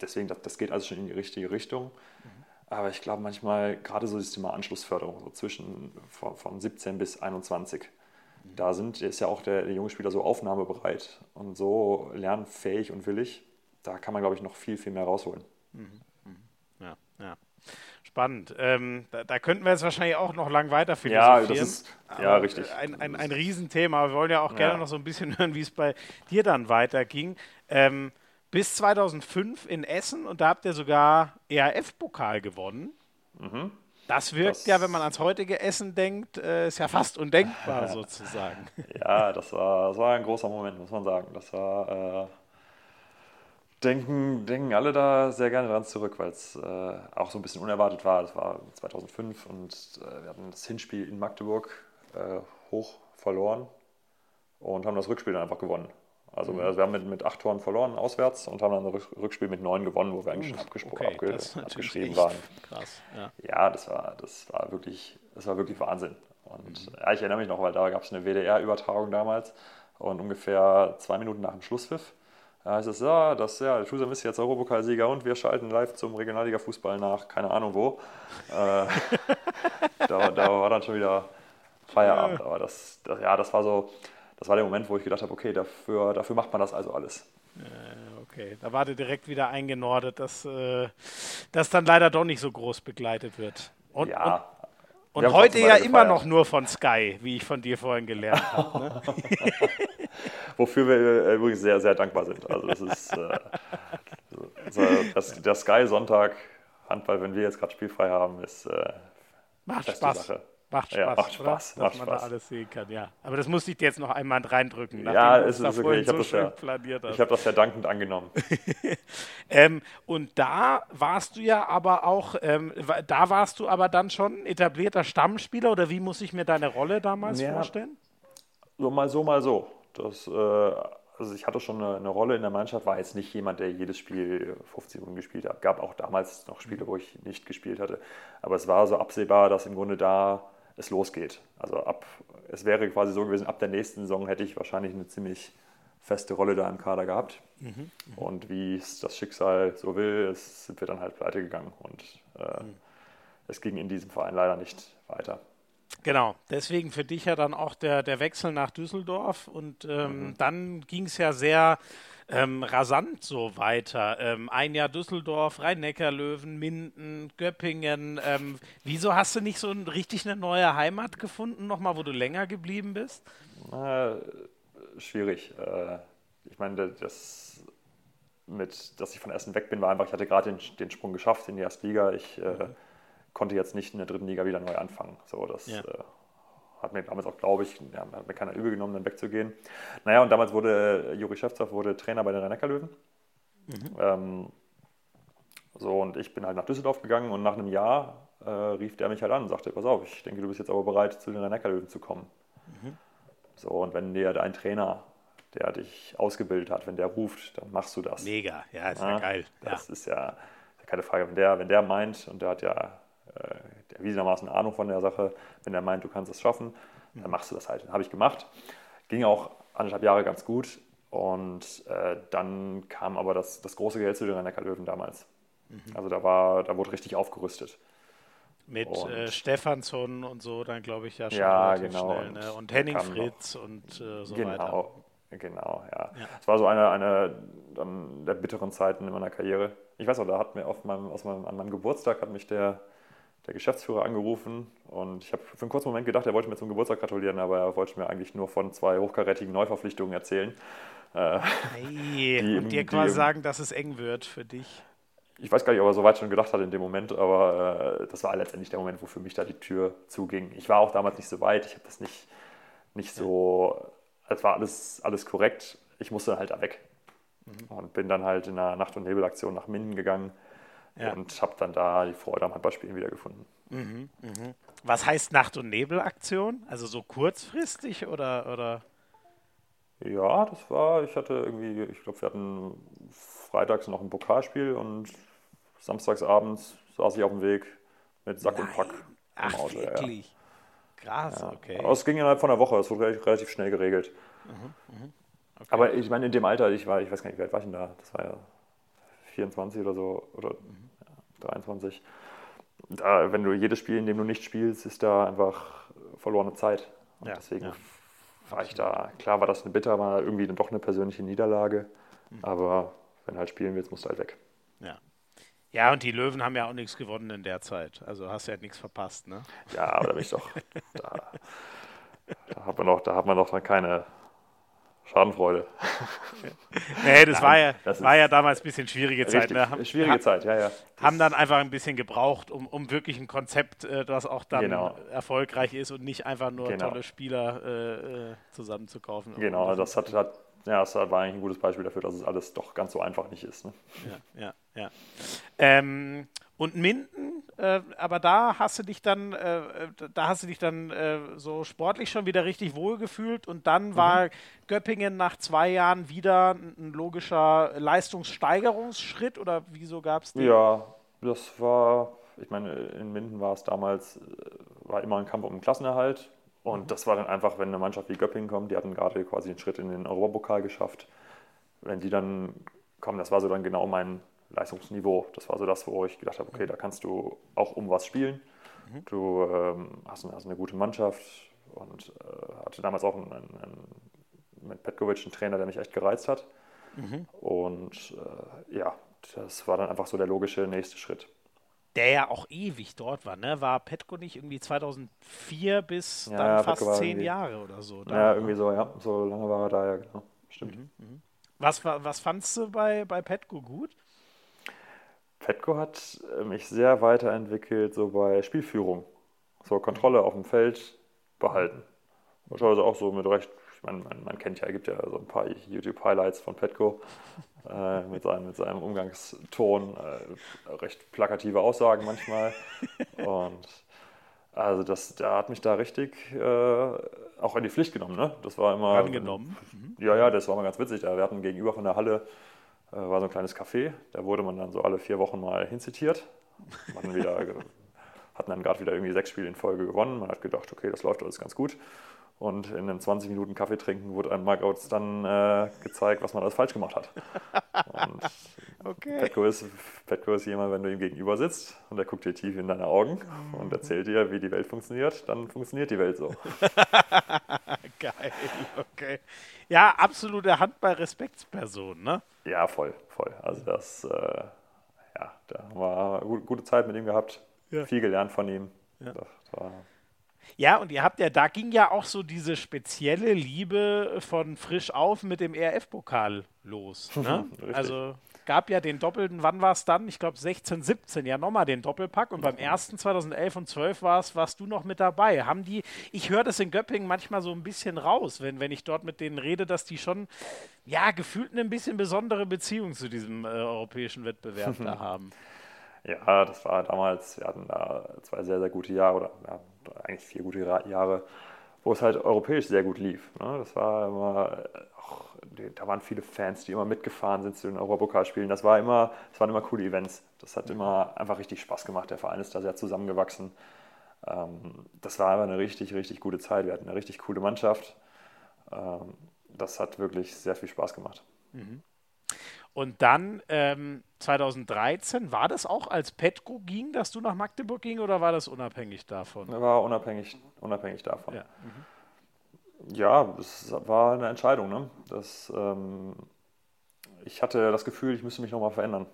deswegen, das, das, geht also schon in die richtige Richtung. Mhm. Aber ich glaube manchmal, gerade so das Thema Anschlussförderung, so zwischen von, von 17 bis 21, da sind, ist ja auch der, der, junge Spieler so aufnahmebereit und so lernfähig und willig. Da kann man, glaube ich, noch viel, viel mehr rausholen. Mhm. mhm. Ja, ja. Spannend. Ähm, da, da, könnten wir jetzt wahrscheinlich auch noch lang weiter philosophieren. Ja, das ist, ja richtig. Ein, ein, ein Riesenthema. Wir wollen ja auch ja. gerne noch so ein bisschen *laughs* hören, wie es bei dir dann weiterging. Ähm, bis 2005 in Essen und da habt ihr sogar ERF-Pokal gewonnen. Mhm. Das wirkt das, ja, wenn man ans heutige Essen denkt, äh, ist ja fast undenkbar *laughs* sozusagen. Ja, das war, das war ein großer Moment, muss man sagen. Das war, äh, denken, denken alle da sehr gerne dran zurück, weil es äh, auch so ein bisschen unerwartet war. Das war 2005 und äh, wir hatten das Hinspiel in Magdeburg äh, hoch verloren und haben das Rückspiel dann einfach gewonnen. Also, mhm. wir haben mit, mit acht Toren verloren auswärts und haben dann das Rückspiel mit neun gewonnen, wo wir eigentlich schon abgesprochen, okay, abge abgeschrieben waren. Krass, ja. ja, das war, das war wirklich, das war wirklich Wahnsinn. Und mhm. ja, ich erinnere mich noch, weil da gab es eine WDR-Übertragung damals und ungefähr zwei Minuten nach dem Schlusspfiff da heißt es, ja, das, ja, Tusem ist jetzt Europapokalsieger und wir schalten live zum Regionalliga-Fußball nach, keine Ahnung wo. äh, *laughs* da, da, war dann schon wieder Feierabend. Aber das, das, ja, das war so, das war der Moment, wo ich gedacht habe, okay, dafür, dafür macht man das also alles. Okay, da war dir direkt wieder eingenordet, dass äh, das dann leider doch nicht so groß begleitet wird. Und, ja, und, und heute ja immer noch nur von Sky, wie ich von dir vorhin gelernt *laughs* habe. Ne? *laughs* wofür wir äh, übrigens sehr, sehr dankbar sind. Also das ist äh, das, der Sky Sonntag Handball, wenn wir jetzt gerade spielfrei haben, ist äh, macht Spaß. Sache. Macht Spaß, ja, macht Spaß, oder? Macht dass man Spaß. da alles sehen kann, ja. Aber das musste ich dir jetzt noch einmal reindrücken. Ja, es ist okay. Ich habe so das, ja, hab das ja dankend angenommen. *laughs* ähm, und da warst du ja aber auch, ähm, da warst du aber dann schon etablierter Stammspieler oder wie muss ich mir deine Rolle damals ja, vorstellen? So mal so, mal so. Das, äh, also ich hatte schon eine, eine, Rolle in der Mannschaft, war jetzt nicht jemand, der jedes Spiel 50 Minuten gespielt hat. Gab auch damals noch Spiele, wo ich nicht gespielt hatte. Aber es war so absehbar, dass im Grunde da es losgeht. Also ab, es wäre quasi so gewesen, ab der nächsten Saison hätte ich wahrscheinlich eine ziemlich feste Rolle da im Kader gehabt. Mhm, mh. Und wie es das Schicksal so will, es sind wir dann halt pleite gegangen. Und äh, mhm. es ging in diesem Verein leider nicht weiter. Genau, deswegen für dich ja dann auch der, der Wechsel nach Düsseldorf und ähm, mhm. dann ging es ja sehr ähm, rasant so weiter. Ähm, ein Jahr Düsseldorf, Rhein-Neckar-Löwen, Minden, Göppingen. Ähm, wieso hast du nicht so ein, richtig eine neue Heimat gefunden, nochmal, wo du länger geblieben bist? Äh, schwierig. Äh, ich meine, das mit, dass ich von Essen weg bin, war einfach, ich hatte gerade den, den Sprung geschafft in die erste Liga. Ich äh, mhm konnte jetzt nicht in der dritten Liga wieder neu anfangen. So, das ja. Hat mir damals auch, glaube ich, ja, hat mir keiner übel genommen, dann wegzugehen. Naja, und damals wurde äh, Juri Schäfzow wurde Trainer bei den rhein löwen mhm. ähm, so, und ich bin halt nach Düsseldorf gegangen und nach einem Jahr äh, rief der mich halt an und sagte, pass auf, ich denke, du bist jetzt aber bereit, zu den rhein löwen zu kommen. Mhm. So, und wenn dir dein Trainer, der dich ausgebildet hat, wenn der ruft, dann machst du das. Mega, ja, ist ja, ja geil. Das ja. ist ja keine Frage. Wenn der, wenn der meint, und der hat ja erwiesenermaßen Ahnung von der Sache. Wenn er meint, du kannst es schaffen, dann machst du das halt. Habe ich gemacht. Ging auch anderthalb Jahre ganz gut. Und äh, dann kam aber das, das große Geld zu den rhein löwen damals. Mhm. Also da, war, da wurde richtig aufgerüstet. Mit und, äh, Stefansson und so, dann glaube ich ja schon ja, genau. schnell. Ne? Und Henning Fritz noch, und äh, so genau, weiter. Genau, ja. Es ja. war so eine, eine dann der bitteren Zeiten in meiner Karriere. Ich weiß auch, da hat mir auf meinem, aus meinem, an meinem Geburtstag hat mich der der Geschäftsführer angerufen und ich habe für einen kurzen Moment gedacht, er wollte mir zum Geburtstag gratulieren, aber er wollte mir eigentlich nur von zwei hochkarätigen Neuverpflichtungen erzählen. Äh, hey, *laughs* die, und dir quasi sagen, dass es eng wird für dich. Ich weiß gar nicht, ob er so weit schon gedacht hat in dem Moment, aber äh, das war letztendlich der Moment, wo für mich da die Tür zuging. Ich war auch damals nicht so weit, ich habe das nicht, nicht so, es war alles, alles korrekt, ich musste halt da weg. Mhm. Und bin dann halt in einer Nacht- und Nebelaktion nach Minden gegangen ja. und habe dann da die Freude am Handballspielen wiedergefunden. Mhm, mh. Was heißt Nacht- und Nebelaktion? Also so kurzfristig oder, oder? Ja, das war, ich hatte irgendwie, ich glaube, wir hatten freitags noch ein Pokalspiel und samstags abends saß ich auf dem Weg mit Sack Nein. und Pack. Ach, Auto. wirklich? Ja. Krass, ja. okay. Aber es ging innerhalb von einer Woche, es wurde relativ schnell geregelt. Mhm, mh. okay. Aber ich meine, in dem Alter, ich war, ich weiß gar nicht, wie alt war ich denn da? Das war ja 24 oder so, oder mhm. Ja, 23. Da, wenn du jedes Spiel, in dem du nicht spielst, ist da einfach verlorene Zeit. Und ja, deswegen ja. war ich da, klar war das eine bitter, war irgendwie dann doch eine persönliche Niederlage, mhm. aber wenn du halt spielen willst, musst du halt weg. Ja. Ja, und die Löwen haben ja auch nichts gewonnen in der Zeit. Also hast du ja nichts verpasst, ne? Ja, aber da bin ich doch. da, da, hat man noch, da hat man noch keine Schadenfreude. *laughs* nee, das Nein, war ja, das war ja damals ein bisschen schwierige Zeit. Ne? Haben, schwierige Zeit, ja, ja. Haben dann einfach ein bisschen gebraucht, um, um wirklich ein Konzept, äh, das auch dann genau. erfolgreich ist und nicht einfach nur genau. tolle Spieler äh, äh zusammenzukaufen. Genau, das hat, hat ja, das war eigentlich ein gutes Beispiel dafür, dass es alles doch ganz so einfach nicht ist. Ne? Ja, ja, ja. Ähm, und Minden, äh, aber da hast du dich dann, äh, da hast du dich dann äh, so sportlich schon wieder richtig wohl gefühlt und dann mhm. war Göppingen nach zwei Jahren wieder ein logischer Leistungssteigerungsschritt oder wieso gab es den? Ja, das war, ich meine, in Minden war es damals, äh, war immer ein Kampf um den Klassenerhalt und mhm. das war dann einfach, wenn eine Mannschaft wie Göppingen kommt, die hatten gerade quasi einen Schritt in den Europapokal geschafft, wenn die dann kommen, das war so dann genau mein Leistungsniveau. Das war so das, wo ich gedacht habe, okay, da kannst du auch um was spielen. Mhm. Du ähm, hast, eine, hast, eine, gute Mannschaft und äh, hatte damals auch einen, einen, mit Petkovic einen Trainer, der mich echt gereizt hat. Mhm. Und äh, ja, das war dann einfach so der logische nächste Schritt. Der ja auch ewig dort war, ne? War Petko nicht irgendwie 2004 bis ja, dann fast zehn Jahre oder so? Da, ja, irgendwie so, ja. So lange war er da, ja, genau. Stimmt. Mhm, mh. Was, was fandst du bei, bei Petko gut? Petko hat äh, mich sehr weiterentwickelt, so bei Spielführung. So Kontrolle auf dem Feld behalten. Wahrscheinlich auch so mit recht, ich meine, man, man, kennt ja, gibt ja so ein paar YouTube-Highlights von Petko äh, mit, seinem, mit seinem Umgangston, äh, recht plakative Aussagen manchmal. Und also das, der hat mich da richtig äh, auch in die Pflicht genommen. Ne? Das war immer. Angenommen. Ja, ja, das war mal ganz witzig. Wir hatten gegenüber von der Halle war so ein kleines Café, da wurde man dann so alle vier Wochen mal hinzitiert. Hatten, wieder, *laughs* hatten dann gerade wieder irgendwie sechs Spiele in Folge gewonnen. Man hat gedacht, okay, das läuft alles ganz gut. Und in einem 20 Minuten Kaffee trinken wurde einem Markouts dann äh, gezeigt, was man alles falsch gemacht hat. Und *laughs* okay. Petko ist, Petko ist jemand, wenn du ihm gegenüber sitzt und er guckt dir tief in deine Augen und erzählt dir, wie die Welt funktioniert, dann funktioniert die Welt so. *laughs* Geil, okay. Ja, absolute Handball-Respektsperson, ne? Ja, voll, voll. Also das, äh, ja, da haben wir gute Zeit mit ihm gehabt, ja. viel gelernt von ihm. Ja. ja, und ihr habt ja, da ging ja auch so diese spezielle Liebe von Frisch auf mit dem ERF-Pokal los. Ne? *laughs* also gab ja den doppelten, wann war es dann? Ich glaube 16, 17, ja nochmal den Doppelpack. Und beim ersten 2011 und 12 war's, warst du noch mit dabei. Haben die, ich höre das in Göppingen manchmal so ein bisschen raus, wenn, wenn ich dort mit denen rede, dass die schon, ja, gefühlt eine ein bisschen besondere Beziehung zu diesem äh, europäischen Wettbewerb *laughs* da haben. Ja, das war damals, wir hatten da zwei sehr, sehr gute Jahre oder ja, eigentlich vier gute Jahre, wo es halt europäisch sehr gut lief. Ne? Das war immer auch da waren viele Fans, die immer mitgefahren sind zu den Europapokalspielen. Das war immer, das waren immer coole Events. Das hat immer einfach richtig Spaß gemacht. Der Verein ist da sehr zusammengewachsen. Ähm, das war aber eine richtig, richtig gute Zeit. Wir hatten eine richtig coole Mannschaft. Ähm, das hat wirklich sehr viel Spaß gemacht. Mhm. Und dann ähm, 2013, war das auch als Petko ging, dass du nach Magdeburg ging oder war das unabhängig davon? War unabhängig, unabhängig davon. Ja. Mhm ja, es war eine Entscheidung. Ne? Das, ähm, ich hatte das Gefühl, ich müsste mich nochmal verändern.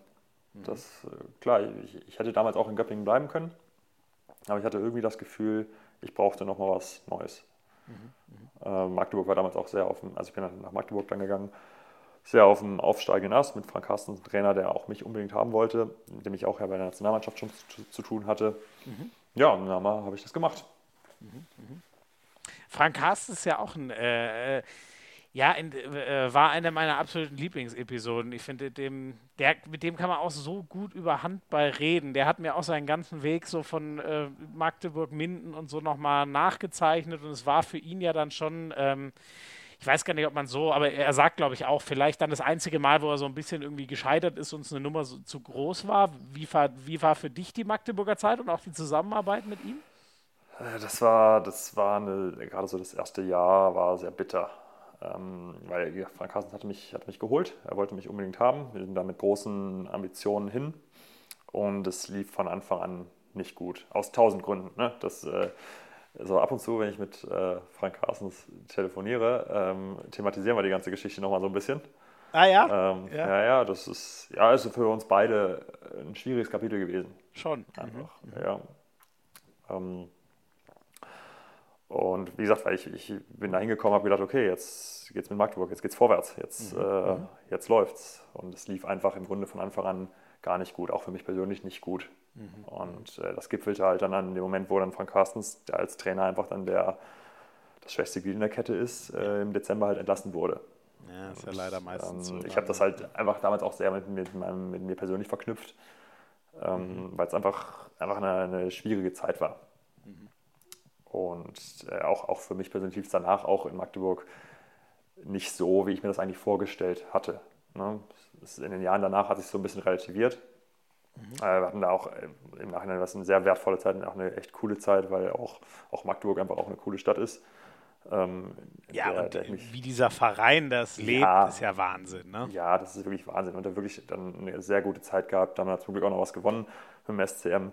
Mhm. Das, äh, klar, ich, ich, hätte damals auch in Göppingen bleiben können, aber ich hatte irgendwie das Gefühl, ich brauchte nochmal was Neues. Mhm. Mhm. Äh, Magdeburg war damals auch sehr offen, also ich bin nach Magdeburg dann gegangen, sehr auf dem aufsteigenden Ast mit Frank Carstens, Trainer, der auch mich unbedingt haben wollte, mit dem ich auch ja bei der Nationalmannschaft schon zu, zu tun hatte. Mhm. Ja, und dann habe ich das gemacht. Mhm. Frank Haas ist ja auch ein, äh, äh, ja, in, äh, war eine meiner absoluten Lieblingsepisoden. Ich finde, dem, der, mit dem kann man auch so gut über Handball reden. Der hat mir auch seinen ganzen Weg so von äh, Magdeburg, Minden und so nochmal nachgezeichnet und es war für ihn ja dann schon. Ähm, ich weiß gar nicht, ob man so, aber er sagt, glaube ich, auch, vielleicht dann das einzige Mal, wo er so ein bisschen irgendwie gescheitert ist und es eine Nummer so, zu groß war. Wie, war. wie war für dich die Magdeburger Zeit und auch die Zusammenarbeit mit ihm? Äh, das war, das war eine, gerade so das erste Jahr war sehr bitter. Ähm, weil Frank Carstens hatte mich, hatte mich geholt, er wollte mich unbedingt haben. Wir sind da mit großen Ambitionen hin und es lief von Anfang an nicht gut. Aus tausend Gründen. Ne? Das, äh, so ab und zu, wenn ich mit äh, Frank Carstens telefoniere, ähm, thematisieren wir die ganze Geschichte nochmal so ein bisschen. Ah ja? Ähm, ja? Ja, ja, das ist, ja, ist für uns beide ein schwieriges Kapitel gewesen. Schon. Einfach, mhm. ja. Und wie gesagt, weil ich, ich bin da hingekommen, habe gedacht, okay, jetzt geht's mit Magdeburg, jetzt geht's vorwärts, jetzt, mhm. äh, mhm. jetzt läuft's. Und es lief einfach im Grunde von Anfang an gar nicht gut, auch für mich persönlich nicht gut. Mhm. Und äh, das gipfelte halt dann an dem Moment, wo dann Frank Carstens, der als Trainer einfach dann der, das schwächste Glied in der Kette ist, äh, im Dezember halt entlassen wurde. Ja, ist ja leider meistens ähm, so. Ich habe das halt einfach damals auch sehr mit, mit, meinem, mit mir persönlich verknüpft, ähm, mhm. weil es einfach, einfach eine, eine schwierige Zeit war. Mhm. Und äh, auch, auch für mich persönlich lief es danach auch in Magdeburg nicht so, wie ich mir das eigentlich vorgestellt hatte. Ne? In den Jahren danach hat sich so ein bisschen relativiert. Mhm. Äh, wir hatten da auch äh, im Nachhinein was eine sehr wertvolle Zeit und auch eine echt coole Zeit, weil auch, auch Magdeburg einfach auch eine coole Stadt ist. Ähm, ja, der, und der mich, wie dieser Verein das lebt, ja, ist ja Wahnsinn. Ne? Ja, das ist wirklich Wahnsinn. Und da wirklich dann eine sehr gute Zeit gehabt. Dann hat zum Glück auch noch was gewonnen mit dem SCM.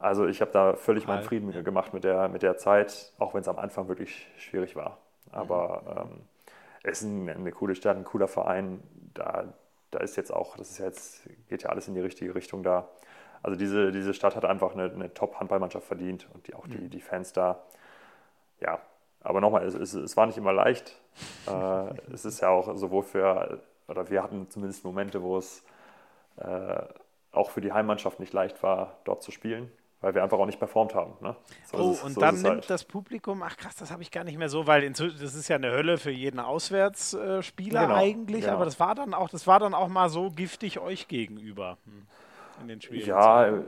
Also ich habe da völlig meinen Frieden ja. gemacht mit der, mit der Zeit, auch wenn es am Anfang wirklich schwierig war. Aber mhm. ähm, es ist eine, eine coole Stadt, ein cooler Verein. Da, da ist jetzt auch, das ist jetzt, geht ja alles in die richtige Richtung da. Also diese, diese Stadt hat einfach eine, eine Top-Handballmannschaft verdient und die, auch die, mhm. die Fans da. Ja, aber nochmal, es, es, es, war nicht immer leicht. äh, *laughs* es ist ja auch sowohl für, oder wir hatten zumindest Momente, wo es äh, auch für die Heimmannschaft nicht leicht war, dort zu spielen weil wir einfach auch nicht performt haben. Ne? So oh, es, und so dann nimmt halt. das Publikum, ach krass, das habe ich gar nicht mehr so, weil das ist ja eine Hölle für jeden Auswärtsspieler genau, eigentlich, genau. aber das war dann auch, das war dann auch mal so giftig euch gegenüber hm, in den Spielen. Ja, äh,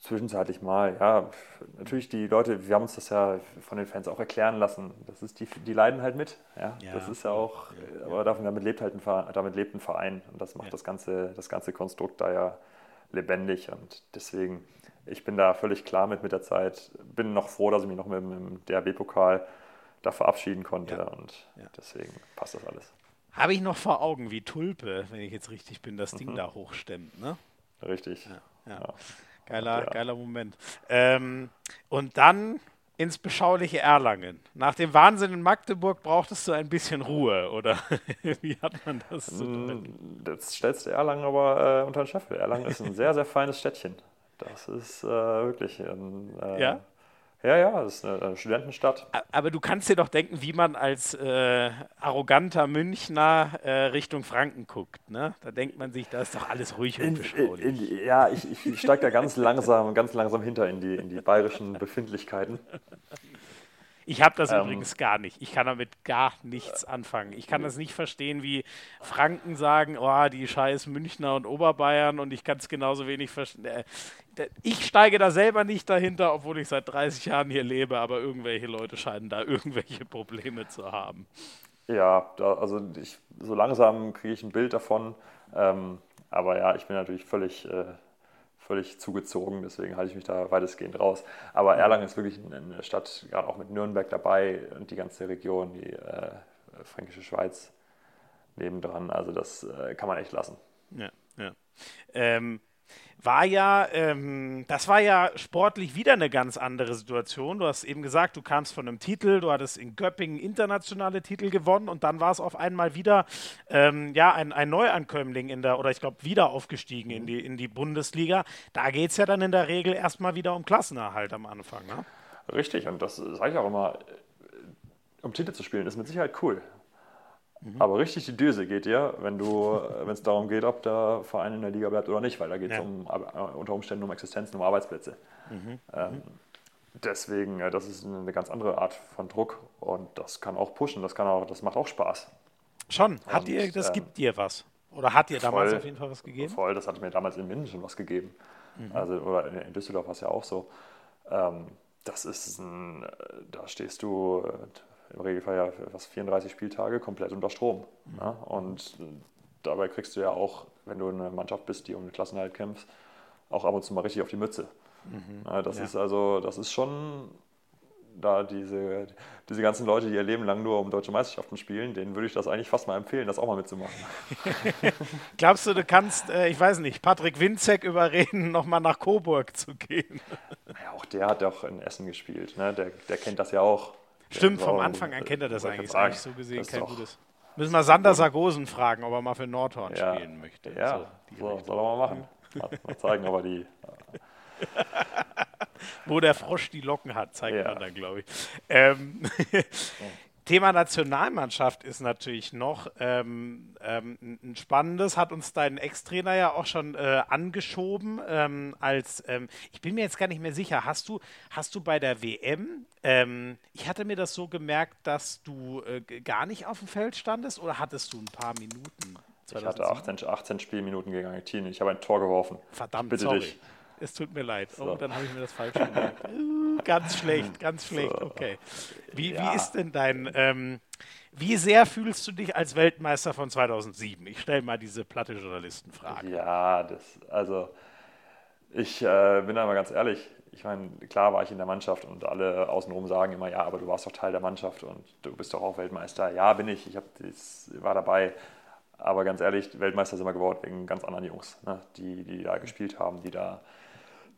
zwischenzeitlich mal, ja. Natürlich die Leute, wir haben uns das ja von den Fans auch erklären lassen. Das ist die, die leiden halt mit. Ja, ja. das ist ja auch, ja, aber davon, damit lebt halt ein Verein, damit lebt ein Verein und das macht das ganze, das ganze Konstrukt da ja lebendig und deswegen ich bin da völlig klar mit mit der Zeit. Bin noch froh, dass ich mich noch mit dem DRB-Pokal da verabschieden konnte ja. und ja. deswegen passt das alles. Habe ich noch vor Augen, wie Tulpe, wenn ich jetzt richtig bin, das Ding mhm. da hochstemmt, ne? Richtig. Ja. Geiler, geiler Moment. Ähm, und dann ins beschauliche Erlangen. Nach dem Wahnsinn in Magdeburg brauchtest du ein bisschen Ruhe, oder *laughs* wie hat man das so drin? Das stellst du Erlangen aber äh, unter den Scheffel. Erlangen ist ein sehr, sehr feines Städtchen. Das ist äh, wirklich ein. Äh, ja? Ja, ja, das ist eine, eine, Studentenstadt. Aber du kannst dir doch denken, wie man als äh, arroganter Münchner äh, Richtung Franken guckt. Ne? Da denkt man sich, da ist doch alles ruhig und beschaulich. Ja, ich, ich steige da ganz langsam, ganz langsam hinter in die, in die bayerischen Befindlichkeiten. *laughs* Ich habe das ähm, übrigens gar nicht. Ich kann damit gar nichts anfangen. Ich kann das nicht verstehen, wie Franken sagen, oh, die scheiß Münchner und Oberbayern und ich kann es genauso wenig verstehen. Äh, ich steige da selber nicht dahinter, obwohl ich seit 30 Jahren hier lebe, aber irgendwelche Leute scheinen da *laughs* irgendwelche Probleme zu haben. Ja, da, also ich, so langsam kriege ich ein Bild davon. Ähm, aber ja, ich bin natürlich völlig äh, völlig zugezogen, deswegen halte ich mich da weitestgehend raus. Aber Erlangen ist wirklich eine Stadt, gerade auch mit Nürnberg dabei und die ganze Region, die äh, Fränkische Schweiz nebendran. Also das äh, kann man echt lassen. Ja, ja. Ähm, war ja, ähm, das war ja sportlich wieder eine ganz andere Situation. Du hast eben gesagt, du kamst von einem Titel, du hattest in Göppingen internationale Titel gewonnen und dann war es auf einmal wieder ähm, ja, ein, ein Neuankömmling in der, oder ich glaube, wieder aufgestiegen in die, in die Bundesliga. Da geht es ja dann in der Regel erstmal wieder um Klassenerhalt am Anfang. Ne? Richtig, und das sage ich auch immer, um Titel zu spielen, ist mit Sicherheit cool. Mhm. Aber richtig die Düse geht dir, wenn du, äh, wenn es darum geht, ob der Verein in der Liga bleibt oder nicht, weil da geht es ja. um, äh, unter Umständen um Existenzen, um Arbeitsplätze. Mhm. Ähm, deswegen, äh, das ist eine ganz andere Art von Druck und das kann auch pushen, das kann auch, das macht auch Spaß. Schon, hat und, ihr, das ähm, gibt dir was? Oder hat dir damals auf jeden Fall was gegeben? Voll, das hat mir damals in Minden schon was gegeben. Mhm. Also, oder in, Düsseldorf war es ja auch so. Ähm, das ist ein, da stehst du im Regelfall ja was 34 Spieltage komplett unter Strom. Mhm. Ja? Und dabei kriegst du ja auch, wenn du eine Mannschaft bist, die um den Klassenhalt kämpft, auch ab und zu mal richtig auf die Mütze. Mhm. Ja, das ja. ist also, das ist schon da diese, diese ganzen Leute, die ihr Leben lang nur um deutsche Meisterschaften spielen, denen würde ich das eigentlich fast mal empfehlen, das auch mal mitzumachen. *laughs* Glaubst du, du kannst, äh, ich weiß nicht, Patrick Winzek überreden, nochmal nach Coburg zu gehen? Ja, auch der hat ja auch in Essen gespielt, ne? der, der kennt das ja auch. Stimmt, vom Anfang an kennt er das eigentlich. Ist eigentlich so gesehen kein gutes. Müssen wir Sander Sargosen fragen, ob er mal für Nordhorn ja. spielen möchte. Ja, so, so soll er mal machen. Mal, mal zeigen, ob er die. *laughs* Wo der Frosch die Locken hat, zeigt ja. man dann, glaube ich. Ähm, *laughs* Thema Nationalmannschaft ist natürlich noch ähm, ähm, ein spannendes, hat uns dein Ex-Trainer ja auch schon äh, angeschoben. Ähm, als ähm, ich bin mir jetzt gar nicht mehr sicher, hast du, hast du bei der WM, ähm, ich hatte mir das so gemerkt, dass du äh, gar nicht auf dem Feld standest oder hattest du ein paar Minuten? 2007? Ich hatte 18, 18 Spielminuten gegen Argentinien. Ich habe ein Tor geworfen. Verdammt, Bitte sorry. Dich. Es tut mir leid. Oh, dann habe ich mir das falsch gemerkt. Uh, ganz schlecht, ganz schlecht. Okay. Wie, ja. wie ist denn dein, ähm, wie sehr fühlst du dich als Weltmeister von 2007? Ich stelle mal diese platte Journalistenfrage. Ja, das, also ich äh, bin da mal ganz ehrlich. Ich meine, klar war ich in der Mannschaft und alle außenrum sagen immer, ja, aber du warst doch Teil der Mannschaft und du bist doch auch Weltmeister. Ja, bin ich. Ich hab, das, war dabei. Aber ganz ehrlich, Weltmeister sind wir geworden wegen ganz anderen Jungs, ne? die, die da gespielt haben, die da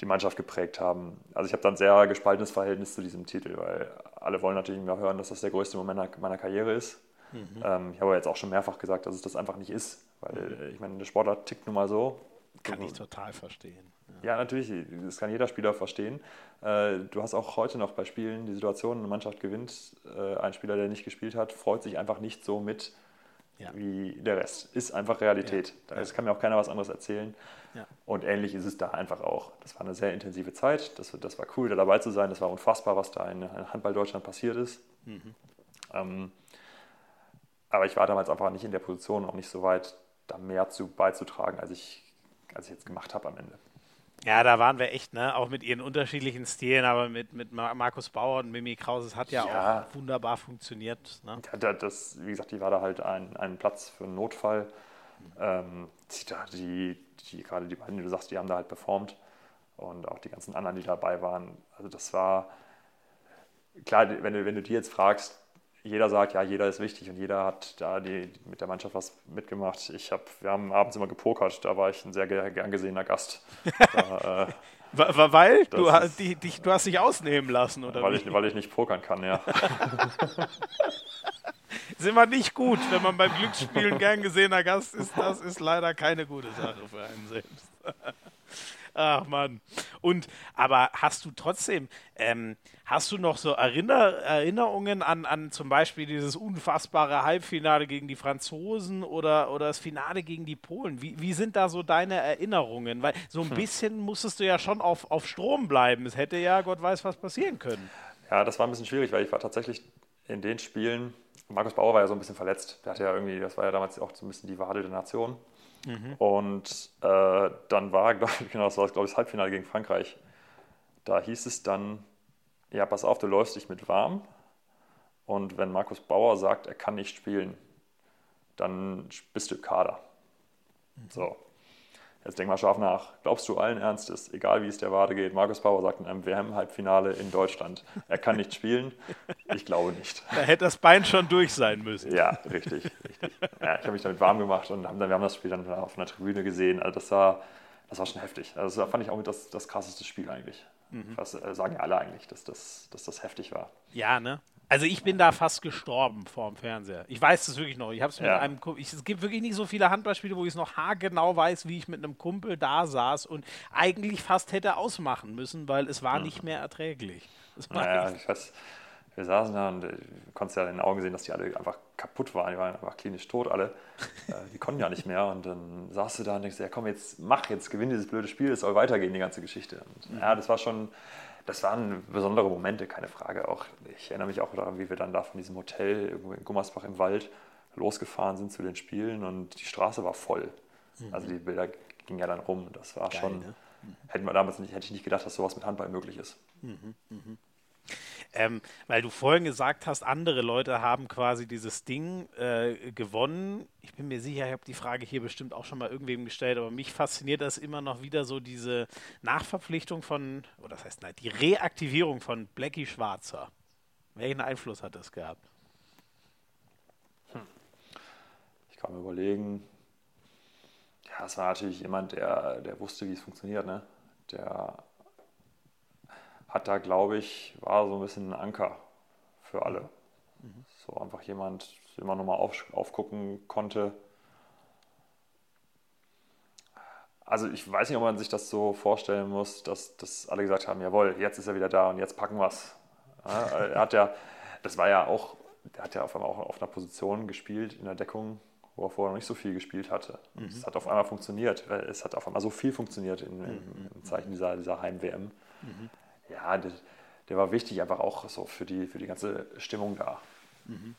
die Mannschaft geprägt haben. Also ich habe dann ein sehr gespaltenes Verhältnis zu diesem Titel, weil alle wollen natürlich immer hören, dass das der größte Moment meiner Karriere ist. Mhm. Ähm, ich habe jetzt auch schon mehrfach gesagt, dass es das einfach nicht ist, weil mhm. ich meine, der Sportler tickt nun mal so. Kann ich total verstehen. Ja. ja, natürlich, das kann jeder Spieler verstehen. Äh, du hast auch heute noch bei Spielen die Situation, eine Mannschaft gewinnt, äh, ein Spieler, der nicht gespielt hat, freut sich einfach nicht so mit ja. wie der Rest. Ist einfach Realität. Ja. Da kann mir auch keiner was anderes erzählen. Ja. Und ähnlich ist es da einfach auch. Das war eine sehr intensive Zeit. Das, das war cool, da dabei zu sein. Das war unfassbar, was da in, in Handball Deutschland passiert ist. Mhm. Ähm, aber ich war damals einfach nicht in der Position, auch nicht so weit, da mehr zu beizutragen, als ich, als ich jetzt gemacht habe am Ende. Ja, da waren wir echt, ne? Auch mit ihren unterschiedlichen Stilen, aber mit, mit Markus Bauer und Mimi Krause, es hat ja, ja, auch wunderbar funktioniert. Ne? Ja, das, wie gesagt, die war da halt ein, ein Platz für einen Notfall. Ähm, die, die, gerade die beiden, die du sagst, die haben da halt performt. Und auch die ganzen anderen, die dabei waren. Also das war, klar, wenn du, wenn du die jetzt fragst, jeder sagt, ja, jeder ist wichtig und jeder hat da die, mit der Mannschaft was mitgemacht. Ich hab, wir haben abends immer gepokert, da war ich ein sehr gern gesehener Gast. *laughs* Da, äh, weil du, ist, die, die, du hast dich ausnehmen lassen, oder? Weil, ich, weil ich nicht pokern kann, ja. *laughs* ist immer nicht gut, wenn man beim Glücksspielen gern gesehener Gast ist. Das ist leider keine gute Sache für einen selbst. *laughs* Ach Mann. Und aber hast du trotzdem, ähm, hast du noch so Erinner Erinnerungen an, an zum Beispiel dieses unfassbare Halbfinale gegen die Franzosen oder, oder das Finale gegen die Polen? Wie, wie sind da so deine Erinnerungen? Weil so ein hm. bisschen musstest du ja schon auf, auf Strom bleiben. Es hätte ja Gott weiß was passieren können. Ja, das war ein bisschen schwierig, weil ich war tatsächlich in den Spielen, Markus Bauer war ja so ein bisschen verletzt. Der hatte ja irgendwie, das war ja damals auch so ein bisschen die Wade der Nation. Mhm. Und äh, dann war, *laughs* glaube ich, genau, das war, glaube ich, das Halbfinale gegen Frankreich. Da hieß es dann, ja, pass auf, du läufst dich mit warm. Und wenn Markus Bauer sagt, er kann nicht spielen, dann bist du im Kader. Mhm. So. Jetzt denk mal scharf nach. Glaubst du allen Ernstes, egal wie es der Wade geht, Markus Bauer sagt in einem WM-Halbfinale in Deutschland, er kann nicht spielen? Ich glaube nicht. Da hätte das Bein schon durch sein müssen. Ja, richtig, richtig. Ja, ich habe mich damit warm gemacht und haben dann, wir haben das Spiel dann auf einer Tribüne gesehen. Also das war, das war schon heftig. Also das fand ich auch mit das, das krasseste Spiel eigentlich. Mhm. Was äh, sagen alle eigentlich, dass das, dass das heftig war. Ja, ne? Also ich bin da fast gestorben vor dem Fernseher. Ich weiß das wirklich noch. Ich habe es mit ja. einem ich, es gibt wirklich nicht so viele Handballspiele, wo ich es noch haargenau weiß, wie ich mit einem Kumpel da saß und eigentlich fast hätte ausmachen müssen, weil es war mhm. nicht mehr erträglich. naja, ich weiß, wir saßen da und äh, konntest ja in den Augen sehen, dass die alle einfach kaputt waren. Die waren einfach klinisch tot alle. *laughs* Äh, die konnten ja nicht mehr. Und dann saß du da und denkst, ja komm, jetzt mach, jetzt gewinn dieses blöde Spiel, es soll weitergehen, die ganze Geschichte. Und, mhm. Ja, das war schon das waren besondere Momente, keine Frage. Auch ich erinnere mich auch daran, wie wir dann da von diesem Hotel irgendwo in Gummersbach im Wald losgefahren sind zu den Spielen und die Straße war voll. Mhm. Also die Bilder gingen ja dann rum. Das war Geil, schon. Ne? Mhm. Hätten wir damals nicht, hätte ich nicht gedacht, dass sowas mit Handball möglich ist. Mhm. Ähm, weil du vorhin gesagt hast, andere Leute haben quasi dieses Ding äh, gewonnen. Ich bin mir sicher, ich habe die Frage hier bestimmt auch schon mal irgendwem gestellt, aber mich fasziniert das immer noch wieder so diese Nachverpflichtung von, oder das heißt, nein, die Reaktivierung von Blackie Schwarzer. Welchen Einfluss hat das gehabt? Hm. Ich kann mir überlegen. Ja, es war natürlich jemand, der, der wusste, wie es funktioniert. Ne? Der hat da, glaube ich, war so ein bisschen ein Anker für alle. Mhm. So einfach jemand, der immer nochmal auf, aufgucken konnte. Also ich weiß nicht, ob man sich das so vorstellen muss, dass, dass alle gesagt haben, jawohl, jetzt ist er wieder da und jetzt packen wir es. Er hat ja, das war ja auch der hat ja auf einmal auch auf einer Position gespielt in der Deckung, wo er vorher noch nicht so viel gespielt hatte. Mhm. Es hat auf einmal funktioniert. Es hat auf einmal so viel funktioniert in, in, im Zeichen dieser, dieser Heim-WM. Mhm. Ja, der, der, war wichtig, einfach auch so für die, für die ganze Stimmung da. Mhm.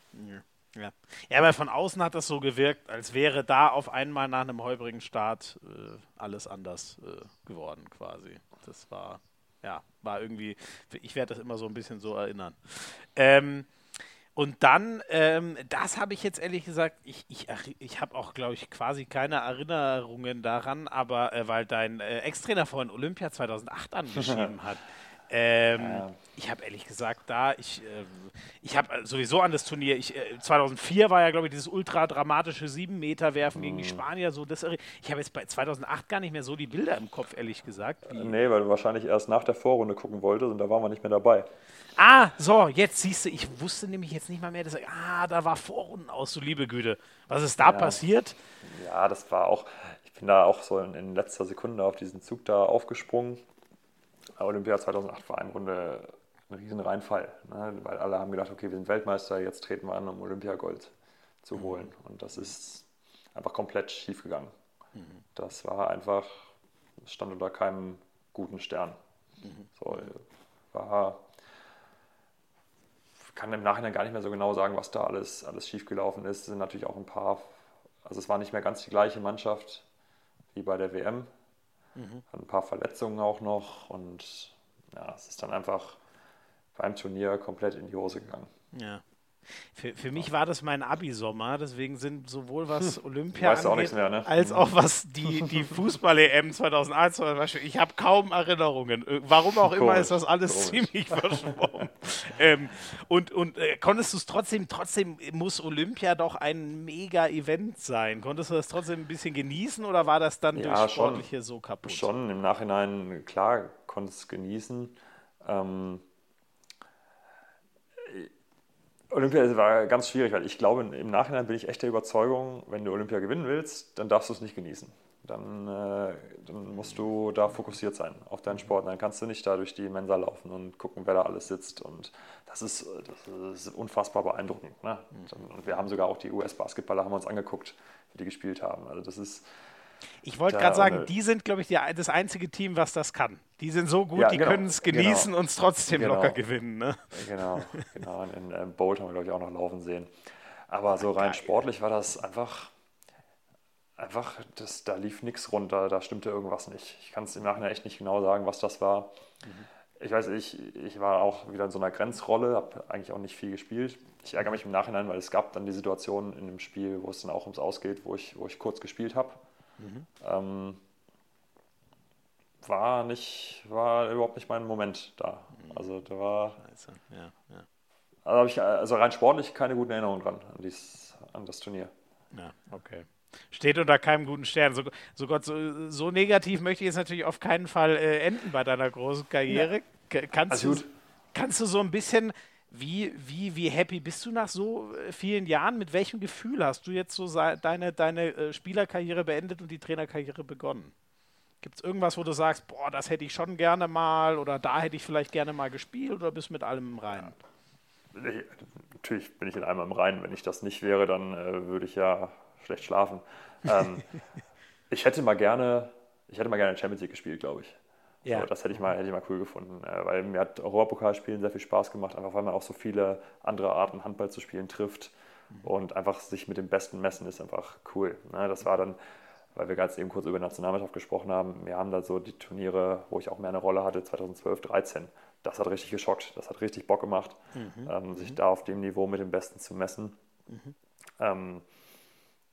Ja. ja, aber von außen hat das so gewirkt, als wäre da auf einmal nach einem holprigen Start äh, alles anders äh, geworden quasi. Das war, ja, war irgendwie, ich werde das immer so ein bisschen so erinnern. Ähm, und dann, ähm, das habe ich jetzt ehrlich gesagt, ich, ich, ich habe auch, glaube ich, quasi keine Erinnerungen daran, aber äh, weil dein äh, Ex-Trainer vorhin Olympia 2008 angeschrieben *laughs* hat. Ähm, ja. Ich habe ehrlich gesagt da, ich, äh, ich habe sowieso an das Turnier, ich, äh, 2004 war ja, glaube ich, dieses ultra dramatische 7-Meter-Werfen mhm. gegen die mhm. Spanier. So, das, ich habe jetzt bei 2008 gar nicht mehr so die Bilder im Kopf, ehrlich gesagt. Wie nee, weil du wahrscheinlich erst nach der Vorrunde gucken wolltest und da waren wir nicht mehr dabei. Ah, so, jetzt siehst du, ich wusste nämlich jetzt nicht mal mehr, dass, ah, da war Vorrunden aus, so liebe Güte. Was ist da ja. passiert? Ja, das war auch, ich bin da auch so in, in letzter Sekunde auf diesen Zug da aufgesprungen Olympia 2008 war im Grunde ein riesen Reinfall, ne? weil alle haben gedacht, okay, wir sind Weltmeister, jetzt treten wir an, um Olympiagold zu mhm. holen. Und das ist einfach komplett schief gegangen. Mhm. Das war einfach, stand unter keinem guten Stern. Mhm. So, war, kann im Nachhinein gar nicht mehr so genau sagen, was da alles, alles schief gelaufen ist. Es sind natürlich auch ein paar, also es war nicht mehr ganz die gleiche Mannschaft wie bei der WM. Mhm. Hat ein paar Verletzungen auch noch und ja, es ist dann einfach beim Turnier komplett in die Hose gegangen. Ja. Für, für mich war das mein Abi-Sommer, deswegen sind sowohl was hm. Olympia angeht, mehr, ne? als hm. auch was die, die Fußball-EM 2001 zum Beispiel. Ich habe kaum Erinnerungen. Äh, warum auch immer ist das alles Komisch. ziemlich verschwommen. *laughs* ähm, und und äh, konntest du es trotzdem, trotzdem muss Olympia doch ein Mega-Event sein. Konntest du das trotzdem ein bisschen genießen oder war das dann ja, durch Sportliche schon, so kaputt? Schon, im Nachhinein, klar, konntest es genießen. Ähm, Olympia war ganz schwierig, weil ich glaube, im Nachhinein bin ich echt der Überzeugung, wenn du Olympia gewinnen willst, dann darfst du es nicht genießen. Dann, äh, dann, musst du da fokussiert sein auf deinen Sport. Dann kannst du nicht da durch die Mensa laufen und gucken, wer da alles sitzt. Und das ist, das ist unfassbar beeindruckend. Ne? Und wir haben sogar auch die US-Basketballer haben uns angeguckt, wie die gespielt haben. Also das ist, ich wollte gerade sagen, die sind, glaube ich, die, das einzige Team, was das kann. Die sind so gut, ja, die genau, können es genießen genau. und es trotzdem genau. locker gewinnen. Ne? Genau, genau. In, in äh, Bolt haben wir, glaube ich, auch noch laufen sehen. Aber so rein sportlich war das einfach, einfach, das, da lief nichts runter, da stimmte irgendwas nicht. Ich kann es im Nachhinein echt nicht genau sagen, was das war. Mhm. Ich weiß, ich, ich war auch wieder in so einer Grenzrolle, habe eigentlich auch nicht viel gespielt. Ich ärgere mich im Nachhinein, weil es gab dann die Situation in dem Spiel, wo es dann auch ums Ausgeht, wo ich, wo ich kurz gespielt habe. Mhm. Ähm, war nicht, war überhaupt nicht mein Moment da. Mhm. Also da war. Ja, ja. Also habe ich also rein sportlich keine guten Erinnerungen dran an, dies, an das Turnier. Ja, okay. Steht unter keinem guten Stern. So, so Gott, so, so negativ möchte ich jetzt natürlich auf keinen Fall äh, enden bei deiner großen Karriere. Ja. Kannst, du, kannst du so ein bisschen wie, wie, wie happy bist du nach so äh, vielen Jahren? Mit welchem Gefühl hast du jetzt so deine, deine äh, Spielerkarriere beendet und die Trainerkarriere begonnen? Gibt es irgendwas, wo du sagst, boah, das hätte ich schon gerne mal oder da hätte ich vielleicht gerne mal gespielt oder bist du mit allem im Reinen? Nee, natürlich bin ich in allem im Reinen. Wenn ich das nicht wäre, dann äh, würde ich ja schlecht schlafen. Ähm, *laughs* ich hätte mal gerne, ich hätte mal gerne Champions League gespielt, glaube ich. Ja. So, das hätte ich, mal, hätte ich mal cool gefunden, äh, weil mir hat Europapokalspielen sehr viel Spaß gemacht, einfach weil man auch so viele andere Arten Handball zu spielen trifft mhm. und einfach sich mit dem Besten messen ist einfach cool. Ne? Das war dann, weil wir gerade eben kurz über Nationalmannschaft gesprochen haben, wir haben da so die Turniere, wo ich auch mehr eine Rolle hatte, 2012, 13. Das hat richtig geschockt, das hat richtig Bock gemacht, mhm. ähm, sich mhm. da auf dem Niveau mit dem Besten zu messen. Mhm. Ähm,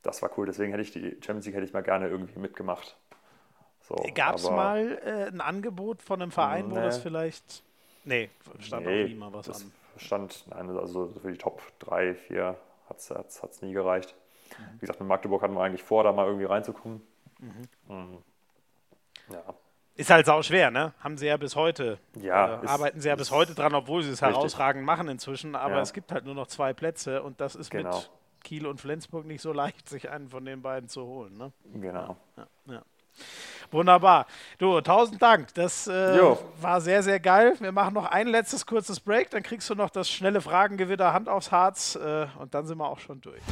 das war cool, deswegen hätte ich die Champions League hätte ich mal gerne irgendwie mitgemacht. So, Gab es mal äh, ein Angebot von einem Verein, nee. wo das vielleicht. Nee, stand nee, auch nie mal was an. Stand, nein, also für die Top 3, 4 hat es nie gereicht. Mhm. Wie gesagt, mit Magdeburg hatten wir eigentlich vor, da mal irgendwie reinzukommen. Mhm. Mhm. Ja. Ist halt sau schwer, ne? Haben sie ja bis heute. Ja, äh, arbeiten sie ja bis heute dran, obwohl sie es herausragend machen inzwischen. Aber ja. es gibt halt nur noch zwei Plätze und das ist genau. mit Kiel und Flensburg nicht so leicht, sich einen von den beiden zu holen, ne? Genau. Ja, ja. Wunderbar. Du, tausend Dank. Das äh, war sehr, sehr geil. Wir machen noch ein letztes kurzes Break, dann kriegst du noch das schnelle Fragengewitter Hand aufs Harz äh, und dann sind wir auch schon durch.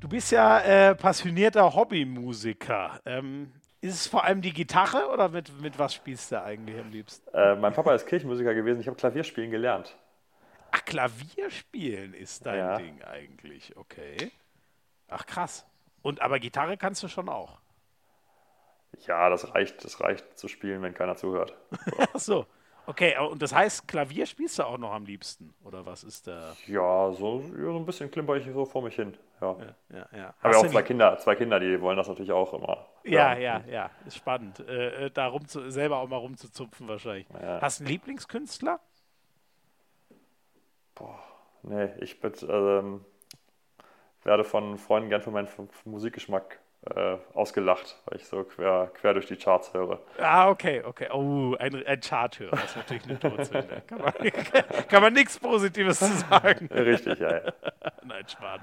Du bist ja äh, passionierter Hobbymusiker. Ähm, ist es vor allem die Gitarre oder mit, mit was spielst du eigentlich am liebsten? Äh, mein Papa ist Kirchenmusiker gewesen. Ich habe Klavierspielen gelernt. Ach, Klavierspielen ist dein ja. Ding eigentlich. Okay. Ach, krass. Und aber Gitarre kannst du schon auch. Ja, das reicht, das reicht zu spielen, wenn keiner zuhört. So. *laughs* Ach so. Okay, und das heißt, Klavier spielst du auch noch am liebsten? Oder was ist da? Ja, so, so ein bisschen klimper ich so vor mich hin. Ja, ja, ja. ja. Habe ja auch zwei Kinder, zwei Kinder, die wollen das natürlich auch immer. Ja, ja, ja, ja. ist spannend. Äh, äh da rum zu, selber auch mal rumzuzupfen wahrscheinlich. Ja. Hast du einen Lieblingskünstler? Boah, nee, ich bin, ähm, werde von Freunden gern für meinen Musikgeschmack äh, ausgelacht, weil ich so quer, quer durch die Charts höre. Ah, okay, okay. Oh, ein, ein Charthörer ist natürlich eine Todsünde. *laughs* kann man, kann man nichts Positives zu sagen. *laughs* Richtig, ja. ja. *laughs* Nein, Spaß.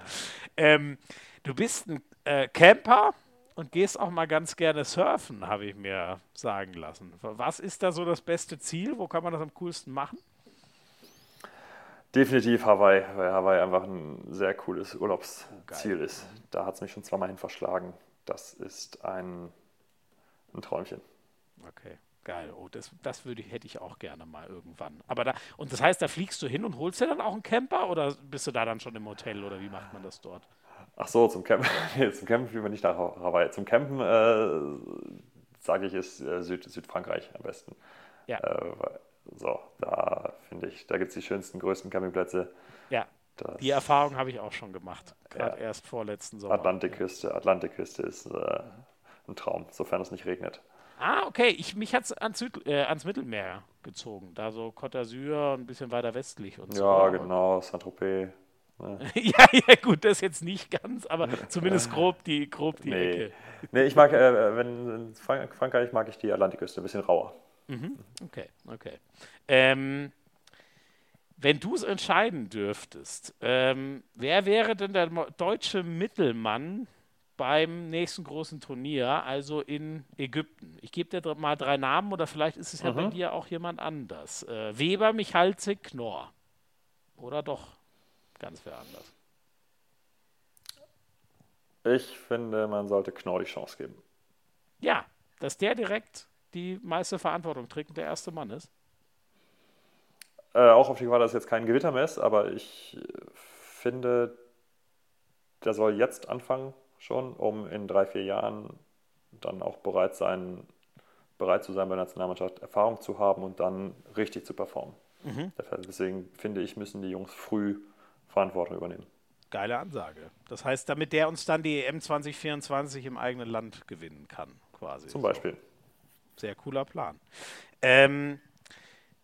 Ähm, du bist ein äh, Camper und gehst auch mal ganz gerne surfen, habe ich mir sagen lassen. Was ist da so das beste Ziel? Wo kann man das am coolsten machen? Definitiv Hawaii, weil Hawaii einfach ein sehr cooles Urlaubsziel oh, ist. Da hat es mich schon zweimal hin verschlagen. Das ist ein, ein Träumchen. Okay, geil. Oh, das, das würde, hätte ich auch gerne mal irgendwann. Aber da, und das heißt, da fliegst du hin und holst dir dann auch einen Camper oder bist du da dann schon im Hotel oder wie macht man das dort? Ach so, zum Campen, *laughs* zum Campen fliegen wir nicht nach Hawaii. Zum Campen, äh, sage ich, ist äh, Süd, Südfrankreich am besten. Ja. Äh, so, da finde ich, da gibt es die schönsten, größten Campingplätze. Ja. Das die Erfahrung habe ich auch schon gemacht, gerade ja. erst vorletzten Sommer. Atlantikküste, Atlantikküste ist äh, ein Traum, sofern es nicht regnet. Ah, okay. Ich, mich hat es ans, äh, ans, Mittelmeer gezogen. Da so Côte d'Azur, ein bisschen weiter westlich und ja, so. Ja, genau, Saint-Tropez. Ne? *laughs* ja, ja, gut, das jetzt nicht ganz, aber zumindest grob die, grob die nee. Ecke. Nee, ich mag, äh, wenn in Frankreich mag ich die Atlantikküste, ein bisschen rauer. Mhm. Okay, okay. Ähm, wenn du es entscheiden dürftest, ähm, wer wäre denn der deutsche Mittelmann beim nächsten großen Turnier, also in Ägypten? Ich gebe dir mal drei Namen oder vielleicht ist es ja mhm. bei dir auch jemand anders. Äh, Weber, Michalzik, Knorr. Oder doch ganz wer anders? Ich finde, man sollte Knorr die Chance geben. Ja, dass der direkt die meiste Verantwortung trägt und der erste Mann ist? Äh, auch auf die Gefahr, dass es jetzt kein Gewitter mehr ist, aber ich finde, der soll jetzt anfangen schon, um in drei, vier Jahren dann auch bereit sein, bereit zu sein bei der Nationalmannschaft, Erfahrung zu haben und dann richtig zu performen. Mhm. Deswegen finde ich, müssen die Jungs früh Verantwortung übernehmen. Geile Ansage. Das heißt, damit der uns dann die EM 2024 im eigenen Land gewinnen kann, quasi. Zum Beispiel. Sehr cooler Plan. Ähm,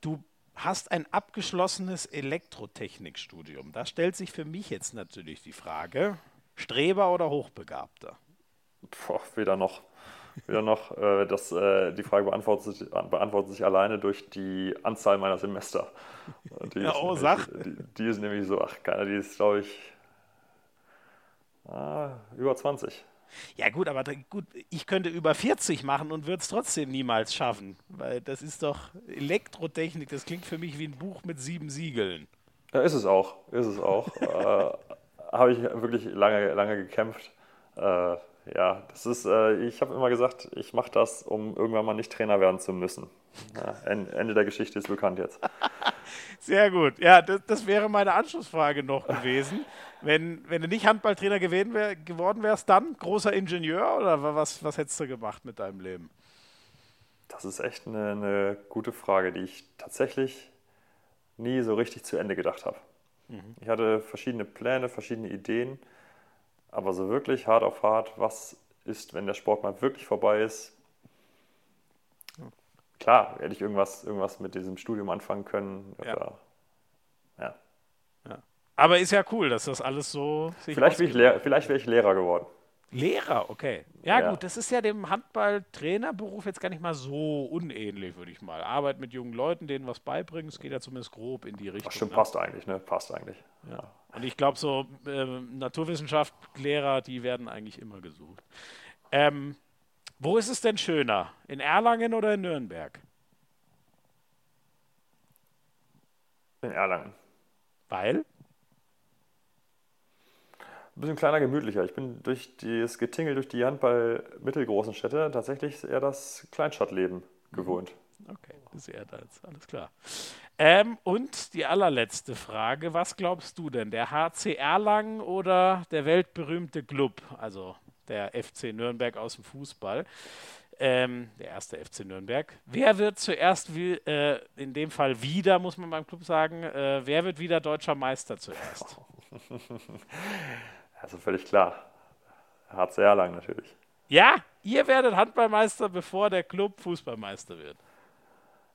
du hast ein abgeschlossenes Elektrotechnikstudium. Da stellt sich für mich jetzt natürlich die Frage, Streber oder Hochbegabter? Boah, weder noch. Weder noch. Äh, das, äh, die Frage beantwortet sich, beantwortet sich alleine durch die Anzahl meiner Semester. Die ja, oh, sag. Die, die, ist nämlich so, ach, keiner, die ist, glaube ich, ah, über 20. Ja gut, aber gut, ich könnte über 40 machen und würde es trotzdem niemals schaffen, weil das ist doch Elektrotechnik, das klingt für mich wie ein Buch mit sieben Siegeln. Ja, ist es auch, ist es auch. *laughs* äh, habe ich wirklich lange, lange gekämpft. Äh, ja, das ist, äh, ich habe immer gesagt, ich mache das, um irgendwann mal nicht Trainer werden zu müssen. Ja, Ende der Geschichte ist bekannt jetzt. *laughs* Sehr gut. Ja, das, das, wäre meine Anschlussfrage noch gewesen. Wenn, wenn du nicht Handballtrainer wär, geworden wärst, dann großer Ingenieur oder was, was hättest du gemacht mit deinem Leben? Das ist echt eine, eine gute Frage, die ich tatsächlich nie so richtig zu Ende gedacht habe. Mhm. Ich hatte verschiedene Pläne, verschiedene Ideen, aber so wirklich hart auf hart, was ist, wenn der Sport mal wirklich vorbei ist? Klar, hätte ich irgendwas, irgendwas mit diesem Studium anfangen können. Oder, ja. ja. Aber ist ja cool, dass das alles so. vielleicht wäre ich Lehrer geworden. Lehrer, okay. Ja, ja, gut, das ist ja dem Handballtrainerberuf jetzt gar nicht mal so unähnlich, würde ich mal. Arbeit mit jungen Leuten, denen was beibringen, es geht ja zumindest grob in die Richtung. Ach, stimmt, ne? passt eigentlich, ne? Passt eigentlich. Ja. Und ich glaube, so äh, Naturwissenschaftslehrer, die werden eigentlich immer gesucht. Ähm, wo ist es denn schöner? In Erlangen oder in Nürnberg? In Erlangen. Weil? Ein bisschen kleiner, gemütlicher. Ich bin durch das Getingel durch die Handball-mittelgroßen Städte tatsächlich eher das Kleinstadtleben gewohnt. Okay, sehr das, alles klar. Ähm, und die allerletzte Frage: Was glaubst du denn, der HC Erlangen oder der weltberühmte Club, also der FC Nürnberg aus dem Fußball? Ähm, der erste FC Nürnberg. Wer wird zuerst, wie, äh, in dem Fall wieder, muss man beim Club sagen, äh, wer wird wieder deutscher Meister zuerst? *laughs* Also völlig klar. HC Erlangen natürlich. Ja, ihr werdet Handballmeister, bevor der Club Fußballmeister wird.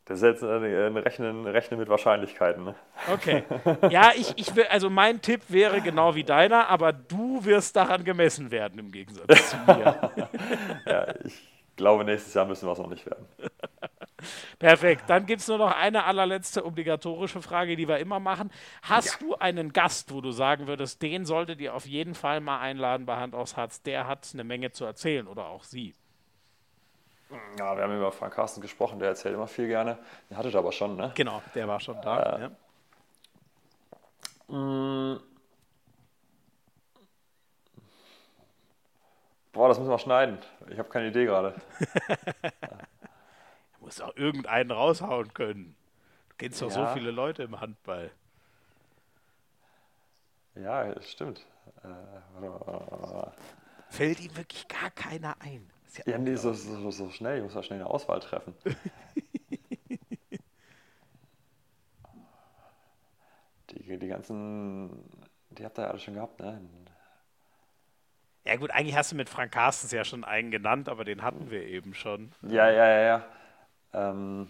Das ist jetzt ein Rechnen, Rechnen mit Wahrscheinlichkeiten. Ne? Okay. Ja, ich, ich will, also mein Tipp wäre genau wie deiner, aber du wirst daran gemessen werden im Gegensatz zu mir. *laughs* ja, ich glaube, nächstes Jahr müssen wir es noch nicht werden. *laughs* Perfekt. Dann gibt es nur noch eine allerletzte obligatorische Frage, die wir immer machen. Hast ja. du einen Gast, wo du sagen würdest, den solltet ihr auf jeden Fall mal einladen bei Hand aufs Herz? Der hat eine Menge zu erzählen oder auch sie. Ja, wir haben über Frank Carsten gesprochen, der erzählt immer viel gerne. Den hattet aber schon, ne? Genau, der war schon da. Äh, ja. Mm. Boah, das müssen wir schneiden. Ich habe keine Idee gerade. *laughs* du musst auch irgendeinen raushauen können. Du kennst doch ja. so viele Leute im Handball. Ja, das stimmt. Äh, Fällt ihm wirklich gar keiner ein. Ja, ja nee, so, so, so, schnell. Ich muss ja schnell eine Auswahl treffen. *laughs* die, die ganzen, die habt ihr ja alle schon gehabt, ne? Ja gut, eigentlich hast du mit Frank Carstens ja schon einen genannt, aber den hatten wir eben schon. Ja, ja, ja, ja. Ähm,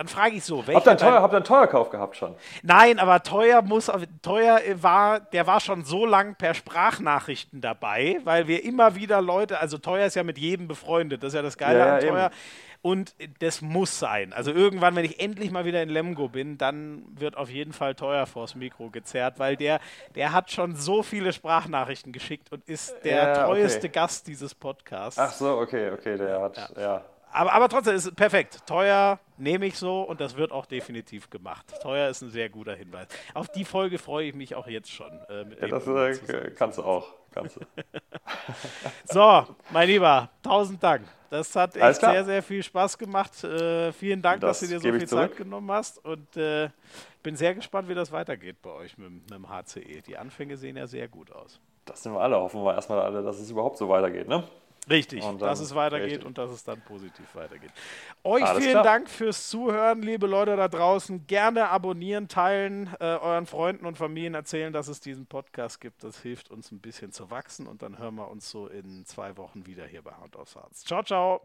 dann frage ich so, habt ihr, einen teuer, habt ihr einen Teuerkauf gehabt schon? Nein, aber teuer muss teuer war, der war schon so lang per Sprachnachrichten dabei, weil wir immer wieder Leute, also teuer ist ja mit jedem befreundet, das ist ja das Geile ja, an teuer. Eben. Und das muss sein. Also irgendwann, wenn ich endlich mal wieder in Lemgo bin, dann wird auf jeden Fall teuer vors Mikro gezerrt, weil der, der hat schon so viele Sprachnachrichten geschickt und ist der ja, treueste okay. Gast dieses Podcasts. Ach so, okay, okay, der hat, ja. ja aber, aber trotzdem ist es perfekt. Teuer nehme ich so und das wird auch definitiv gemacht. Teuer ist ein sehr guter Hinweis. Auf die Folge freue ich mich auch jetzt schon. Äh, ja, das äh, kannst du auch. Kannst du. *laughs* so, mein Lieber, tausend Dank. Das hat echt sehr, sehr viel Spaß gemacht. Äh, vielen Dank, das dass du dir so viel Zeit genommen hast. Und äh, bin sehr gespannt, wie das weitergeht bei euch mit, mit dem HCE. Die Anfänge sehen ja sehr gut aus. Das sind wir alle. Hoffen wir erstmal alle, dass es überhaupt so weitergeht, ne? Richtig, dass es weitergeht richtig. und dass es dann positiv weitergeht. Euch Alles vielen klar. Dank fürs Zuhören, liebe Leute da draußen. Gerne abonnieren, teilen, äh, euren Freunden und Familien erzählen, dass es diesen Podcast gibt. Das hilft uns ein bisschen zu wachsen und dann hören wir uns so in zwei Wochen wieder hier bei Hand aufs Herz. Ciao, ciao.